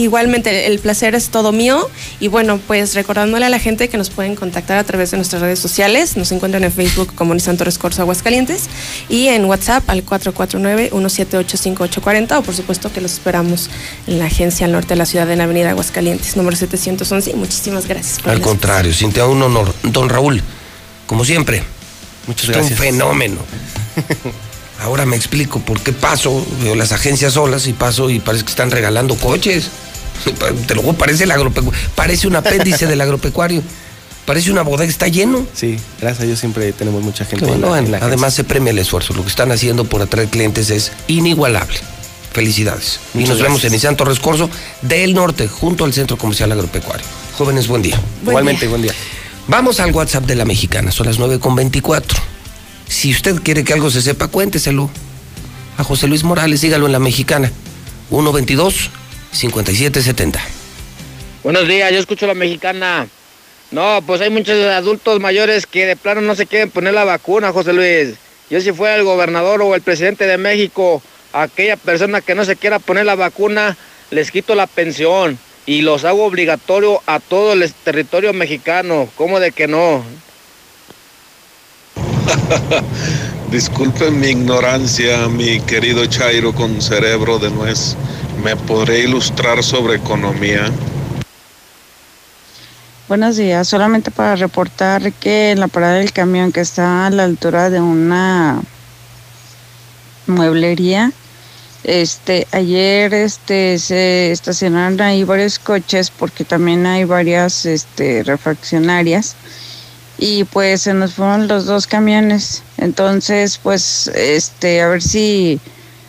Igualmente, el placer es todo mío. Y bueno, pues recordándole a la gente que nos pueden contactar a través de nuestras redes sociales. Nos encuentran en Facebook como Nissan Torres Corso Aguascalientes y en WhatsApp al 449-178-5840. O por supuesto que los esperamos en la agencia al norte de la ciudad en Avenida Aguascalientes, número 711. Y muchísimas gracias. por Al la- contrario, Cintia, un honor. Don Raúl, como siempre, Muchas usted gracias. un fenómeno. Ahora me explico por qué paso, veo las agencias solas y paso y parece que están regalando coches. Te lo parece el agropecuario, parece un apéndice del agropecuario. Parece una bodega, está lleno. Sí, gracias a Dios siempre tenemos mucha gente. En bueno, la- en la además se premia el esfuerzo. Lo que están haciendo por atraer clientes es inigualable. Felicidades. y nos vemos en gracias. Nissan Torres Corso del Norte, junto al Centro Comercial Agropecuario. Jóvenes, buen día. Buen Igualmente, día. buen día. Vamos al WhatsApp de la mexicana, son las 9 con 24. Si usted quiere que algo se sepa, cuénteselo. A José Luis Morales, dígalo en la mexicana. 122-5770. Buenos días, yo escucho la mexicana. No, pues hay muchos adultos mayores que de plano no se quieren poner la vacuna, José Luis. Yo si fuera el gobernador o el presidente de México, a aquella persona que no se quiera poner la vacuna, les quito la pensión y los hago obligatorio a todo el territorio mexicano. ¿Cómo de que no? Disculpen mi ignorancia, mi querido Chairo con cerebro de nuez. ¿Me podré ilustrar sobre economía? Buenos días, solamente para reportar que la parada del camión que está a la altura de una mueblería, este, ayer este se estacionaron ahí varios coches porque también hay varias este refaccionarias y pues se nos fueron los dos camiones. Entonces, pues este a ver si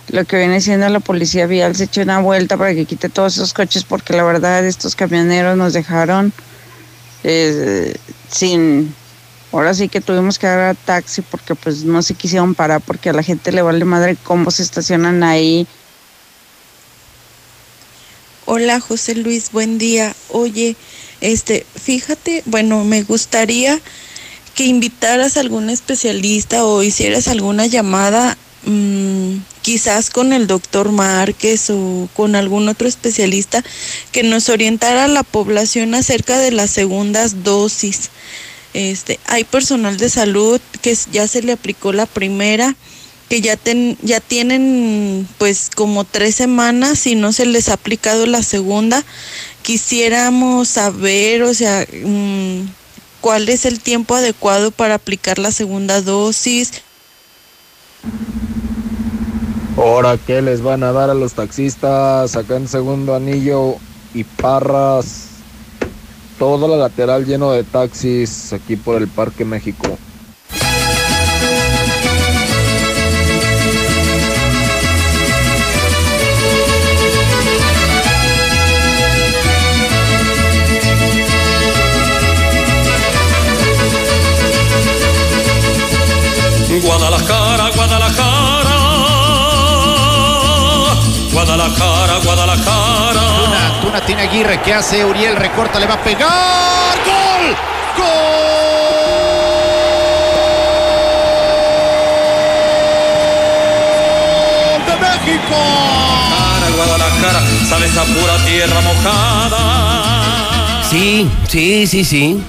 lo que viene siendo la policía vial se eche una vuelta para que quite todos esos coches porque la verdad estos camioneros nos dejaron eh, sin ahora sí que tuvimos que agarrar taxi porque pues no se quisieron parar porque a la gente le vale madre cómo se estacionan ahí Hola José Luis, buen día. Oye, este, fíjate, bueno, me gustaría que invitaras a algún especialista o hicieras alguna llamada, mm, quizás con el doctor Márquez o con algún otro especialista que nos orientara a la población acerca de las segundas dosis. Este, hay personal de salud que ya se le aplicó la primera, que ya, ten- ya tienen pues como tres semanas y no se les ha aplicado la segunda. Quisiéramos saber, o sea, mm, cuál es el tiempo adecuado para aplicar la segunda dosis. Ahora, ¿qué les van a dar a los taxistas acá en segundo anillo y parras? Toda la lateral lleno de taxis aquí por el Parque México. Guadalajara, Guadalajara. Tuna, Tuna tiene Aguirre. ¿Qué hace Uriel? Recorta, le va a pegar. ¡Gol! ¡Gol de México! Guadalajara, Guadalajara, sabes a pura tierra mojada. Sí, sí, sí, sí.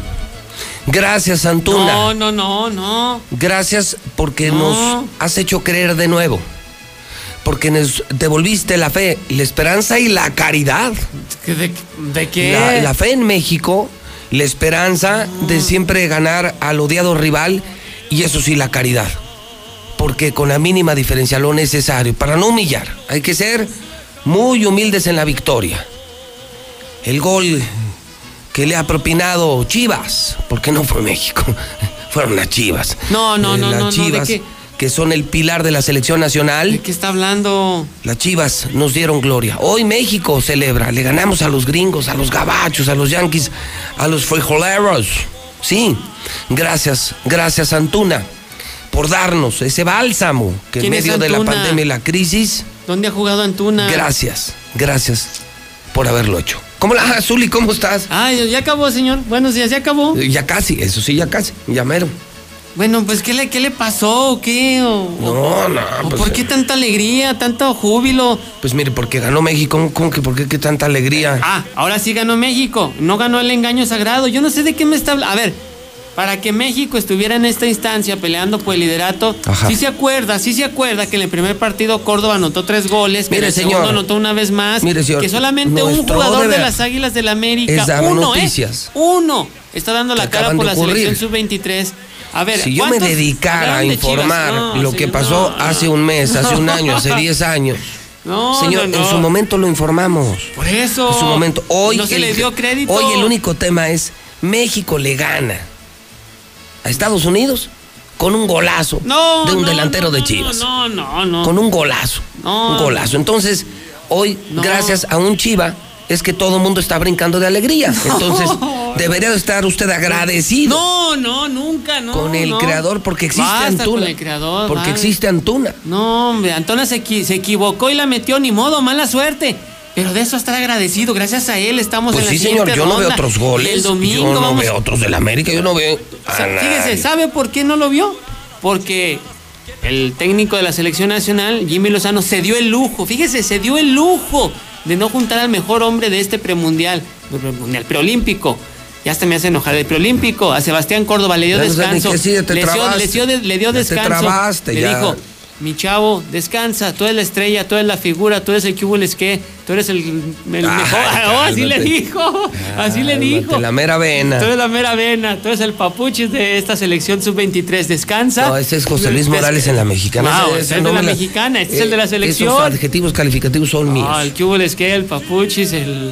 Gracias, Antuna. No, no, no, no. Gracias porque No. nos has hecho creer de nuevo. Porque nos devolviste la fe, la esperanza y la caridad. ¿De, de qué? La, la fe en México, la esperanza de siempre ganar al odiado rival y eso sí, la caridad. Porque con la mínima diferencia lo necesario para no humillar, hay que ser muy humildes en la victoria. El gol que le ha propinado Chivas, porque no fue México, fueron las Chivas. No, no, Eh, no, las no, no, ¿de Chivas, qué? Que son el pilar de la selección nacional. ¿Qué está hablando? Las Chivas nos dieron gloria. Hoy México celebra. Le ganamos a los gringos, a los gabachos, a los yanquis, a los frijoleros. Sí, gracias, gracias Antuna por darnos ese bálsamo que en ¿Quién es medio de la pandemia y la crisis. ¿Dónde ha jugado Antuna? Gracias, gracias por haberlo hecho. ¿Cómo la Zuli? ¿Cómo estás? Ay, ya acabó, señor. Buenos días, ya acabó. Ya casi, eso sí, ya casi, ya mero. Bueno, pues, ¿qué le, qué le pasó o qué? ¿O, No, no, o pues, ¿Por qué tanta alegría, tanto júbilo? Pues mire, porque ganó México, ¿cómo, cómo que por qué, qué tanta alegría? Ah, ahora sí ganó México. No ganó el engaño sagrado. Yo no sé de qué me está hablando. A ver, para que México estuviera en esta instancia peleando por el liderato, Ajá. sí se acuerda, sí se acuerda que en el primer partido Córdoba anotó tres goles, que Mire, en el señor. segundo anotó una vez más, Mire, señor, que solamente un jugador de las Águilas del la América, uno, noticias. ¿eh? Uno está dando la que cara por la ocurrir. selección sub-23. A ver, Si yo me ¿cuántos dedicara a informar No, lo que pasó no, hace un mes, hace un año, hace 10 años. No, Señor, no, en no. su momento lo informamos. Por eso. En su momento. Hoy no se el, le dio crédito. Hoy el único tema es México le gana a Estados Unidos con un golazo de un delantero de Chivas. No, no, no. Con un golazo. Un golazo. Entonces, hoy, gracias a un Chiva, es que todo el mundo está brincando de alegría. Entonces, debería de estar usted agradecido No, no, nunca, no. con el no. creador porque existe Basta Antuna. con el creador. porque vale. existe Antuna. No, hombre, Antona se, equi- se equivocó y la metió, ni modo, mala suerte. Pero de eso estar agradecido, gracias a él estamos Pues en la sí, señor, yo no veo otros goles. El domingo yo no vamos. veo otros del América, yo no veo. Sa- Fíjese. ¿sabe por qué no lo vio? Porque el técnico de la selección nacional, Jimmy Lozano, se dio el lujo, fíjese, se dio el lujo de no juntar al mejor hombre de este premundial, premundial, preolímpico. Ya hasta me hace enojar el preolímpico. A Sebastián Córdoba le dio no sé descanso. decir, te le, dio, le te descanso. trabaste, le ya. dijo, mi chavo, descansa, tú eres la estrella, tú eres la figura, tú eres el que hubo el que, tú eres el, el Ay, mejor. Oh, así le dijo, así le dijo. La mera vena. Tú eres la mera vena, tú eres el papuchis de esta selección sub-23. Descansa. No, ese es José Luis Morales en la mexicana. Ese es no de la me la- mexicana, este es Eh, el de la Esos selección. adjetivos calificativos son míos. Ah, el que hubo es que el papuchis, el.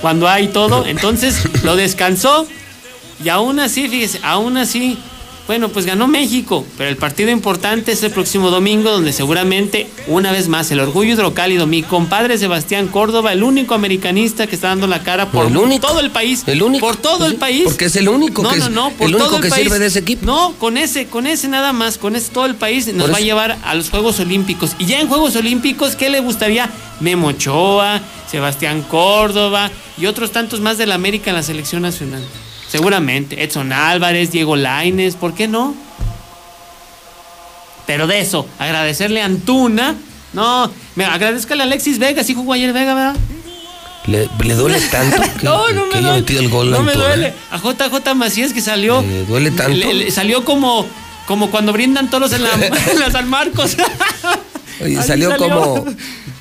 Cuando hay todo. Entonces lo descansó. Y aún así, fíjese, aún así. Bueno, pues ganó México, pero el partido importante es el próximo domingo, donde seguramente, una vez más, el orgullo hidrocálido, mi compadre Sebastián Córdoba, el único americanista que está dando la cara por El único. todo el país. El único. Por todo el país. porque es el único no, que no, no, por el único todo que país. sirve de ese equipo. No, con ese, con ese nada más, con ese todo el país nos Por va a llevar a los Juegos Olímpicos. Y ya en Juegos Olímpicos, ¿qué le gustaría? Memo Ochoa, Sebastián Córdoba y otros tantos más de la América en la selección nacional. Seguramente. Edson Álvarez, Diego Laines, ¿por qué no? Pero de eso, agradecerle a Antuna. No, me agradezcale a Alexis Vega, sí jugó ayer Vega, ¿verdad? ¿Le, le duele tanto que, No, no que me haya duele. metido el gol No me duele. A JJ Macías que salió. ¿Le duele tanto? le- le salió como, como cuando brindan toros en la, en la San Marcos. Oye, salió, como,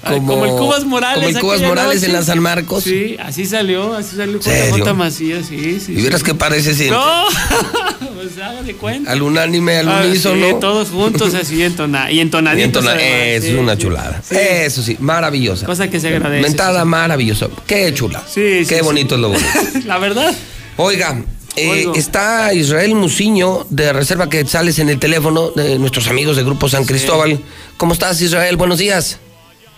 como. como el Cubas Morales. Como el Cubas Morales noche. en la San Marcos. Sí, así salió, así salió. JJ Macías, sí, sí. Y vieras sí. que parece siempre. No, pues haga de cuenta. Al unánime, al Ah, unísono. sí, todos juntos así entona, y Y entonaditos. entona- eso sí, es una chulada. Eso sí, maravillosa. Cosa que se agradece. Mentada maravillosa. Qué chula. Sí, Qué bonito es lo bonito. La verdad. Oiga, eh, está Israel Muciño de Reserva Quetzales en el teléfono de nuestros amigos de Grupo San Cristóbal. ¿Cómo estás, Israel? Buenos días.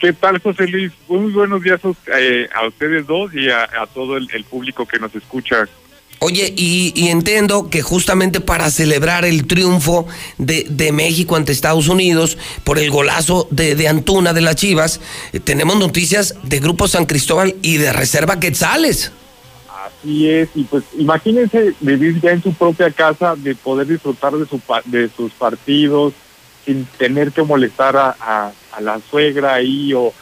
¿Qué tal, José Luis? Muy buenos días eh, a ustedes dos y a, a todo el, el público que nos escucha. Oye, y, y entiendo que justamente para celebrar el triunfo de, de México ante Estados Unidos por el golazo de, de Antuna de las Chivas, eh, tenemos noticias de Grupo San Cristóbal y de Reserva Quetzales. Así es, y pues imagínense vivir ya en su propia casa, de poder disfrutar de, su, de sus partidos sin tener que molestar a, a- la suegra ahí o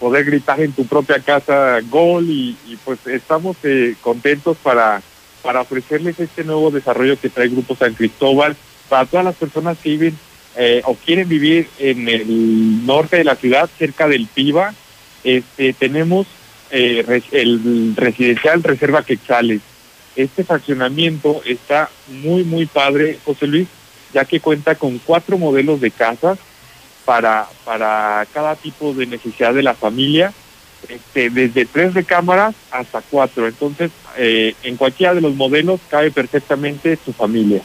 poder gritar en tu propia casa gol y, pues estamos eh, contentos para para ofrecerles este nuevo desarrollo que trae Grupo San Cristóbal para todas las personas que viven eh, o quieren vivir en el norte de la ciudad, cerca del Piva. Este, tenemos eh, el residencial Reserva Quetzales. Este fraccionamiento está muy, muy padre, José Luis, ya que cuenta con cuatro modelos de casas para, para cada tipo de necesidad de la familia, este, desde tres recámaras hasta cuatro. Entonces, eh, en cualquiera de los modelos cabe perfectamente su familia.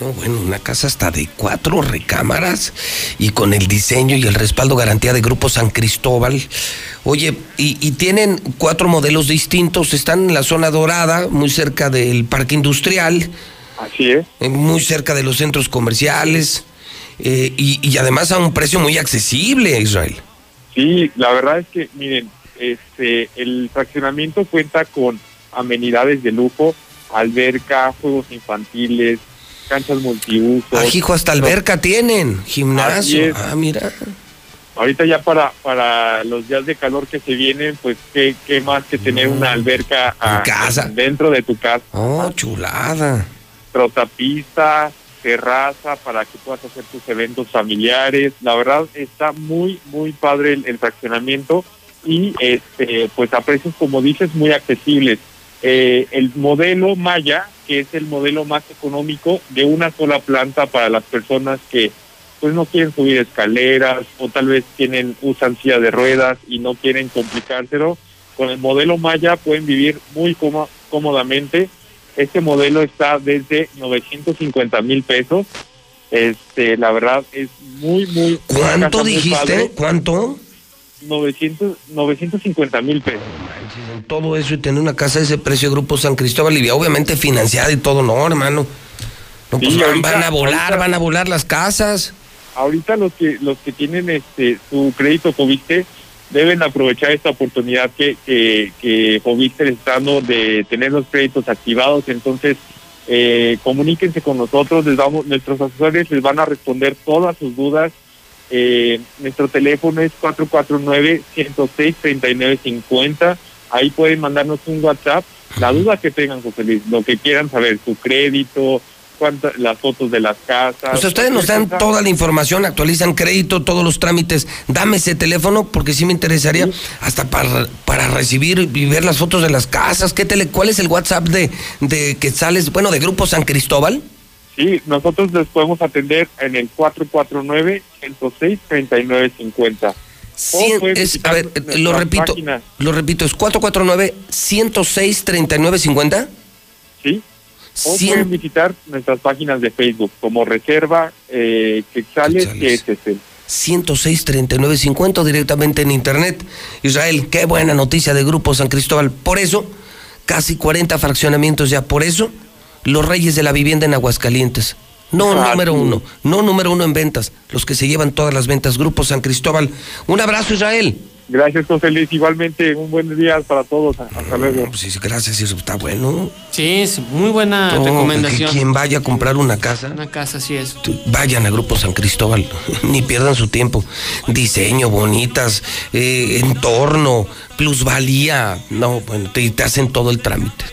No, bueno, una casa hasta de cuatro recámaras y con el diseño y el respaldo garantía de Grupo San Cristóbal. Oye, y, y tienen cuatro modelos distintos, están en la zona dorada, muy cerca del parque industrial. Así es. Muy cerca de los centros comerciales eh, y, y además a un precio muy accesible, Israel. Sí, la verdad es que, miren, este, el fraccionamiento cuenta con amenidades de lujo, alberca, juegos infantiles, canchas multiusos. Ah, hijo, hasta alberca tienen, gimnasio. Ah, mira. Ahorita ya para, para los días de calor que se vienen, pues qué, qué más que tener una alberca ah, dentro de tu casa. Oh, chulada. Trotapista, terraza para que puedas hacer tus eventos familiares. La verdad está muy, muy padre el, el fraccionamiento y este pues a precios, como dices, muy accesibles. Eh, el modelo Maya, que es el modelo más económico de una sola planta para las personas que pues no quieren subir escaleras o tal vez tienen usan silla de ruedas y no quieren complicárselo. Con el modelo Maya pueden vivir muy cómo- cómodamente. Este modelo está desde 950 mil pesos. Este, la verdad es muy, muy. ¿Cuánto muy dijiste? padre. ¿Cuánto? 900, 950 mil pesos. Todo eso y tener una casa de ese precio Grupo San Cristóbal y obviamente financiada y todo, no, hermano. No, pues Sí, van, ahorita- van a volar, ahorita- van a volar las casas. ahorita los que los que tienen este su crédito Fobiste deben aprovechar esta oportunidad que, que, que Fobiste les está dando de tener los créditos activados. Entonces, eh, comuníquense con nosotros, les vamos, nuestros asesores les van a responder todas sus dudas. Eh, nuestro teléfono es 449-106-3950. Ahí pueden mandarnos un WhatsApp. La duda que tengan, José Luis, lo que quieran saber, su crédito, cuántas, las fotos de las casas. Sea, ustedes nos dan toda la información, actualizan crédito, todos los trámites. Dame ese teléfono porque sí me interesaría hasta para, para recibir y ver las fotos de las casas. ¿Qué tele, ¿Cuál es el WhatsApp de, de Quetzales, bueno, de Grupo San Cristóbal? Sí, nosotros les podemos atender en el 449-106-3950. Cien- es- a ver, eh, lo repito, lo repito, es 449-106-3950. Sí. O Cien- pueden visitar nuestras páginas de Facebook como Reserva eh, Quetzales QSC. 106-3950 directamente en internet. Israel, qué buena noticia de Grupo San Cristóbal. Por eso, casi 40 fraccionamientos ya. Por eso, los reyes de la vivienda en Aguascalientes. No número uno, no número uno en ventas, los que se llevan todas las ventas, Grupo San Cristóbal. Un abrazo, Israel. Gracias, José Luis. Igualmente, un buen día para todos. Hasta luego. Sí, sí, gracias, eso está bueno. Sí, es muy buena No, recomendación. que quien vaya a comprar una casa, Una casa, así es. vayan a Grupo San Cristóbal, ni pierdan su tiempo. Diseño, bonitas, eh, entorno, plusvalía. No, bueno, te, te hacen todo el trámite.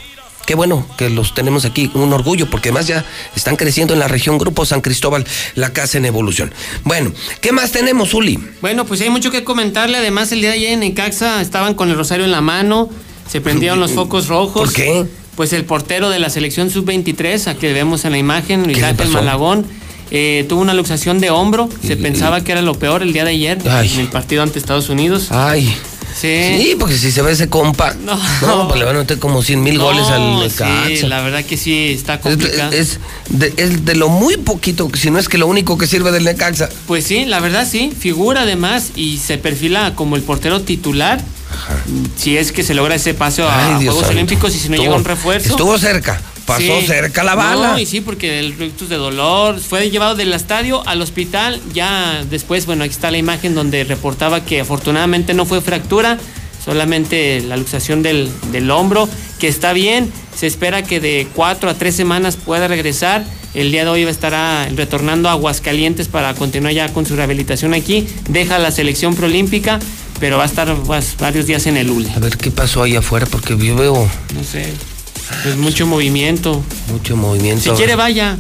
Qué bueno que los tenemos aquí, un orgullo, porque además ya están creciendo en la región Grupo San Cristóbal, la casa en evolución. Bueno, ¿qué más tenemos, Uli? Bueno, pues hay mucho que comentarle. Además, el día de ayer en Necaxa estaban con el rosario en la mano, se prendieron los focos rojos. ¿Por qué? Pues el portero de la selección sub-23, a que vemos en la imagen, Luis ¿Qué le Ángel? Malagón, eh, tuvo una luxación de hombro. Se pensaba que era lo peor el día de ayer, Ay. en el partido ante Estados Unidos. Ay. Sí. Sí, porque si se ve ese compa, no, pues le van a meter como 100 mil No, goles al sí, Necaxa. la verdad que sí, está Es, complicado. es de, es de lo muy poquito, si no es que lo único que sirve del Necaxa. Pues sí, la verdad sí, figura además y se perfila como el portero titular. Si es que se logra ese paso a Ay, Dios Juegos santo. Olímpicos y si no Estuvo- llega un refuerzo. Estuvo cerca, pasó Sí. cerca la bala. No, y sí, porque el rictus de dolor fue llevado del estadio al hospital. Ya después, bueno, aquí está la imagen donde reportaba que afortunadamente no fue fractura, solamente la luxación del, del hombro, que está bien. Se espera que de cuatro a tres semanas pueda regresar. El día de hoy estará retornando a Aguascalientes para continuar ya con su rehabilitación aquí. Deja la selección proolímpica, pero va a estar pues, varios días en el ULE. A ver qué pasó ahí afuera, porque yo veo. No sé. Pues mucho movimiento. Mucho movimiento. Si quiere, vaya.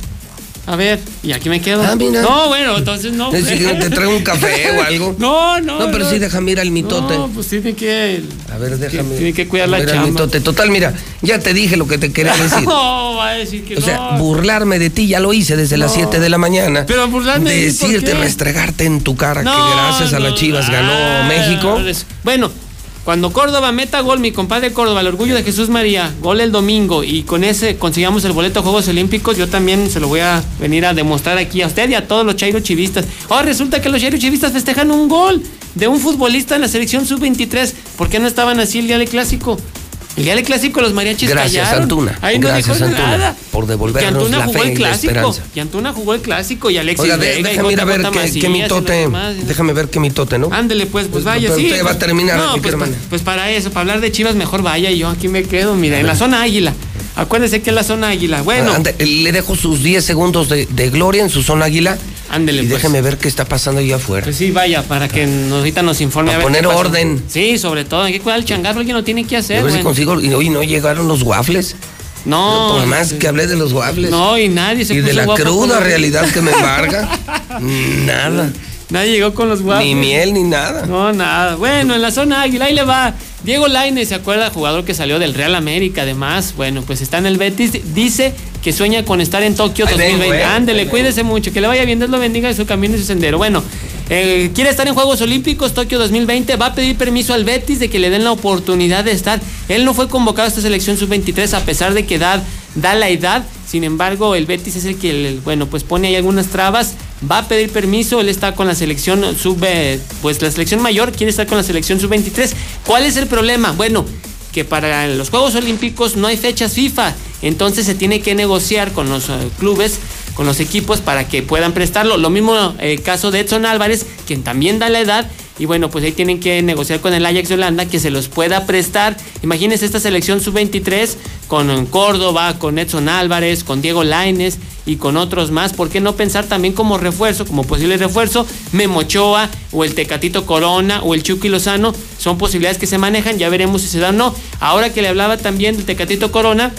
A ver, y aquí me quedo. Ah, mira. No, bueno, entonces no. Es decir, ¿Te traigo un café o algo? No, no. No, pero sí déjame ir al mitote. No, pues tiene que. A ver, déjame. Tiene que cuidar la ir al chamba. mitote. Total, mira, ya te dije lo que te quería decir. No, va a decir que O sea, no. burlarme de ti ya lo hice desde las 7 de la mañana. Pero burlarme de ti, ¿por Decirte, qué? restregarte en tu cara No, que gracias a las Chivas ganó ah, México. es- Bueno, cuando Córdoba meta gol, mi compadre Córdoba, el orgullo de Jesús María, gol el domingo y con ese consigamos el boleto a Juegos Olímpicos, yo también se lo voy a venir a demostrar aquí a usted y a todos los chairo chivistas. Ahora resulta que los chairo chivistas festejan un gol de un futbolista en la selección sub-23. ¿Por qué no estaban así el día del clásico? El día del clásico los mariachis Gracias, callaron. Antuna. Ahí no Gracias, dijo Antuna, nada. por Y devolvernos Antuna la jugó fe el y la clásico. esperanza. Y Antuna jugó el clásico y Alexis Oiga, de- Vega y déjame ir a ver qué, demás. Déjame ver qué mitote, ¿no? Ándele, pues, pues vaya, pero sí. usted va pues- a terminar No, aquí, pues, pa- pues para eso, para hablar de Chivas, mejor vaya y yo aquí me quedo, mira, en la zona Águila. Acuérdese que es la zona Águila. Bueno, Ande, le dejo sus 10 segundos de, de gloria en su zona águila. Ándele, Y pues. déjeme ver qué está pasando allá afuera. pues sí, vaya, para que nos, ahorita nos informe. A a ver poner orden. Sí, sobre todo, hay que cuidar el changarro, alguien lo tiene que a hacer. ver si consigo. Y hoy no llegaron los waffles. No. Por más que hablé de los waffles. No, y nadie se Y de la con cruda realidad que me embarga. Nada. Nadie llegó con los guapos. Ni miel ni nada. No, nada. Bueno, en la zona Águila, ahí le va. Diego Lainez, ¿se acuerda? Jugador que salió del Real América, además. Bueno, pues está en el Betis. Dice que sueña con estar en Tokio Ahí 2020. vengo, eh. Ándele, vengo. cuídese mucho. Que le vaya bien, Dios lo bendiga de su camino y su sendero. Bueno, eh, quiere estar en Juegos Olímpicos Tokio 2020. Va a pedir permiso al Betis de que le den la oportunidad de estar. Él no fue convocado a esta selección sub-23 a pesar de que edad, da la edad. Sin embargo, el Betis es el que, bueno, pues pone ahí algunas trabas. Va a pedir permiso. Él está con la selección sub, eh, pues la selección mayor quiere estar con la selección sub-23. ¿Cuál es el problema? Bueno, que para los Juegos Olímpicos no hay fechas FIFA, entonces se tiene que negociar con los eh, clubes, con los equipos para que puedan prestarlo. Lo mismo el caso de Edson Álvarez, quien también da la edad, y bueno, pues ahí tienen que negociar con el Ajax de Holanda que se los pueda prestar. Imagínense esta selección sub-23 con Córdoba, con Edson Álvarez, con Diego Laines y con otros más. ¿Por qué no pensar también como refuerzo, como posible refuerzo, Memo Ochoa o el Tecatito Corona o el Chucky Lozano? Son posibilidades que se manejan, ya veremos si se dan o no. Ahora que le hablaba también del Tecatito Corona,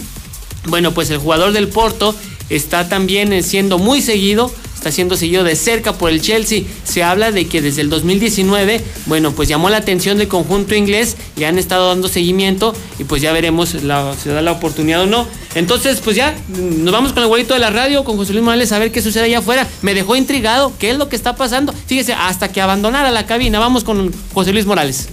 bueno, pues el jugador del Porto está también eh, siendo muy seguido, está siendo seguido de cerca por el Chelsea. Se habla de que desde el 2019, bueno, pues llamó la atención del conjunto inglés y han estado dando seguimiento y pues ya veremos la, si da la oportunidad o no. Entonces, pues ya, nos vamos con el güeyito de la radio, con José Luis Morales, a ver qué sucede allá afuera. Me dejó intrigado, ¿qué es lo que está pasando? Fíjese, hasta que abandonara la cabina. Vamos con José Luis Morales.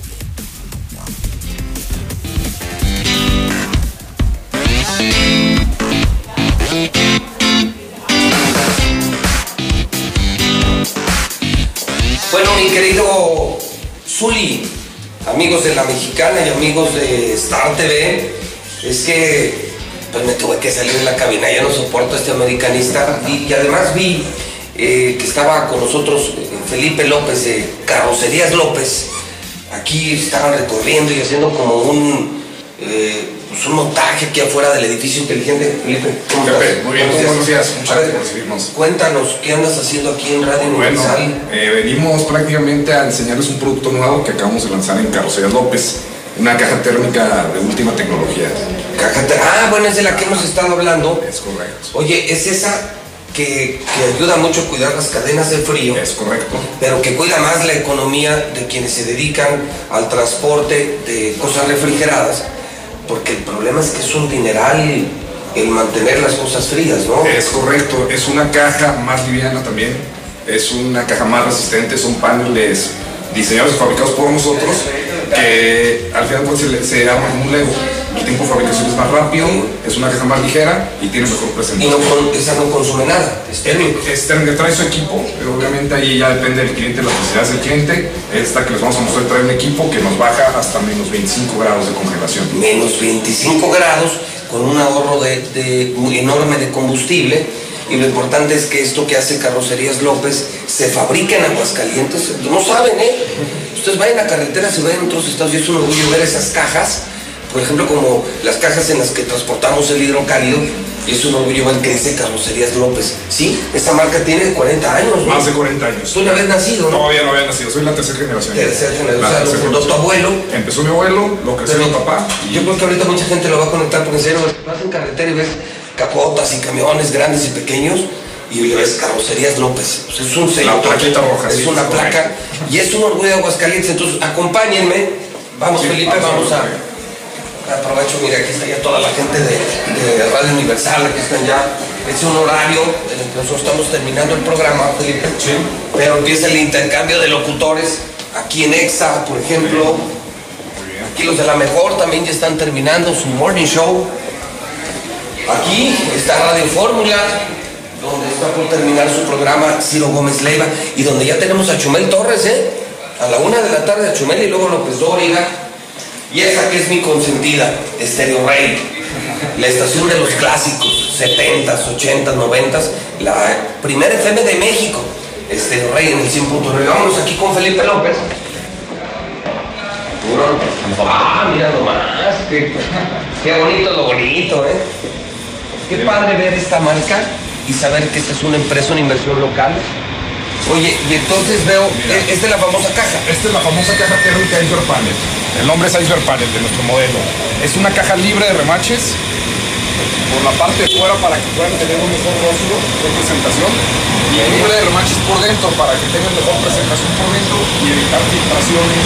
Zuli, amigos de la Mexicana y amigos de Star TV, es que pues me tuve que salir de la cabina, ya no soporto a este americanista y, además vi eh, que estaba con nosotros Felipe López de Carrocerías López. Aquí estaban recorriendo y haciendo como un, eh, pues un montaje aquí afuera del edificio inteligente. Felipe, ¿cómo Pepe, estás? muy bien, buenos días, muchas gracias por recibirnos. Cuéntanos, ¿qué andas haciendo aquí en Radio Bueno, Universal? eh, venimos prácticamente a enseñarles un producto nuevo que acabamos de lanzar en Carrocerías López, una caja térmica de última tecnología. Caja ter- Ah, bueno, es de la que hemos estado hablando. Es correcto. Oye, es esa que, que ayuda mucho a cuidar las cadenas de frío. Es correcto. Pero que cuida más la economía de quienes se dedican al transporte de cosas refrigeradas. Porque el problema es que es un dineral el mantener las cosas frías, ¿no? Es correcto, es una caja más liviana también, es una caja más resistente, son paneles diseñados y fabricados por nosotros que al final pues, se, se arma como un Lego. El tiempo de fabricación es más rápido, es una caja más ligera y tiene mejor Y presentación. no con- esa no consume nada. Es térmico. Es térmica, trae su equipo, pero obviamente ahí ya depende del cliente, las necesidades del cliente. Esta que les vamos a mostrar trae un equipo que nos baja hasta menos 25 grados de congelación. menos 25 grados, con un ahorro de, de- enorme de combustible. Y lo importante es que esto que hace Carrocerías López se fabrica en Aguascalientes. No saben, ¿eh? Ustedes vayan a carreteras y vayan a otros estados y es un orgullo ver esas cajas. Por ejemplo, como las cajas en las que transportamos el hidrocálido, Y es un orgullo ver que dice Carrocerías López. Sí, esa marca tiene 40 años. ¿no? Más de 40 años. Tú no habías nacido, ¿no? Todavía no había nacido, soy la tercera generación. Tercera generación, La o sea, lo fundó tu abuelo. Empezó mi abuelo, lo creció mi papá. Yo creo que ahorita mucha gente lo va a conectar porque en serio, vas en carretera y ves capotas y camiones grandes y pequeños y le ves carrocerías López. O sea, es un sello. La plaquita roja, Es sí, una placa y es un orgullo de Aguascalientes. Entonces, acompáñenme. Vamos, Sí, Felipe, vamos. vamos a. Aprovecho, mira, aquí está ya toda la gente de, de Radio Universal, aquí están ya. Es un horario en el que nosotros estamos terminando el programa, Felipe. Pero empieza el intercambio de locutores aquí en EXA, por ejemplo. Aquí los de la mejor también ya están terminando su morning show. Aquí está Radio Fórmula, donde está por terminar su programa Ciro Gómez Leiva y donde ya tenemos a Chumel Torres, ¿eh? A la una de la tarde a Chumel y luego López Dóriga. Y esa que es mi consentida, Stereo Rey, la estación de los clásicos, 70s, 80s, 90s, la primera FM de México, Stereo Rey en el 100.9. Vamos aquí con Felipe López. Ah, mira nomás, qué, qué bonito lo bonito, ¿eh? Qué padre ver esta marca y saber que esta es una empresa, una inversión local. Oye, y entonces veo, e- esta es la famosa caja. Esta es la famosa caja térmica Iceberg Panel. El nombre es Iceberg Panel de nuestro modelo. Es una caja libre de remaches por la parte de fuera para que puedan tener un mejor rostro, mejor presentación. Y libre de remaches por dentro para que tengan mejor presentación por dentro y evitar filtraciones.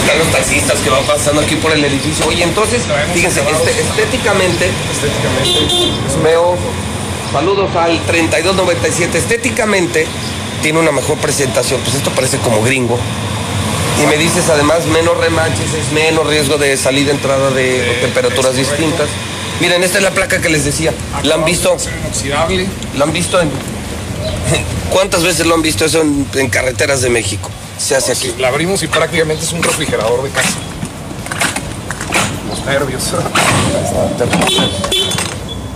Están los taxistas que van pasando aquí por el edificio. Oye, entonces, fíjense, este- estéticamente, veo, saludos al 3297, estéticamente tiene una mejor presentación. Pues esto parece como gringo. Y me dices además menos remaches, es menos riesgo de salida, entrada de temperaturas distintas. Miren, esta es la placa que les decía. ¿La han visto? Inoxidable. ¿La han visto en... ¿Cuántas veces lo han visto eso en, en carreteras de México? Se hace aquí. La abrimos y prácticamente es un refrigerador de casa. Los nervios.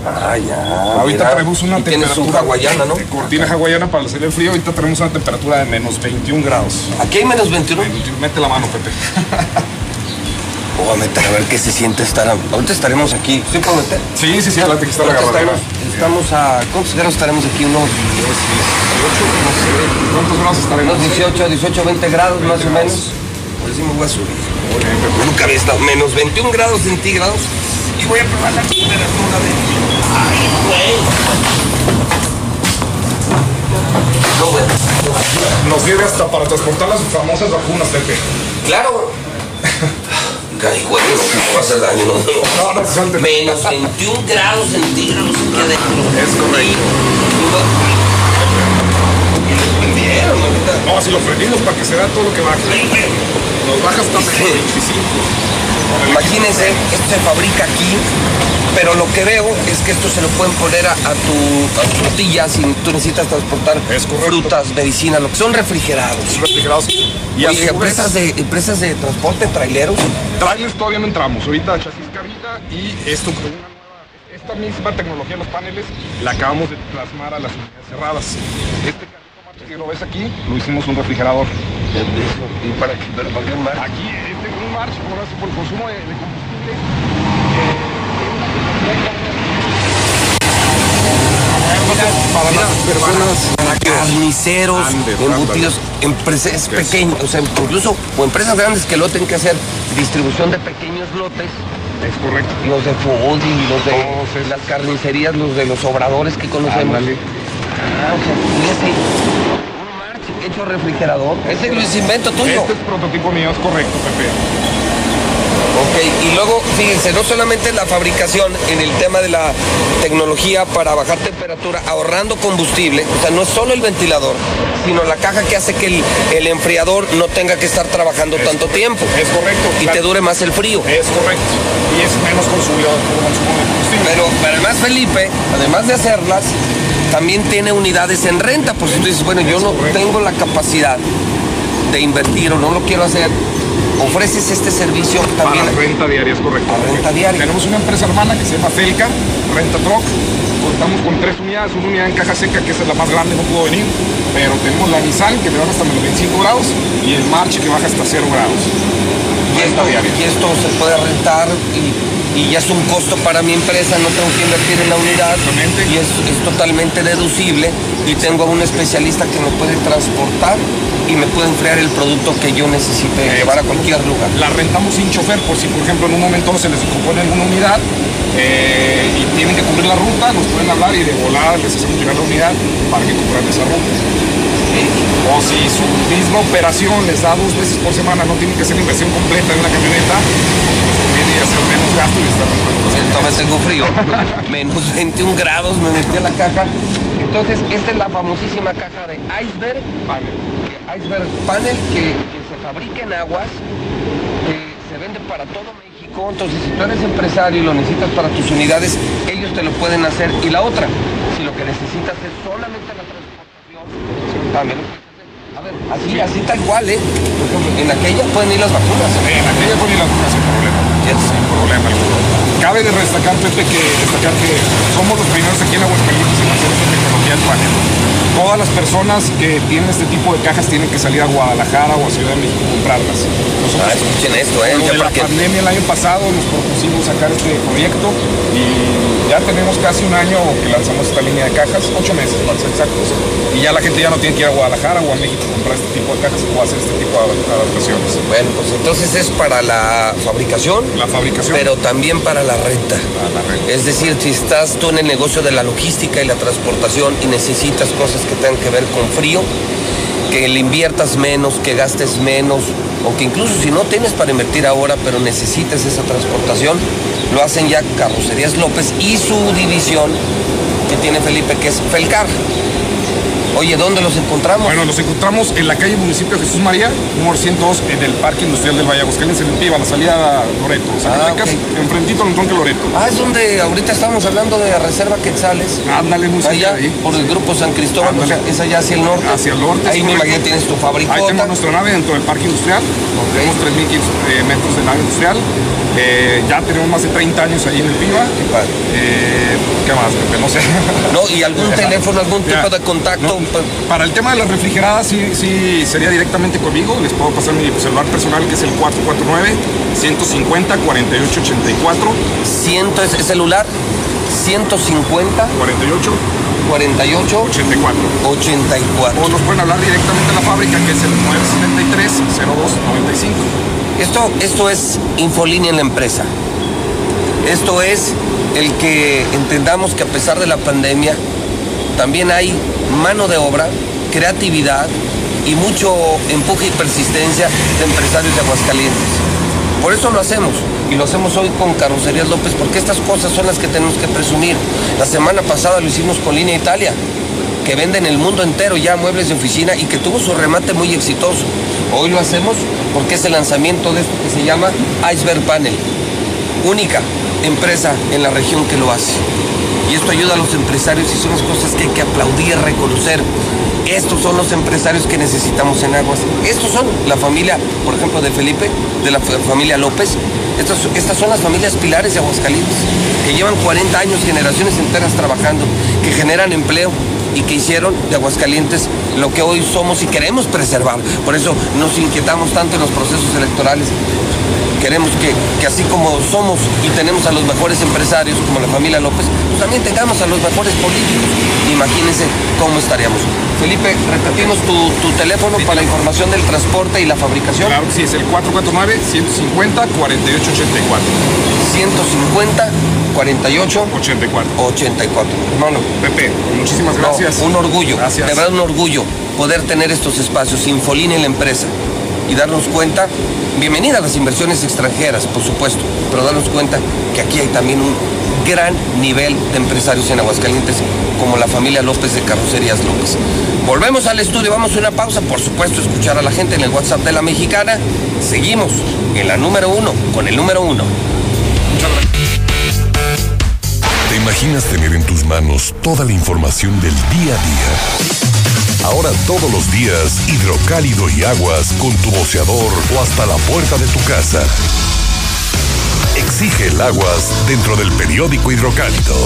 Ah, ya. Ahorita traemos una temperatura. hawaiana, ¿no? Cortina hawaiana para salir el frío. Ahorita tenemos una temperatura de menos 21 grados. ¿Aquí hay menos 21? Mete la mano, Pepe. Voy a meter a ver qué se siente estar. Ahorita estaremos aquí. ¿Sí puedo meter? Sí, sí, sí, adelante que está la agarradera. estamos, a. ¿Cuántos grados estaremos aquí? Unos. ¿Cuántos grados estaremos? Unos 18, 18, 20 grados más o menos. Por eso me voy a subir. Nunca había estado menos 21 grados centígrados. Y voy a probar la temperatura de. ¡Ay, güey! No, güey. Nos sirve hasta para transportar las famosas vacunas, Pepe. Claro. Ay, güey, no va a hacer daño, no. No, no, salte. Menos 21 grados centígrados aquí adentro. Es correcto. No, si lo prendimos para que se vea todo lo que baja. Nos baja hasta menos 25. Imagínense, esto se fabrica aquí, pero lo que veo es que esto se lo pueden poner a, a tu, a tu tortilla si tú necesitas transportar frutas, medicinas, lo que son refrigerados. Refrigerados. Y Oye, empresas de, empresas de transporte, traileros. Trailers todavía no entramos. Ahorita chasis carrita y esto. Esta misma tecnología en los paneles la acabamos de plasmar a las unidades cerradas. Este carrito que lo ves aquí, lo hicimos un refrigerador. ¿Y para qué? ¿Pero para qué March? Aquí, March, por, el consumo de, de combustible. para las personas carniceros, embutidos, empresas pequeñas, o sea, incluso o empresas grandes que lo tienen que hacer distribución de pequeños lotes. Es correcto. Los de food y los de las carnicerías, los de los obradores que conocemos. Ah, o sea, fíjese, hecho refrigerador. Ese lo es invento tuyo. Este es prototipo mío, es correcto, Pepe. Ok, y luego, fíjense, no solamente la fabricación en el tema de la tecnología para bajar temperatura, ahorrando combustible, o sea, no es solo el ventilador, sino la caja que hace que el, el enfriador no tenga que estar trabajando tanto tiempo. Es correcto. Y te dure más el frío. Es correcto. Y es menos de combustible. Pero además Felipe, además de hacerlas, también tiene unidades en renta, pues tú dices, bueno, yo no tengo la capacidad de invertir o no lo quiero hacer. Ofreces este servicio también. Para renta diaria, es correcto. renta diaria. Tenemos una empresa hermana que se llama Felca, Renta Truck. Contamos con tres unidades, una unidad en caja seca, que esa es la más grande, no pudo venir. Pero tenemos la Nissan, que le baja hasta menos 25 grados, y el March, que baja hasta 0 grados. Y esto, y esto se puede rentar y y ya es un costo para mi empresa, no tengo que invertir en la unidad y es, es totalmente deducible y tengo a un especialista que me puede transportar y me puede enfriar el producto que yo necesite llevar a cualquier lugar. La rentamos sin chofer por si, por ejemplo, en un momento se les compone alguna unidad eh, y tienen que cubrir la ruta, nos pueden hablar y de volada les hacemos llegar la unidad para que cubran esa ruta. O si su misma operación les da dos veces por semana, no tienen que hacer la inversión completa de una camioneta, pues conviene hacer menos gasto y estar Todavía tengo frío, menos 21 grados, me metí a la caja. Entonces, esta es la famosísima caja de Iceberg Panel. Iceberg Panel que, que se fabrica en aguas, que se vende para todo México. Entonces, si tú eres empresario y lo necesitas para tus unidades, ellos te lo pueden hacer. Y la otra, si lo que necesitas es solamente la transportación, hacer. A ver, así, así tal cual, ¿eh? Por ejemplo, en aquella pueden ir las vacunas. En aquella pueden ir las vacunas sin problema. Sin problema alguno. Cabe de destacar, Pepe, que destacar que somos los primeros aquí en Aguascalientes en hacer esta tecnología del panel. Todas las personas que tienen este tipo de cajas tienen que salir a Guadalajara o a Ciudad de México a comprarlas. Ah, escuchen esto, ¿eh? De la para que- pandemia el año pasado nos propusimos sacar este proyecto y ya tenemos casi un año que lanzamos esta línea de cajas, ocho meses para ser exactos, y ya la gente ya no tiene que ir a Guadalajara o a México a comprar este tipo de cajas o hacer este tipo de adaptaciones. Bueno, pues entonces es para la fabricación, la fabricación, pero también para la renta. Es decir, si estás tú en el negocio de la logística y la transportación y necesitas cosas que tengan que ver con frío, que le inviertas menos, que gastes menos, o que incluso si no tienes para invertir ahora, pero necesites esa transportación, lo hacen ya Carrocerías López y su división que tiene Felipe, que es Felcar. Oye, ¿dónde los encontramos? Bueno, los encontramos en la calle Municipio Jesús María, número 102, en el Parque Industrial del Valle Aguascalientes, en el PIB, a la salida a Loreto. Zacatecas, enfrentito al tronque Loreto. Ah, es donde ahorita estamos hablando de Reserva Quetzales. Ándale, muy cerca Allá, de ahí. por el Grupo San Cristóbal, o sea, es allá hacia el norte. Hacia el norte. Ahí correcto. imagino tienes tu fábrica. Ahí tenemos nuestra nave dentro del parque industrial. Tenemos 3.000 eh, metros de nave industrial. Eh, ya tenemos más de 30 años ahí en el PIBA. Eh, ¿Qué más? No sé. No, y algún teléfono, algún tipo de contacto. Para el tema de las refrigeradas, sí, sí sería directamente conmigo. Les puedo pasar mi celular personal, que es el 449-150-4884. Ciento es el celular. 150 48 48 84 84. O nos pueden hablar directamente a la fábrica, que es el 973 0295. Esto, esto es infolínea en la empresa. Esto es el que entendamos que a pesar de la pandemia, también hay mano de obra, creatividad y mucho empuje y persistencia de empresarios de Aguascalientes. Por eso lo hacemos y lo hacemos hoy con Carrocerías López porque estas cosas son las que tenemos que presumir. La semana pasada lo hicimos con Línea Italia, que vende en el mundo entero ya muebles de oficina y que tuvo su remate muy exitoso. Hoy lo hacemos porque es el lanzamiento de esto que se llama Iceberg Panel. Única empresa en la región que lo hace. Y esto ayuda a los empresarios y son las cosas que hay que aplaudir, reconocer. Estos son los empresarios que necesitamos en Aguas. Estos son la familia, por ejemplo, de Felipe, de la fa- familia López. Estas, estas son las familias pilares de Aguascalientes, que llevan 40 años, generaciones enteras trabajando, que generan empleo y que hicieron de Aguascalientes lo que hoy somos y queremos preservar. Por eso nos inquietamos tanto en los procesos electorales. Queremos que, que así como somos y tenemos a los mejores empresarios, como la familia López, pues también tengamos a los mejores políticos. Imagínense cómo estaríamos. Felipe, repetimos tu, tu teléfono para la información del transporte y la fabricación. Claro que sí, es el 449-150-4884. 150 48 84 84. Hermano, Pepe, muchísimas gracias. un orgullo. Gracias. De verdad un orgullo poder tener estos espacios, Infolina en la empresa y darnos cuenta, bienvenida a las inversiones extranjeras, por supuesto, pero darnos cuenta que aquí hay también un gran nivel de empresarios en Aguascalientes, como la familia López de Carrocerías López. Volvemos al estudio, vamos a una pausa, por supuesto, escuchar a la gente en el WhatsApp de la mexicana. Seguimos en la número uno, con el número uno. ¿Te imaginas tener en tus manos toda la información del día a día? Ahora todos los días, hidrocálido y aguas con tu boceador o hasta la puerta de tu casa. Exige el aguas dentro del periódico hidrocálido.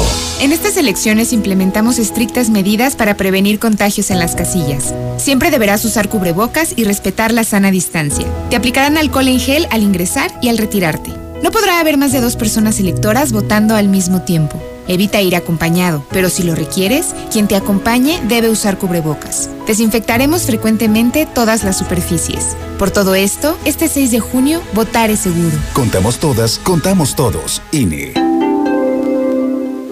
En estas elecciones implementamos estrictas medidas para prevenir contagios en las casillas. Siempre deberás usar cubrebocas y respetar la sana distancia. Te aplicarán alcohol en gel al ingresar y al retirarte. No podrá haber más de dos personas electoras votando al mismo tiempo. Evita ir acompañado, pero si lo requieres, quien te acompañe debe usar cubrebocas. Desinfectaremos frecuentemente todas las superficies. Por todo esto, este 6 de junio, votar es seguro. Contamos todas, contamos todos. INE.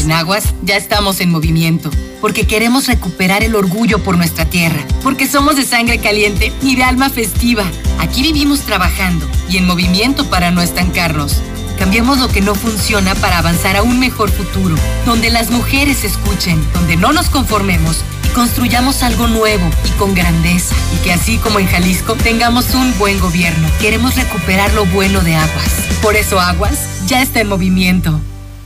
En Aguas ya estamos en movimiento, porque queremos recuperar el orgullo por nuestra tierra, porque somos de sangre caliente y de alma festiva. Aquí vivimos trabajando y en movimiento para no estancarnos. Cambiemos lo que no funciona para avanzar a un mejor futuro, donde las mujeres escuchen, donde no nos conformemos y construyamos algo nuevo y con grandeza. Y que así como en Jalisco tengamos un buen gobierno. Queremos recuperar lo bueno de Aguas. Por eso Aguas ya está en movimiento.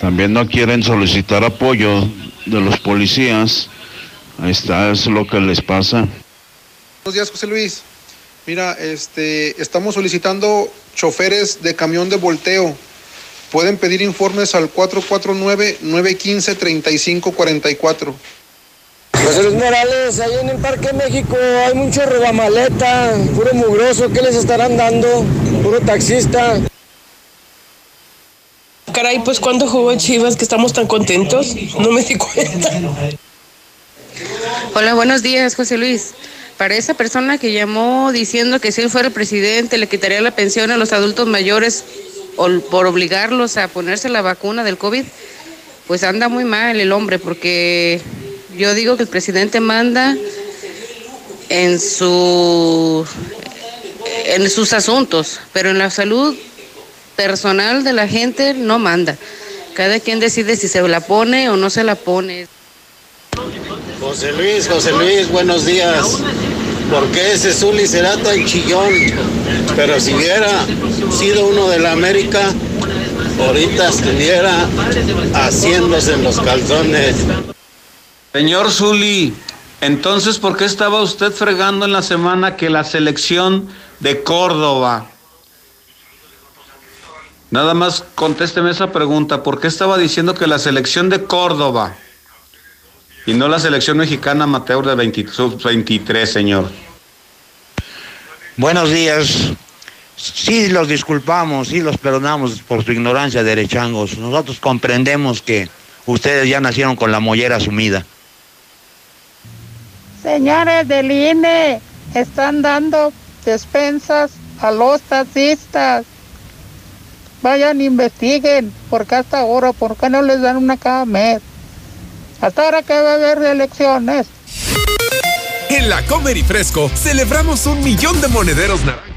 También no quieren solicitar apoyo de los policías. Ahí está, es lo que les pasa. Buenos días, José Luis. Mira, este, estamos solicitando choferes de camión de volteo. Pueden pedir informes al 449-915-3544. José Luis Morales, ahí en el Parque México hay mucho robamaleta, puro mugroso, ¿qué les estarán dando? Puro taxista. Caray, pues cuando jugó Chivas que estamos tan contentos, no me di cuenta. Hola, buenos días, José Luis. Para esa persona que llamó diciendo que si él fuera el presidente le quitaría la pensión a los adultos mayores por obligarlos a ponerse la vacuna del COVID, pues anda muy mal el hombre, porque yo digo que el presidente manda en su en sus asuntos, pero en la salud personal de la gente no manda. Cada quien decide si se la pone o no se la pone. José Luis, José Luis, buenos días. porque ese Zuli será tan chillón. Pero si hubiera sido uno de la América, ahorita estuviera haciéndose en los calzones. Señor Zuli, entonces, ¿por qué estaba usted fregando en la semana que la selección de Córdoba? Nada más contésteme esa pregunta. ¿Por qué estaba diciendo que la selección de Córdoba y no la selección mexicana amateur de 23, señor? Buenos días. Sí los disculpamos, sí los perdonamos por su ignorancia, derechangos. Nosotros comprendemos que ustedes ya nacieron con la mollera sumida. Señores del INE, están dando despensas a los taxistas. Vayan, investiguen, porque hasta ahora, ¿por qué no les dan una cada mes? Hasta ahora que va a haber elecciones. En la Comer y Fresco celebramos un millón de monederos naranjas.